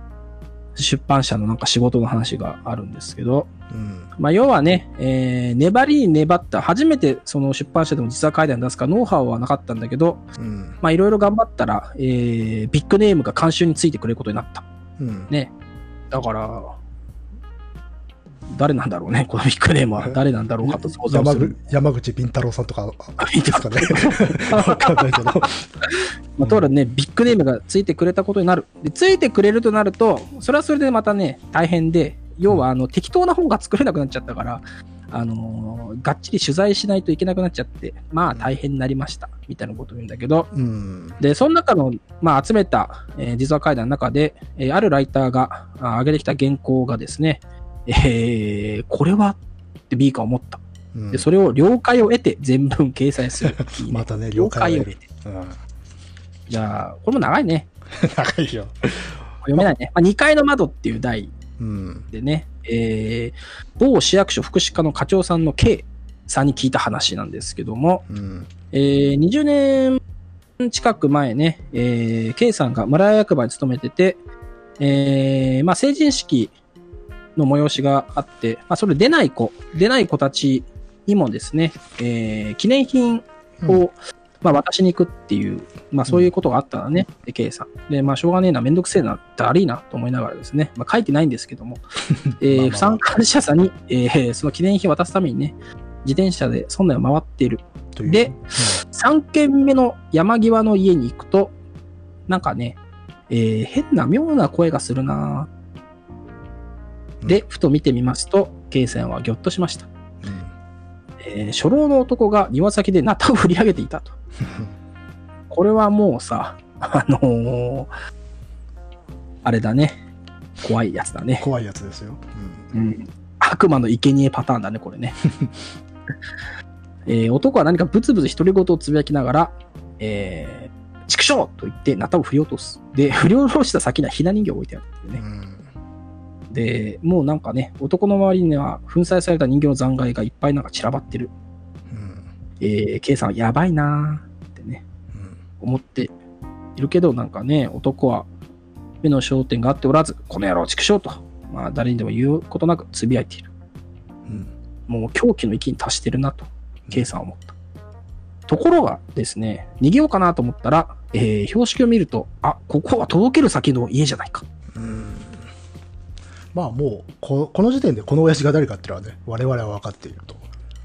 出版社のなんか仕事の話があるんですけど、うんまあ要はね、えー、粘りに粘った、初めてその出版社でも実は怪談出すかノウハウはなかったんだけど、うんまあいろいろ頑張ったら、えー、ビッグネームが監修についてくれることになった。うんね。だから、誰なんだろうね。このビッグネームは誰なんだろうかと想像する山口。山口敏太郎さんとかあいいですかね。*laughs* わかんないけど。*laughs* まあ、とあるね、ビッグネームがついてくれたことになる。で、ついてくれるとなると、それはそれでまたね、大変で、要は、あの、適当な本が作れなくなっちゃったから、あのーがっちり取材しないといけなくなっちゃって、まあ大変になりました、みたいなことを言うんだけど、うんで、その中の、まあ集めた、えー実話怪談の中で、えーあるライターがあ上げてきた原稿がですね、えーこれは？ってビーカー思った。うんで、それを了解を得て全文掲載する。いいねまたね、了了解を得て。。うんじゃあ、これも長いね。*laughs* 長いよ。読めないね。まあ、2階の窓っていう題うん。でね、えー、某市役所福祉課の課長さんの K さんに聞いた話なんですけども、うん。えー20年近く前ね、えー、K さんが村役場に勤めてて、えーまあ、成人式の催しがあって、まあ、それ出ない子、出ない子たちにもですね、えー記念品を、まあ、渡しに行くっていう、まあ、そういうことがあったらね、で K さん。で、まあ、しょうがねえな、めんどくせえな、だるいなと思いながらですね、まあ、書いてないんですけども、*laughs* 不参加者さんに、えーその記念品を渡すためにね、自転車で村内を回っている。という。で、3軒目の山際の家に行くと、なんかね、えー変な妙な声がするなうんで、ふと見てみますと、K さんはぎょっとしました。うんえー初老の男が庭先でナタを振り上げていたと。*laughs* これはもうさ、あのーあれだね。怖いやつだね。怖いやつですよ。うん。悪魔の生贄パターンだね、これね。*laughs* えー男は何かブツブツ独り言をつぶやきながら、えー、畜生と言ってナタを振り落とす。で、振り下ろした先にはひな人形を置いてあるっていうね。うんで、もうなんかね、男の周りには粉砕された人形の残骸がいっぱいなんか散らばってる。うんえー、K さんはやばいなーってね、思っているけど、なんかね、男は目の焦点があっておらず、この野郎畜生と、まあ誰にでも言うことなくつぶやいている。うん。もう狂気の域に達してるなと、K さんは思った。ところがですね、逃げようかなと思ったら、えー、標識を見ると、あ、ここは届ける先の家じゃないか。うん。まあもうこ、この時点でこの親父が誰かっていうのはね、我々は分かっていると。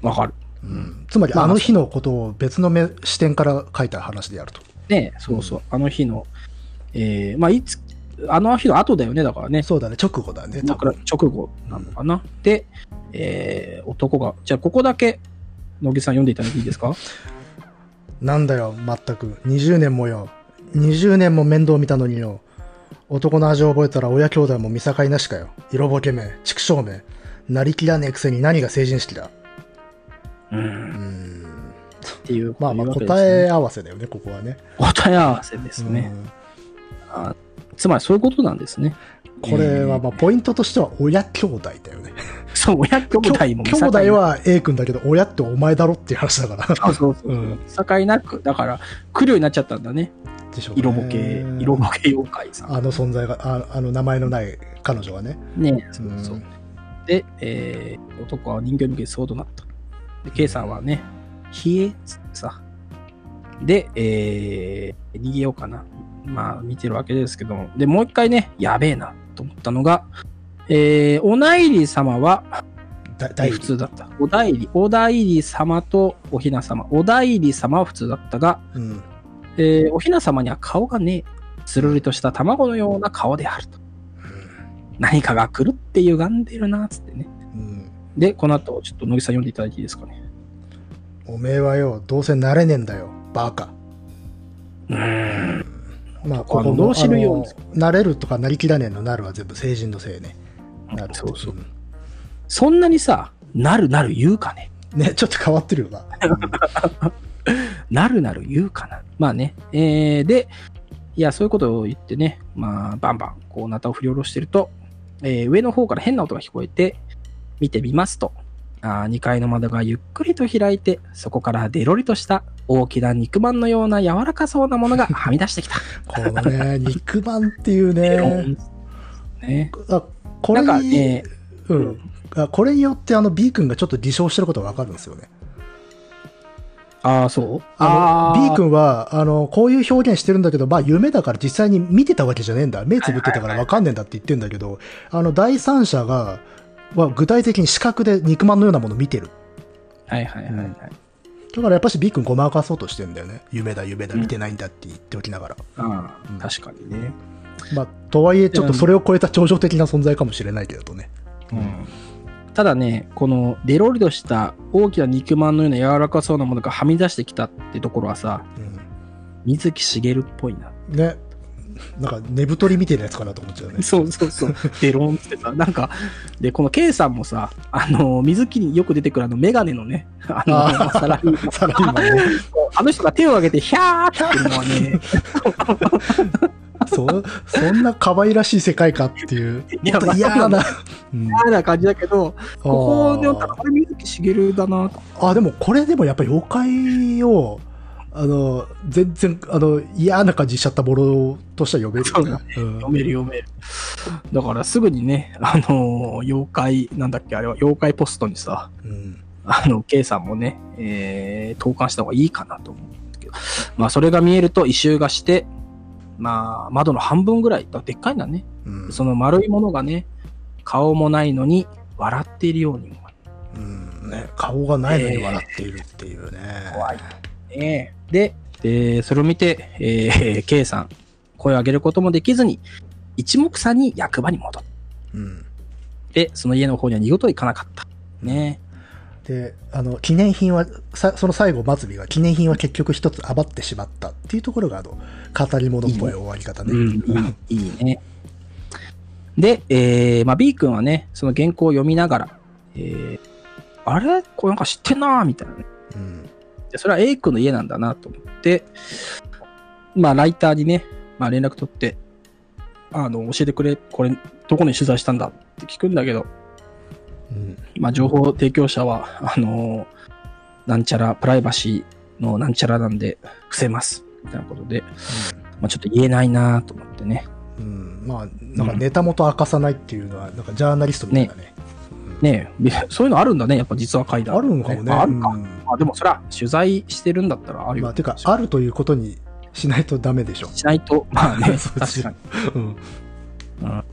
わかる。うん。つまりまああの日のことを別の目視点から書いた話であると。ねそうそう、あの日の、えー、まあいつ、あの日の後だよね、だからね。そうだね、直後だね。だから直後なのかな。で、えー、男が、じゃあここだけ、野木さん読んでいただいていいですか？*laughs* なんだよ、全く。20年もよ。20年も面倒見たのによ。男の味を覚えたら親兄弟も見境なしかよ。色ぼけめ、畜生め。なりきらねえくせに何が成人式だ。う。うんん。っていうまあまあ答え合わせだよね、ここはね。答え合わせですね。あつまりそういうことなんですね。うんこれはまあポイントとしては親兄弟だよね。そう、親兄弟も兄弟は A 君だけど親ってお前だろっていう話だから。そうそうそう。うん境なく、だから、来るようになっちゃったんだね。でしょうね色ボケ、色ボケ妖怪さん。あの存在が、ああの名前のない彼女がね。ねそうそう。うんで、えー男は人形抜けそうとなった。で、K さんはね、冷えっつってさ。で、えー逃げようかな。まあ、見てるわけですけども。で、もう一回ね、やべえなと思ったのが、えーお内裏様は、だ大普通だった。お代理、お代理様とお雛様。お代理様は普通だったが、うん。えーお雛様には顔がねえ。つるりとした卵のような顔であると。何かが来るって歪んでるな、つってね。うん。で、この後、ちょっと野木さん読んでいただいていいですかね。おめえはよ、どうせ慣れねえんだよ。バカ。うーん。まあ、あここの、の脳死ぬようにあの慣れるとかなりきらねえのなるは全部成人のせいね。なるそうそう。んそんなにさ、なるなる言うかね。ね、ちょっと変わってるよな。*laughs* *laughs* なるなる言うかな。まあね。えー、で、いや、そういうことを言ってね、まあ、バンバン、こう、ナタを振り下ろしてると、えー上の方から変な音が聞こえて、見てみますと、あ2階の窓がゆっくりと開いて、そこからデロリとした大きな肉まんのような柔らかそうなものが *laughs* はみ出してきた。このね、肉まんっていうねン。*laughs* ね。あ、これなんか、に、えーうん。あこれによってあの B 君がちょっと偽証してることがわかるんですよね。ああ、そう？あのー B 君は、あの、こういう表現してるんだけど、まあ夢だから実際に見てたわけじゃねえんだ。目つぶってたからわかんねえんだって言ってんだけど、あの、第三者が、は具体的に視覚で肉まんのようなものを見てる。はいはいはいはい。だからやっぱし B 君ごまかそうとしてんだよね。夢だ夢だ見てないんだって言っておきながら。ああ、うん確かにね。まあ、とはいえちょっとそれを超えた超常的な存在かもしれないけれどね。うんただね、このデロリとした大きな肉まんのような柔らかそうなものがはみ出してきたってところはさ、うん。水木しげるっぽいな。ね。なんか、寝太りみたいなやつかなと思っちゃうね。そうそうそう。*laughs* デロンってさ、なんか、で、この K さんもさ、あの、水木によく出てくるあの、メガネのね、あの、あーサラリーマンサラリーマンね。*laughs* あの人が手を挙げて、ヒャーって言うのはね、*laughs* *laughs* そ、そんな可愛らしい世界かっていう。嫌な。うん嫌な感じだけど、ここでこれ水木しげるだなと。あ、でもこれでもやっぱり妖怪を、あの、全然、あの、嫌な感じしちゃったものとしては読めるよね。うん読める読める。だからすぐにね、あの、妖怪、なんだっけ、あれは妖怪ポストにさ、うんあの、K さんもね、えー、投函した方がいいかなと思うんですけど、まあ、それが見えると異臭がして、まあ、窓の半分ぐらい、だでっかいんだね。うんその丸いものがね、顔もないのに、笑っているようにもうんね、顔がないのに笑っているっていうね。怖いね。で、で、それを見て、えー、K さん、声を上げることもできずに、一目散に役場に戻っうんて、その家の方には二度と行かなかった。ね。で、あの、記念品は、さその最後、末尾が、記念品は結局一つ余ってしまったっていうところが、あの、語り物っぽい終わり方ね。うん、いいいいね。で、えー、まあ、B 君はね、その原稿を読みながら、えー、あれ？これなんか知ってんなーみたいなね。うんでそれは A 君の家なんだなと思って、まあ、ライターにね、まあ、連絡取って、あの、教えてくれ、これ、どこに取材したんだって聞くんだけど、うんまあ、情報提供者は、あのなんちゃら、プライバシーのなんちゃらなんで伏せます。みたいなことで、まあちょっと言えないなと思ってね。うん、まあ、なんかネタ元明かさないっていうのは、なんかジャーナリストみたいなね。ねえ、*laughs* そういうのあるんだね、やっぱ実は書いてあるのかもね。あるか。うんあでもそれは取材してるんだったらあるよ。まあ、てか、あるということにしないとダメでしょ。しないと、まあね、*laughs* 確かよに。うん。うん。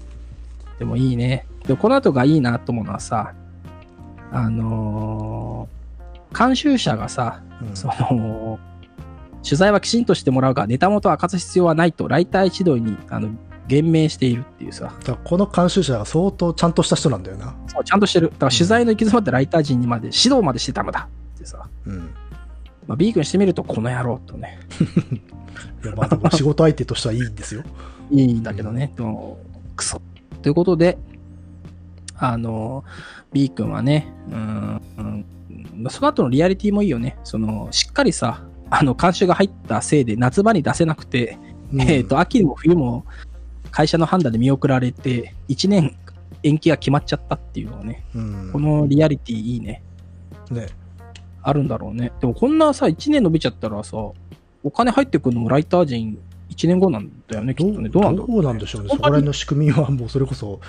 でもいいね。で、この後がいいなと思うのはさ、あのー監修者がさ、うんその、取材はきちんとしてもらうが、ネタ元を明かす必要はないと、ライター一同に、あの、言明しているっていうさ、この監修者が相当ちゃんとした人なんだよな。そうちゃんとしてる。だから取材の行き詰まったライター陣にまで、指導までしてたのだってさ、うん。まあ、B 君してみると、この野郎とね、*laughs* いや、まあ仕事相手としてはいいんですよ。*laughs* いいんだけどね、でもクソ。ということで、あの、B 君はね、うん、うんその後のリアリティもいいよね。その、しっかりさ、あの、監修が入ったせいで夏場に出せなくて、うんえっ、と、秋も冬も会社の判断で見送られて、1年延期が決まっちゃったっていうのはね、うんこのリアリティいいね。ね。あるんだろうね。でもこんなさ、1年伸びちゃったらさ、お金入ってくるのもライター陣1年後なんだよね、きどうっとね。どうなんだろうどうなんでしょうね。そこら辺の仕組みはもうそれこそ、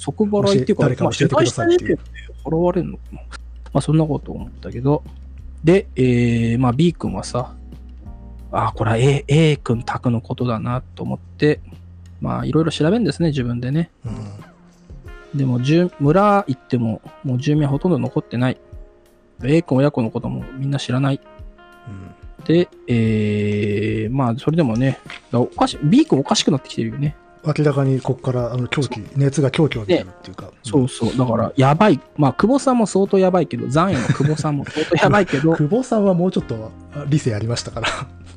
即払いっていうか、誰か教えてくださいっていう払われるのかな。まあそんなこと思ったけど。で、えー、まあ B 君はさ、あ、これは A, A 君宅のことだなと思って、まあいろいろ調べるんですね、自分でね。うん。でも、住村行っても、もう住民はほとんど残ってない。A 君親子のこともみんな知らない。うんで、えー、まあそれでもね、おかし B 君おかしくなってきてるよね。明らかにここからあの狂気、熱が狂気を出てるっていうか。そうそう。だから、やばい。まあ、久保さんも相当やばいけど、残影の久保さんも相当やばいけど、久保さんはもうちょっとあ理性ありましたから。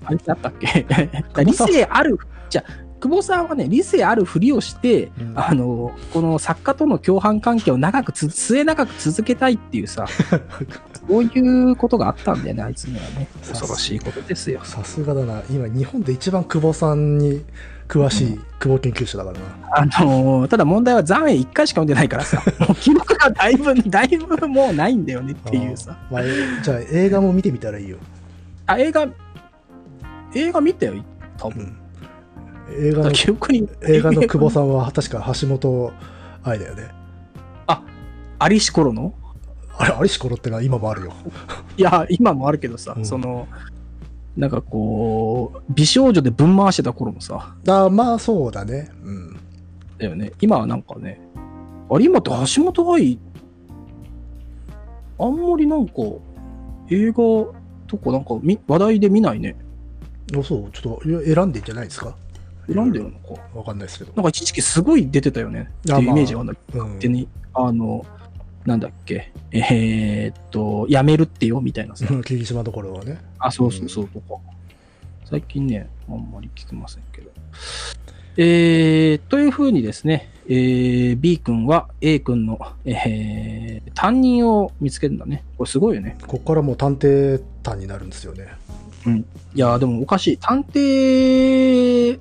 あれだったっけ？*laughs* 理性ある、じゃあ久保さんはね、理性あるふりをして、うんあの、この作家との共犯関係を長くつ、末長く続けたいっていうさ、*laughs* そういうことがあったんだよね、あいつにはね。恐ろしいことですよ。さすがだな。今、日本で一番久保さんに詳しい久保研究者だからな。あのただ問題は残影1回しか読んでないからさ、*laughs* もう記録がだいぶ、だいぶもうないんだよねっていうさ。あーまあじゃあ映画も見てみたらいいよ。あ、映画、映画見たよ、多分。うん、映画の記憶に。映画の久保さんは確か橋本愛だよね。アリシコロの？あれ、アリシコロってのは今もあるよ。いや、今もあるけどさ、うんその、なんかこう、美少女でぶん回してた頃もさ、あまあそうだね。うん。だよね。今はなんかね、あれ今って橋本愛、あんまりなんか、映画とかなんかみ話題で見ないね。あそう、ちょっと選んでんじゃないですか？選んでるのか。わかんないですけど。なんか一時期すごい出てたよね。っていうイメージがあるんだけど、うん勝手に、あの、なんだっけ、えーっと、やめるってよ、みたいなさ。う *laughs* ん霧島のところはね。あ、そうそうそう、とか。最近ね、あんまり聞きませんけど。えー、というふうにですね、えー、B 君は A 君の、えー、担任を見つけるんだね。これすごいよね。ここからもう探偵団になるんですよね。いやー、でもおかしい。探偵、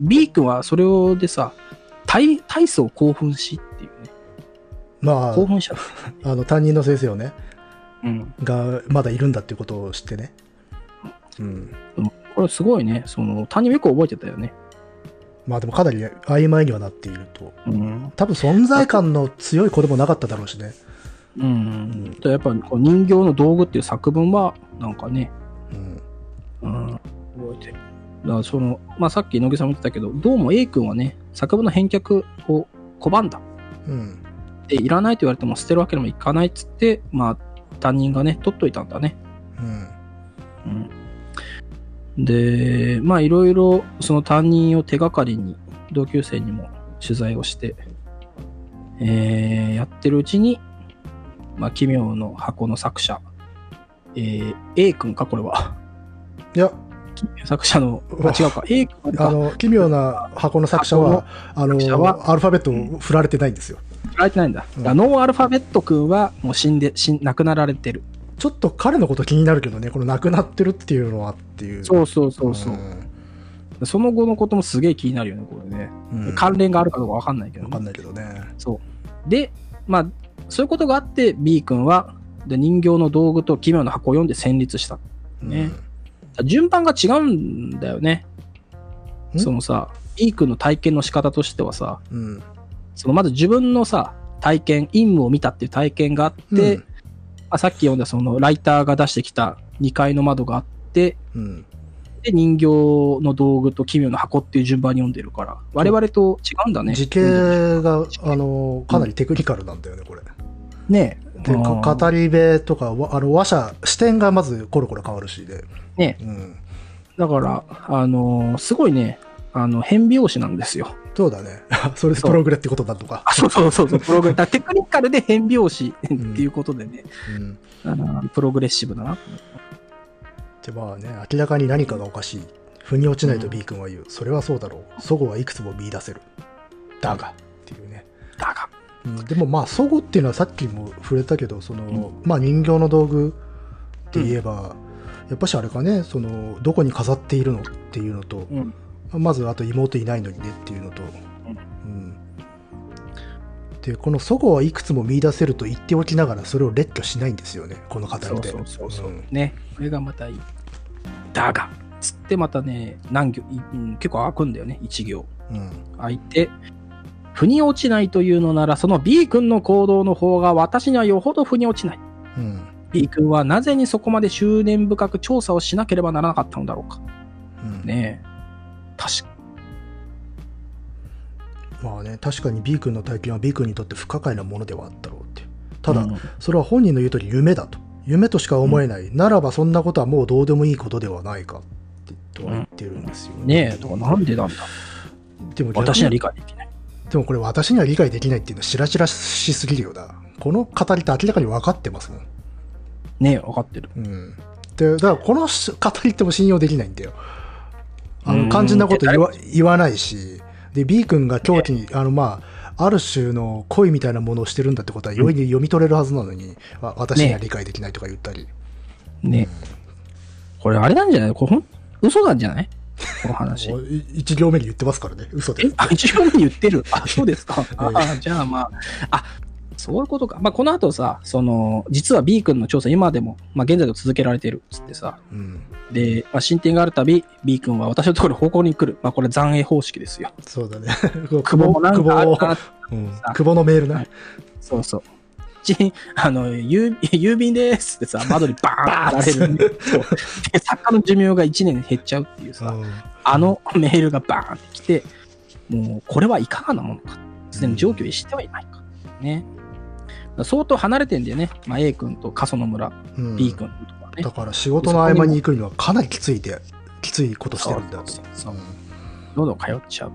B 君はそれをでさ、体、体操興奮しま興奮しちゃっあ、*laughs* あの担任の先生をね、た。うん。がまだいるんだっていうことを知ってね。うん。これすごいね。その、担任もよく覚えてたよね。まあでもかなり曖昧にはなっていると。うん。多分存在感の強い子でもなかっただろうしね。うん。でやっぱこう人形の道具っていう作文は、なんかね、うん。うん、覚えてる。だからその、まあ、さっき野木さんも言ってたけど、どうも A 君はね、作文の返却を拒んだ。うん。で、いらないと言われても捨てるわけにもいかないっつって、まあ、担任がね、取っといたんだね。うん。うん。で、まあ、いろいろ、その担任を手がかりに、同級生にも取材をして、えー、やってるうちに、まあ、奇妙の箱の作者、えー、A 君か、これは。いや、作者の、あ、違うか、A 君か。あの、奇妙な箱の作者は、あの、はアルファベットを振られてないんですよ。振られてないんだ。うんだノーアルファベット君はもう死んで、死ん、亡くなられてる。ちょっと彼のこと気になるけどね、この亡くなってるっていうのはっていう。そうそうそうそう。んその後のこともすげえ気になるよね、これね。うん関連があるかどうかわかんないけど、わかんないけどね。そう。で、まあ、そういうことがあって、B 君は、で、人形の道具と奇妙な箱を読んで戦慄した。ね順番が違うんだよね。ん？そのさ、B 君の体験の仕方としてはさ、うん。そのまず自分のさ、体験、陰夢を見たっていう体験があって、うんまあ、さっき読んだそのライターが出してきた2階の窓があって、うん。で、人形の道具と奇妙な箱っていう順番に読んでるから、我々と違うんだね。時系が、あの、かなりテクニカルなんだよね、これ。ねで、か語り部とか、わあの、話者、視点がまずコロコロ変わるしで。ねうん。だから、あのーすごいね、あの、変拍子なんですよ。そうだね。*laughs* それでプログレってことだとか。あ、そうそうそうそう、*laughs* プログレだテクニカルで変拍子っていうことでね、うん。あのプログレッシブだな。で、まあね、明らかに何かがおかしい。腑に落ちないと B 君は言う。それはそうだろう。祖母はいくつも見出せる。だが、っていうね。だが、うん、でもまあ、祖母っていうのはさっきも触れたけど、その、まあ人形の道具って言えば、やっぱしあれかね、その、どこに飾っているのっていうのと、うん。まずあと妹いないのにねっていうのと、うん。で、この祖母はいくつも見出せると言っておきながら、それを列挙しないんですよね、この語りで。そうそうそうそう、んね、これがまたいい。だが、つってまたね、何行、いうん結構開くんだよね、一行。うん。開いて、腑に落ちないというのなら、その B 君の行動の方が私にはよほど腑に落ちない。うん。B 君はなぜにそこまで執念深く調査をしなければならなかったのだろうか。うんねえ。確かまあね、確かに B 君の体験は B 君にとって不可解なものではあったろうって。ただ、うんそれは本人の言う通り夢だと。夢としか思えない。ならばそんなことはもうどうでもいいことではないかってとは言ってるんですよねえ、だからなんでなんだ？でも逆私には理解できない。でもこれ私には理解できないっていうのはしらしらしすぎるよな。この語りって明らかに分かってますもん。ねえ、分かってる。うん。で、だからこのし語りっても信用できないんだよ。あうんの、肝心なこと言わ言わないし、で、B 君が狂気に、あの、まあ、ある種の恋みたいなものをしてるんだってことは容易に読み取れるはずなのに、わ私には理解できないとか言ったり。ねえ。これあれなんじゃない？これほん、嘘なんじゃない？この話。*laughs* もうい一行目に言ってますからね、嘘でえ？あ、一応に言ってる？あ、*laughs* そうですか。あ、じゃあまあ、あ、そういうことか。まあ、この後さ、その、実は B 君の調査今でも、まあ、現在でも続けられてるっつってさ、うん。で、まあ、進展があるたび、B 君は私のところに報告に来る。まあ、これ残影方式ですよ。そうだね。*laughs* 久保もなんかあるうん久保のメールね。そうそう。ち、*laughs* あの、郵郵便ですってさ、窓にバーンってられる。そうで、作家の寿命が1年減っちゃうっていうさ、うんあのメールがバーンって来て、もう、これはいかがなものか。すでに状況を逸してはいないか。ね。相当離れてんだよね。まあ、A 君と過疎の村、うん B 君とかねだ。から仕事の合間に行くにはかなりきついで、きついことしてるんだと。そうそうん通っちゃう。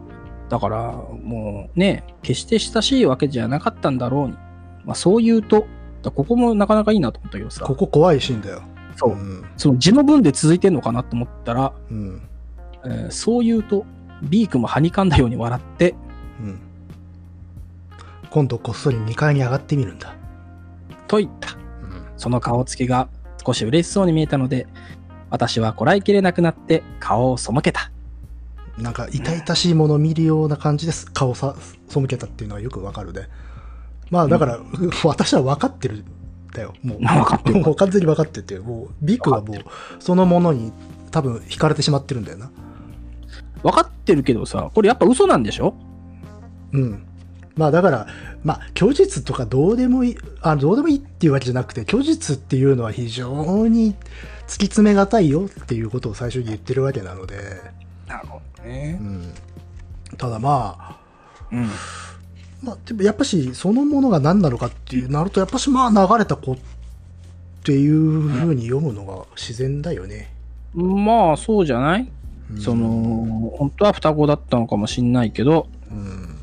だから、もうね、決して親しいわけじゃなかったんだろうに。まあ、そう言うと、だここもなかなかいいなと思ったけどさ、ここ怖いシーンだよ。そう、ん。その字の文で続いてんのかなと思ったら、うん。えーそう言うと、B 君もはにかんだように笑って、うん。今度こっそり2階に上がってみるんだ。と言った。うん。その顔つきが少し嬉しそうに見えたので、私はこらえきれなくなって顔を背けた。なんか痛々しいものを見るような感じです。顔さ、背けたっていうのはよくわかるね。まあだから、私は分かってるんだよ。もう。*laughs* 分かってるもう完全に分かってて、もう、ビッグはもう、そのものに多分惹かれてしまってるんだよな。分かってるけどさ、これやっぱ嘘なんでしょ？うん。まあだから、まあ、虚実とかどうでもいい、あどうでもいいっていうわけじゃなくて、虚実っていうのは非常に突き詰めがたいよっていうことを最初に言ってるわけなので、なるほどうね。ん。ただまあ、うん。まあ、でもやっぱし、そのものが何なのかっていうなると、やっぱしまあ流れた子っていうふうに読むのが自然だよね。まあ、そうじゃない、うんその、本当は双子だったのかもしんないけど、うん。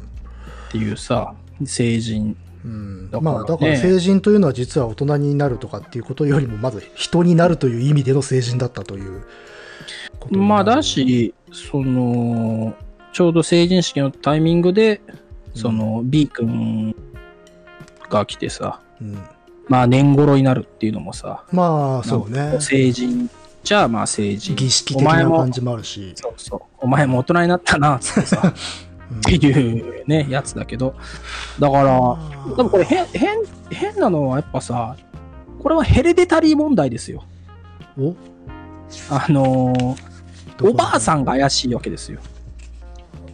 っていうさ、成人。うん、だからね。まあだから成人というのは実は大人になるとかっていうことよりもまず人になるという意味での成人だったというまあ、だ、し、その、ちょうど成人式のタイミングで、その、B 君が来てさ、うん、まあ、年頃になるっていうのもさ、まあそうね。成人じゃあまあ成人。儀式的お前もな感じもあるし、そうそう。お前も大人になったな、つってさ、う *laughs* んっていうね、やつだけど。だから、でもこれ変、変、変なのはやっぱさ、これはヘレデタリー問題ですよ。お？あのーおばあんさんが怪しいわけですよ。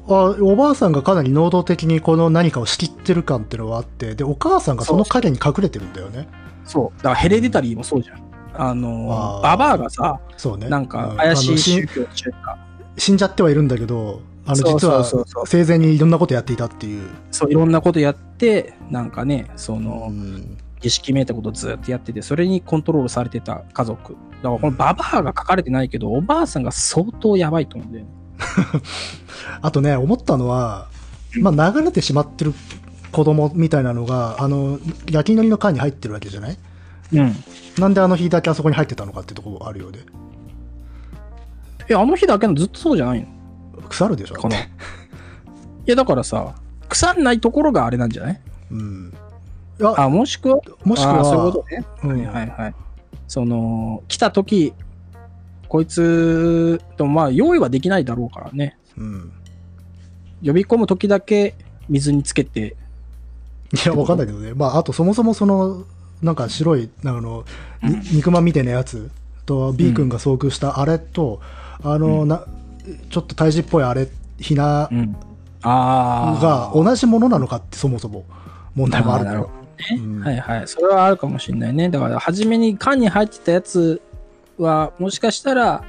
あおばあさんがかなり能動的にこの何かを仕切ってる感っていうのがあって、で、お母さんがその影に隠れてるんだよね。そう。だからヘレデタリーもそうじゃん。あのババアがさ、そうね。なんかうん怪しい宗教の宗か。死んじゃってはいるんだけど、あの、実は生前にいろんなことやっていたっていう。そう、いろんなことやって、なんかね、その、うん儀式めいたことをずっとやってて、それにコントロールされてた家族。だからこのババアが書かれてないけど、おばあさんが相当やばいと思うんだよね。*laughs* あとね、思ったのは、まあ、流れてしまってる子供みたいなのが、あの、焼きのりの缶に入ってるわけじゃない？うん。なんであの日だけあそこに入ってたのかってとこあるようで。え、あの日だけのずっとそうじゃないの？腐るでしょかな。*laughs* いや、だからさ、腐んないところがあれなんじゃない？うん。あ、もしくは、もしくは、そういうことね。うんはいはいはい。その、来た時、こいつ、でもまあ、用意はできないだろうからね。うん。呼び込む時だけ水につけて、いや、わかんないけどね。まあ、あとそもそもその、なんか白い、なんかあの、に肉まんみたいなやつと、B 君が遭遇したあれと、あの、うんな、ちょっと胎児っぽいあれ、ひながあ。同じものなのかってそもそも問題もあるのよ。うんはいはい。それはあるかもしれないね。だから、初めに缶に入ってたやつは、もしかしたら、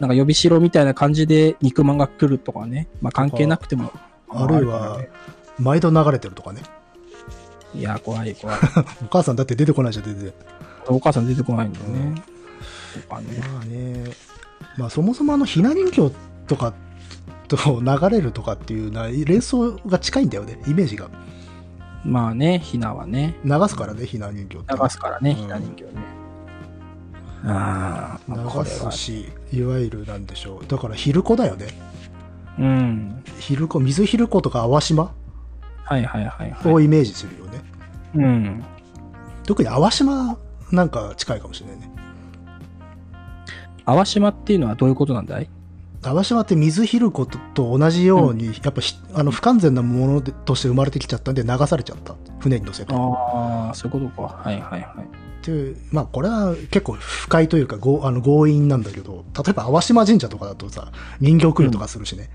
なんか予備ろみたいな感じで肉まんが来るとかね。まあ関係なくても。あるいは、毎度流れてるとかね。いや、怖い怖い。*laughs* お母さんだって出てこないじゃん、全然。お母さん出てこないんだよね。とかね。まあね、まあそもそもあのひな人形とかと流れるとかっていうのは連想が近いんだよね、イメージが。まあね、ひなはね。流すからね、ひな人形って。流すからね、うんひな人形ね。ああ、流す。し、いわゆるなんでしょう。だから昼子だよね。うん。昼子、水昼子とか淡島？はいはいはいはい。をイメージするよね。うん。特に淡島なんか近いかもしれないね。淡島っていうのはどういうことなんだい？淡島って水昼子とと同じように、やっぱひあの不完全なものでとして生まれてきちゃったんで流されちゃった。船に乗せて。ああ、そういうことか。はいはいはい。っていう、まあこれは結構不快というかごあの強引なんだけど、例えば淡島神社とかだとさ、人形供養とかするしね。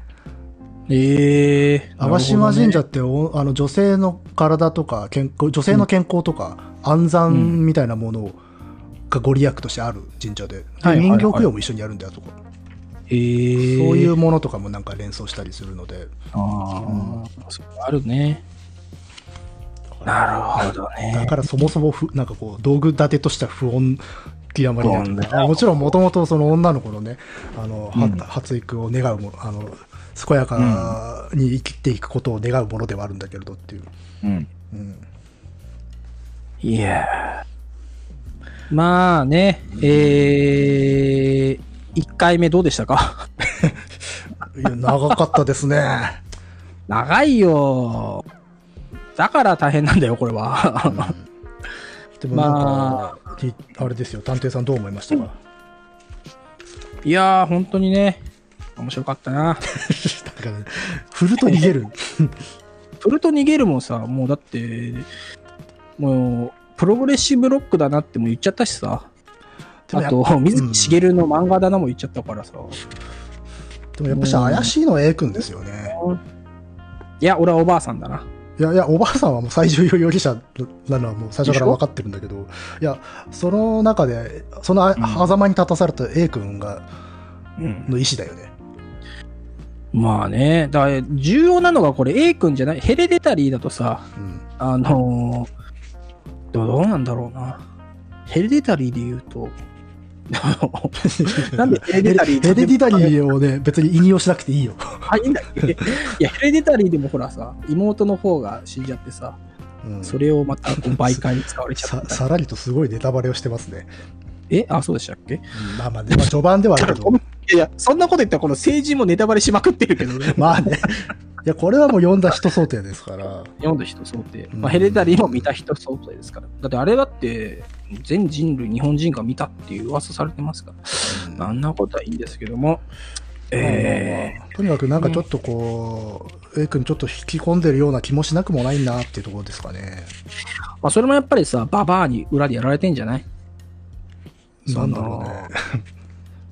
ええー。淡島神社っておあの女性の体とか健康、女性の健康とか安産みたいなものをがご利益としてある神社で、では人形供養も一緒にやるんだよ、あそこ。ええー。そういうものとかもなんか連想したりするので。ああ、そうあるね。なるほどだね。からそもそもふ、なんかこう、道具立てとしては不穏極まりないもちろんもともとその女の子のね、あの、はうん発育を願うもの、あの、健やかに生きていくことを願うものではあるんだけれどっていう。うん。うん。いやーまあね、えー、1回目どうでしたか？*laughs* いや、長かったですね。長いよ。だから大変なんだよ、これは。でもなんか、まいあれですよ、探偵さんどう思いましたか？いやー、本当にね、面白かったな。*laughs* なんかね、振ると逃げる。*laughs* プルト逃げるもさ、もうだって、もう、プログレッシブロックだなっても言っちゃったしさ。あと、水木しげるの漫画だなも言っちゃったからさ。でもやっぱし怪しいのは A 君ですよね。いや、俺はおばあさんだな。いやいや、おばあさんはもう最重要容疑者なのはもう最初から分かってるんだけど、いや、その中で、その狭間に立たされた A 君が、うん。の意思だよね。まあね、だ重要なのがこれ A 君じゃない、ヘレデタリーだとさ、うん。あのーどう？どうなんだろうな。ヘレデタリーで言うと、*laughs* なんでヘレデタリーヘレディタリーをね、別に引用しなくていいよ。あ、いいんだっけ？いや、ヘレデタリーでもほらさ、妹の方が死んじゃってさ、うんそれをまたこう媒介に使われちゃさった。さらりとすごいネタバレをしてますね。え？あ、そうでしたっけ？いうんまあまあ、でも序盤ではあるけど、やいや、そんなこと言ったらこの政治もネタバレしまくってるけどね。*laughs* まあね。いや、これはもう読んだ人想定ですから。読んだ人想定。うんまあ、ヘレデタリーも見た人想定ですから。だってあれだって、全人類、日本人が見たっていう噂されてますから。あんなことはいいんですけども。えまあまあまあとにかくなんかちょっとこう、A 君ちょっと引き込んでるような気もしなくもないなっていうところですかね。まあ、それもやっぱりさ、ババアに裏でやられてんじゃない？なんだろうね。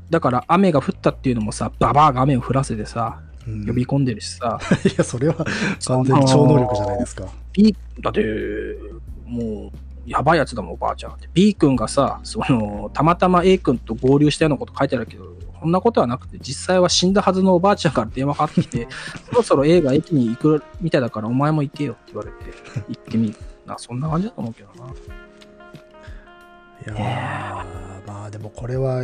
だから雨が降ったっていうのもさ、ババアが雨を降らせてさ、うん呼び込んでるしさ、*laughs* いや、それは完全に超能力じゃないですか。B、だって、もう、やばいやつだもん、おばあちゃんって。B 君がさ、その、たまたま A 君と合流したようなこと書いてあるけど、そんなことはなくて、実際は死んだはずのおばあちゃんから電話かかってきて、*laughs* そろそろ A が駅に行くみたいだから、お前も行けよって言われて、行ってみる。な、そんな感じだと思うけどな。いやーまあでもこれは、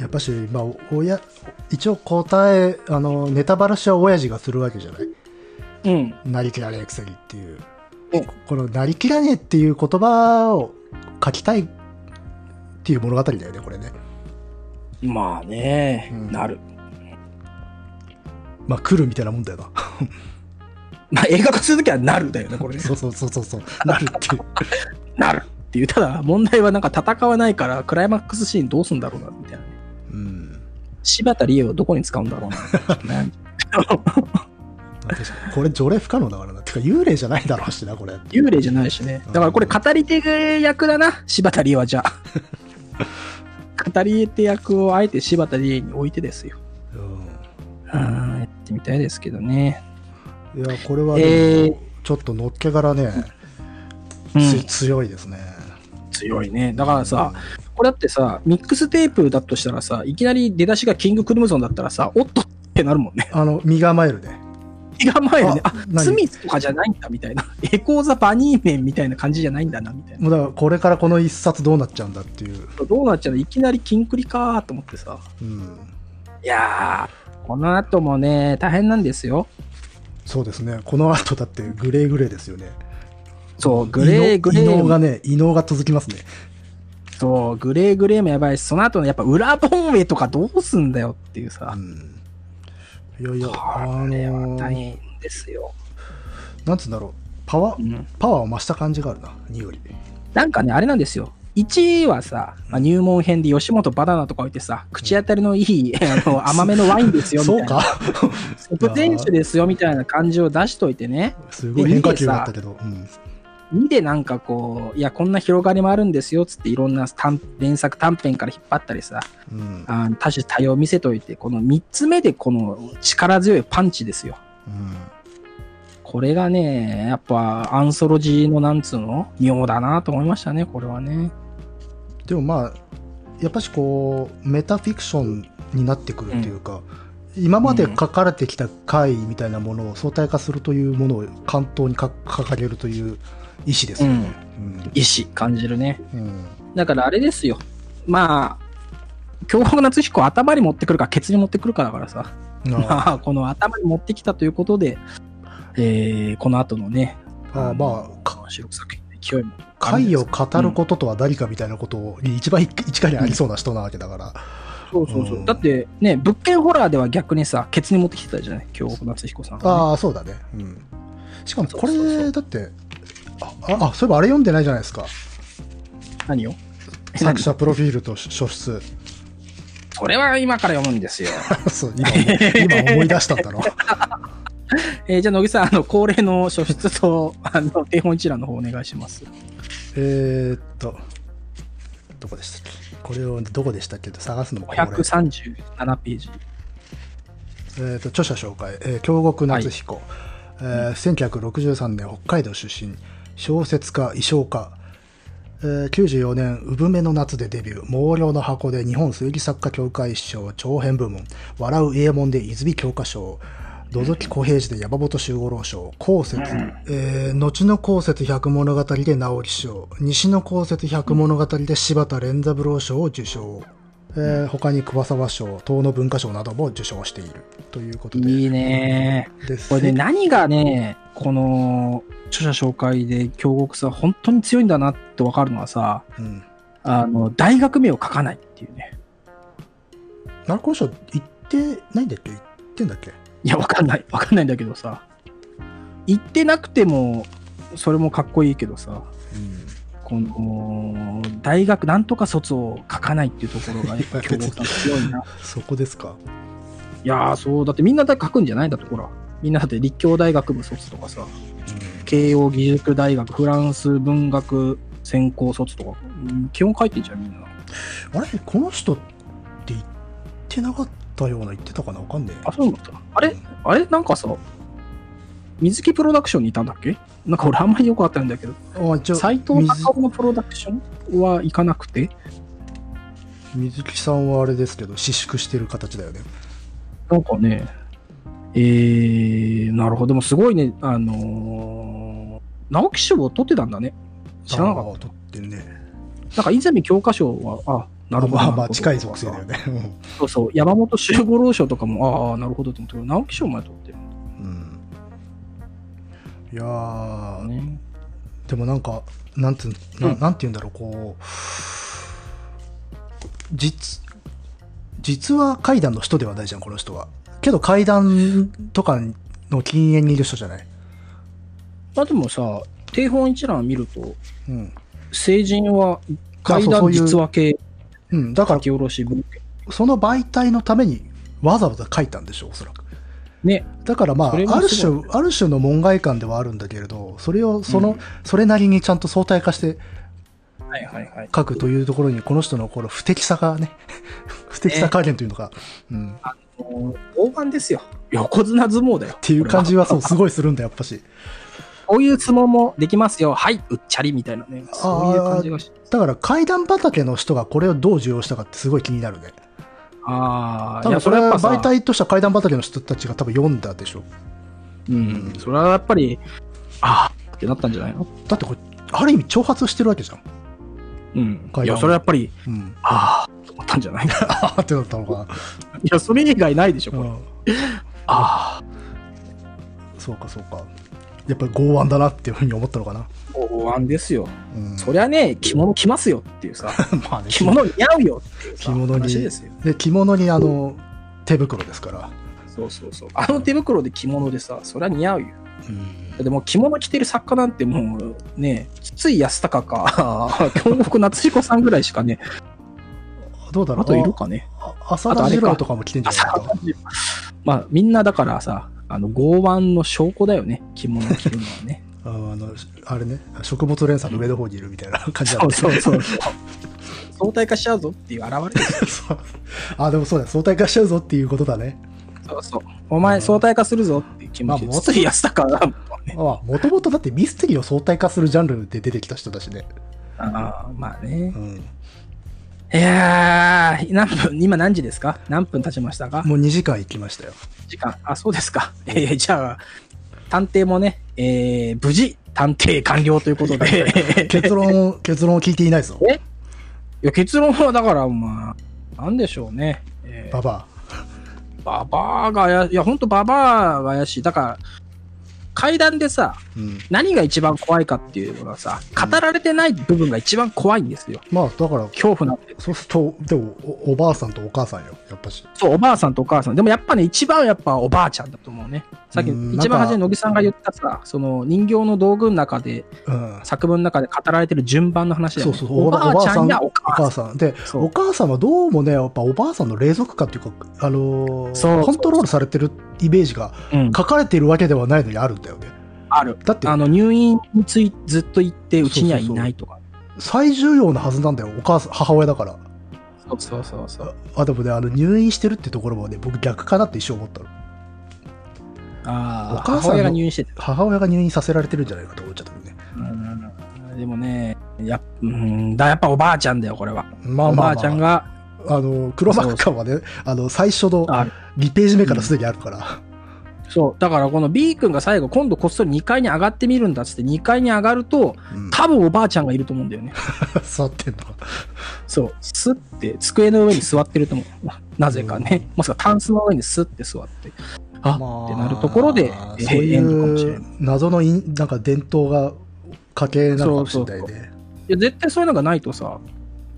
やっぱし、まあ、親、一応答え、あの、ネタバラシは親父がするわけじゃない？うん。なりきらねえくせにっていううん。このなりきらねえっていう言葉を書きたいっていう物語だよね、これね。まあね、うんなる。まあ、来るみたいなもんだよな。*laughs* まあ映画化するときはなるだよね、これね。*laughs* そうそうそうそうそう。なるっていう。*laughs* なるっていう。ただ、問題はなんか戦わないから、クライマックスシーンどうすんだろうな、みたいな。うん。柴田理恵をどこに使うんだろうな。*laughs* ねこれ、条例不可能だからな。てか、幽霊じゃないだろうしな、これ。幽霊じゃないしね。だからこれ語り手役だな、柴田理恵はじゃあ。*laughs* 語り手役をあえて柴田理恵に置いてですよ。ううん、やってみたいですけどね。ん。いや、これはね、えーちょっとのっけからね、うんつ強いですね。強いね。だからさ、これだってさ、ミックステープだとしたらさ、いきなり出だしがキングクルムゾンだったらさ、おっとってなるもんね。*laughs* あの、身構えるね。気が前よね。ああ、何？スミスとかじゃないんだみたいな。*laughs* エコーザバニーメンみたいな感じじゃないんだなみたいな。もうだから、これからこの一冊どうなっちゃうんだっていう。どうなっちゃうのいきなりキンクリかーと思ってさ。うん。いやー、この後もね、大変なんですよ。そうですね。この後だってグレーグレーですよね。そう、グレーグレ異能がー、ね、異能が続きますね。そう、グレーグレーもやばいし、その後のやっぱ裏ボンウェイとかどうすんだよっていうさう。ん。いやいや、あこれはのー、大変ですよ。なんつうんだろう。パワー、うん。パワーを増した感じがあるな、2より。なんかね、あれなんですよ。1はさ、まあ、入門編で吉本バナナとか置いてさ、口当たりのいい、あの甘めのワインですよみたいな。そうかソプテン酒ですよみたいな感じを出しといてね。すごい変化球だったけど。うん。2でなんかこう、いや、こんな広がりもあるんですよ、つっていろんな短連作短編から引っ張ったりさ、うん。あー多種多様見せといて、この3つ目でこの力強いパンチですよ。うんこれがね、やっぱアンソロジーのなんつうの妙だなと思いましたね、これはね。でもまあ、やっぱしこう、メタフィクションになってくるっていうか、今まで書かれてきた回みたいなものを相対化するというものを関東にか掲げるという意思ですよね。うん意志感じるね。うんだからあれですよ。まあ、京極夏彦頭に持ってくるか、ケツに持ってくるかだからさ。あ *laughs* まあ、この頭に持ってきたということで、えー、この後のね、あまあ、か主力作品の勢いも。回を語ることとは何かみたいなことに一番一回にありそうな人なわけだから。そうそうそう。うんだってね、物件ホラーでは逆にさ、ケツに持ってきてたじゃない？京極夏彦さんがね、ああ、そうだね。うん。しかもこれ、だって、あ、あ、そういえばあれ読んでないじゃないですか。何を？え作者プロフィールと書出。何それは今から読むんですよ。*laughs* そう、今思い、今思い出したんだろう。*laughs* えーじゃあ、野木さん、あの、恒例の書出と、あの、手本一覧の方お願いします。えーっと、どこでしたっけ？これをどこでしたっけ？って探すのもこれ137ページ。えーっと、著者紹介、えー京極夏彦、えー1963年北海道出身、小説家、衣装家、えー94年、産めの夏でデビュー、毛量の箱で日本推理作家協会賞長編部門、笑う家門で泉教科賞、土蔵小平次で山本周五郎賞、後節、えー後の後節百物語で直木賞、西の後節百物語で柴田連三郎賞を受賞、えー他に桑沢賞、東野文化賞なども受賞しているということで。いいねこれね、何がね、この、著者紹介で京極さん、本当に強いんだなってわかるのはさ、うん。あの、大学名を書かないっていうね。ナルコ賞行ってないんだっけ？行ってんだっけ？いや、わかんない。わかんないんだけどさ。言ってなくても、それもかっこいいけどさ、この、大学なんとか卒を書かないっていうところが、やっぱ強いな。*laughs* そこですか？いやー、そう、だってみんな書くんじゃないだってほら。みんなだって立教大学部卒とかさ、慶応義塾大学フランス文学専攻卒とか、うん基本書いてんじゃん、みんな。あれ？この人って言ってなかったような言ってたかな？わかんねえ。あ、そうなんだ。あれ？あれ？なんかさ、水木プロダクションにいたんだっけ？なんか俺あんまりよくわかったんだけど、斎藤水隆夫のプロダクションは行かなくて、水木さんはあれですけど、私粛してる形だよね。なんかね、えー、なるほど。でもすごいね、あのー直木賞を取ってたんだね。知らなかっあー撮ってんね。た。なんか泉教科書は、あ、なるほど。まあまあ、近い属性だよね。うんそうそう。山本周五郎賞とかも、ああ、なるほどと思ったけど、直木賞まで取ってるいやね。でもなんか、なんて、なうんなんて言うんだろう、こう、実、実は怪談の人ではないじゃん、この人は。けど怪談とかの禁煙にいる人じゃない？まあでもさ、定本一覧見ると、うん。成人は怪談あそうそういう実話系うん、だから。その媒体のためにわざわざ書いたんでしょう、おそらく。ね。だからまあ、ある種、ある種の門外観ではあるんだけれど、それを、その、うんそれなりにちゃんと相対化して。書くというところに、この人のこの不適さがね、不適さ加減というのか、うん。っもう大盤ですよ。横綱相撲だよ。っていう感じはそう、すごいするんだ、やっぱし。こういう相撲もできますよ。はい、うっちゃりみたいなね。そういう感じがしだから怪談畑の人がこれをどう受容したかってすごい気になるね。ああ、多分それは媒体としては怪談畑の人たちが多分読んだでしょ。うん。それはやっぱり、ああってなったんじゃないの？だってこれ、ある意味挑発してるわけじゃん。うん。階段いや、それはやっぱり、うん。ああ、と思ったんじゃない？いああってなったのかや、それ以外ないでしょ、な。これ。うん。ああ、そうかそうか。やっぱり剛腕だなっていうふうに思ったのかな。大腕ですよ。うん。そりゃね、着物着ますよっていうさ、まあね、着物似合うよっていう着物にですよ。で、着物にあの、手袋ですから。そうそうそう。あの手袋で着物でさ、そりゃ似合うよ。うん。でも着物着てる作家なんてもうね、筒井康隆か、京極夏彦さんぐらいしかね、どうだろうあといるかね。あ浅田次郎とかも着てんじゃないかまあみんなだからさ、あの、剛腕の証拠だよね、着物着るのはね。あの、あれね、食物連鎖の上の方にいるみたいな感じだねそうそうそうそう。相対化しちゃうぞっていう現れ。*laughs* そうあ、でもそうだ、相対化しちゃうぞっていうことだね。そうそう。お前相対化するぞっていう気持ちで。筒井康隆が、ね、あもともとだってミステリーを相対化するジャンルで出てきた人だしね。ああ、まあねう。ん。いやー、何分、今何時ですか？何分経ちましたか？もう2時間行きましたよ。時間。あ、そうですか。えー、じゃあ、探偵もね、えー、無事、探偵完了ということで。結論を、*laughs* 結論を聞いていないぞ。え？いや、結論はだから、まあ、なんでしょうね。えーババババアがや、いや、ほんとババアが怪しい。だから、階段でさ、ア。うん。何が一番怖いかっていうのがさ、語られてない部分が一番怖いんですよ。まあ、だから、恐怖なんて。そうすると、でもお、おばあさんとお母さんよ、やっぱし。そう、おばあさんとお母さん。でもやっぱね、一番やっぱおばあちゃんだと思うね。さっき、うん一番初めに乃木さんが言ったさ、その人形の道具の中で、うん。作文の中で語られてる順番の話だよね。そうそう、おばあちゃんやおお母さん。で、お母さんはどうもね、やっぱおばあさんの冷蔵感っていうか、あのーコントロールされてるイメージがうん、書かれているわけではないのにあるんだよね。ある。だって、あの、入院についずっと行って、うちにはいないとか。最重要なはずなんだよ、お母さん、母親だから。そうそうそうそう。あ、でもね、あの、入院してるってところもね、僕逆かなって一瞬思ったの。ああ、お母さんの母親が入院してて。母親が入院させられてるんじゃないかと思っちゃったけどね。うんでもね、や,、うん、だやっぱおばあちゃんだよ、これは。まあまあ、まあ、おばあちゃんが、あの、黒幕感はね、あの、最初のある2ページ目からすでにあるから。そう。だからこの B 君が最後、今度こっそり2階に上がってみるんだっつって、2階に上がると、うん。多分おばあちゃんがいると思うんだよね。*laughs* 座ってんの。そう。スッて、机の上に座ってると思う。なぜかね。もしくはタンスの上にスッて座って。あ、ってなるところで、えーそうい。う謎のなんか伝統が家系なのかもしれないね。そうそういや、絶対そういうのがないとさ、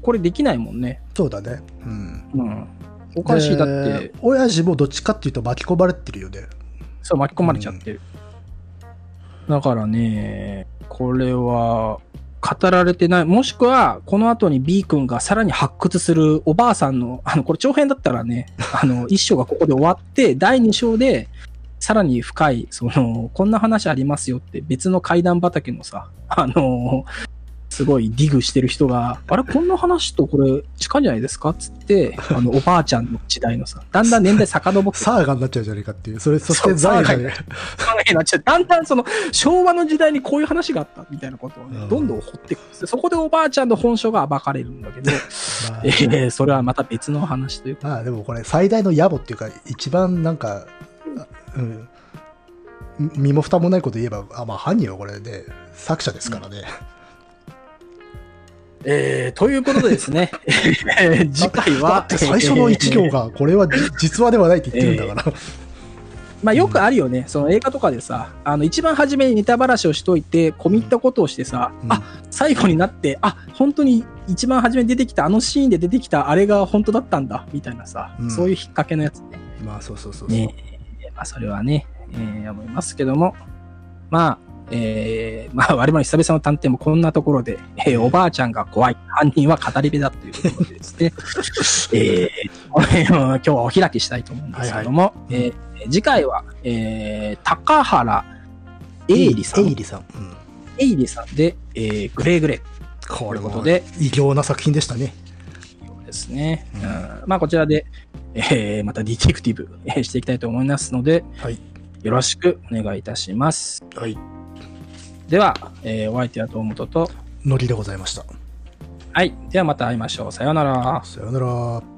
これできないもんね。だね。うん。うん。おかしい、だってで、親父もどっちかっていうと巻き込まれてるよね。そう、巻き込まれちゃってる。だからね、これは、語られてない。もしくは、この後に B 君がさらに発掘するおばあさんの、あの、これ長編だったらね、*laughs* あの、一章がここで終わって、第二章で、さらに深い、その、こんな話ありますよって別の階段畑のさ、あの、すごいディグしてる人が、あれこんな話とこれ近いんじゃないですか？っつって、*laughs* あの、おばあちゃんの時代のさ、だんだん年代遡って。サーガになっちゃうじゃねえかっていう。それ、そしてザーガね、になっちゃう。だんだんその昭和の時代にこういう話があったみたいなことをね、うん。どんどん掘っていくんですよそこでおばあちゃんの本性が暴かれるんだけど、まあ *laughs* えーそれはまた別の話というか、まあでもこれ最大の野暮っていうか、一番なんか、あうん、身も蓋もないこと言えば、あまあ犯人はこれね、作者ですからね。えーということでですね、え *laughs* ー次回はだっ、て最初の一行えーが、これはじ実話ではないって言ってるんだから。まあよくあるよね、その映画とかでさ、あの一番初めにネタばらしをしといて、込み入ったことをしてさ、うんあ最後になって、あ本当に一番初めに出てきた、あのシーンで出てきたあれが本当だったんだ、みたいなさ、うんそういう引っ掛けのやつね。まあそうそうそうそう。ねまあ、それはね、えー思いますけども、まあ、えー *laughs* まあ、我々久々の探偵もこんなところで、えーおばあちゃんが怖い、犯人は語り部だというところでですね、*laughs* えーこの辺を今日はお開きしたいと思うんですけども、いはいえー次回は、えー高原英里さん、エイリさん。うん英里さんで、えーグレーグレーこれもということで異形な作品でしたね。ですね。うんうんまあ、こちらで、えーまたディティクティブ、えーしていきたいと思いますので、はい。よろしくお願いいたします。はい。では、えーお相手は東本と、ノリでございました。はい。ではまた会いましょう。さようなら。さよなら。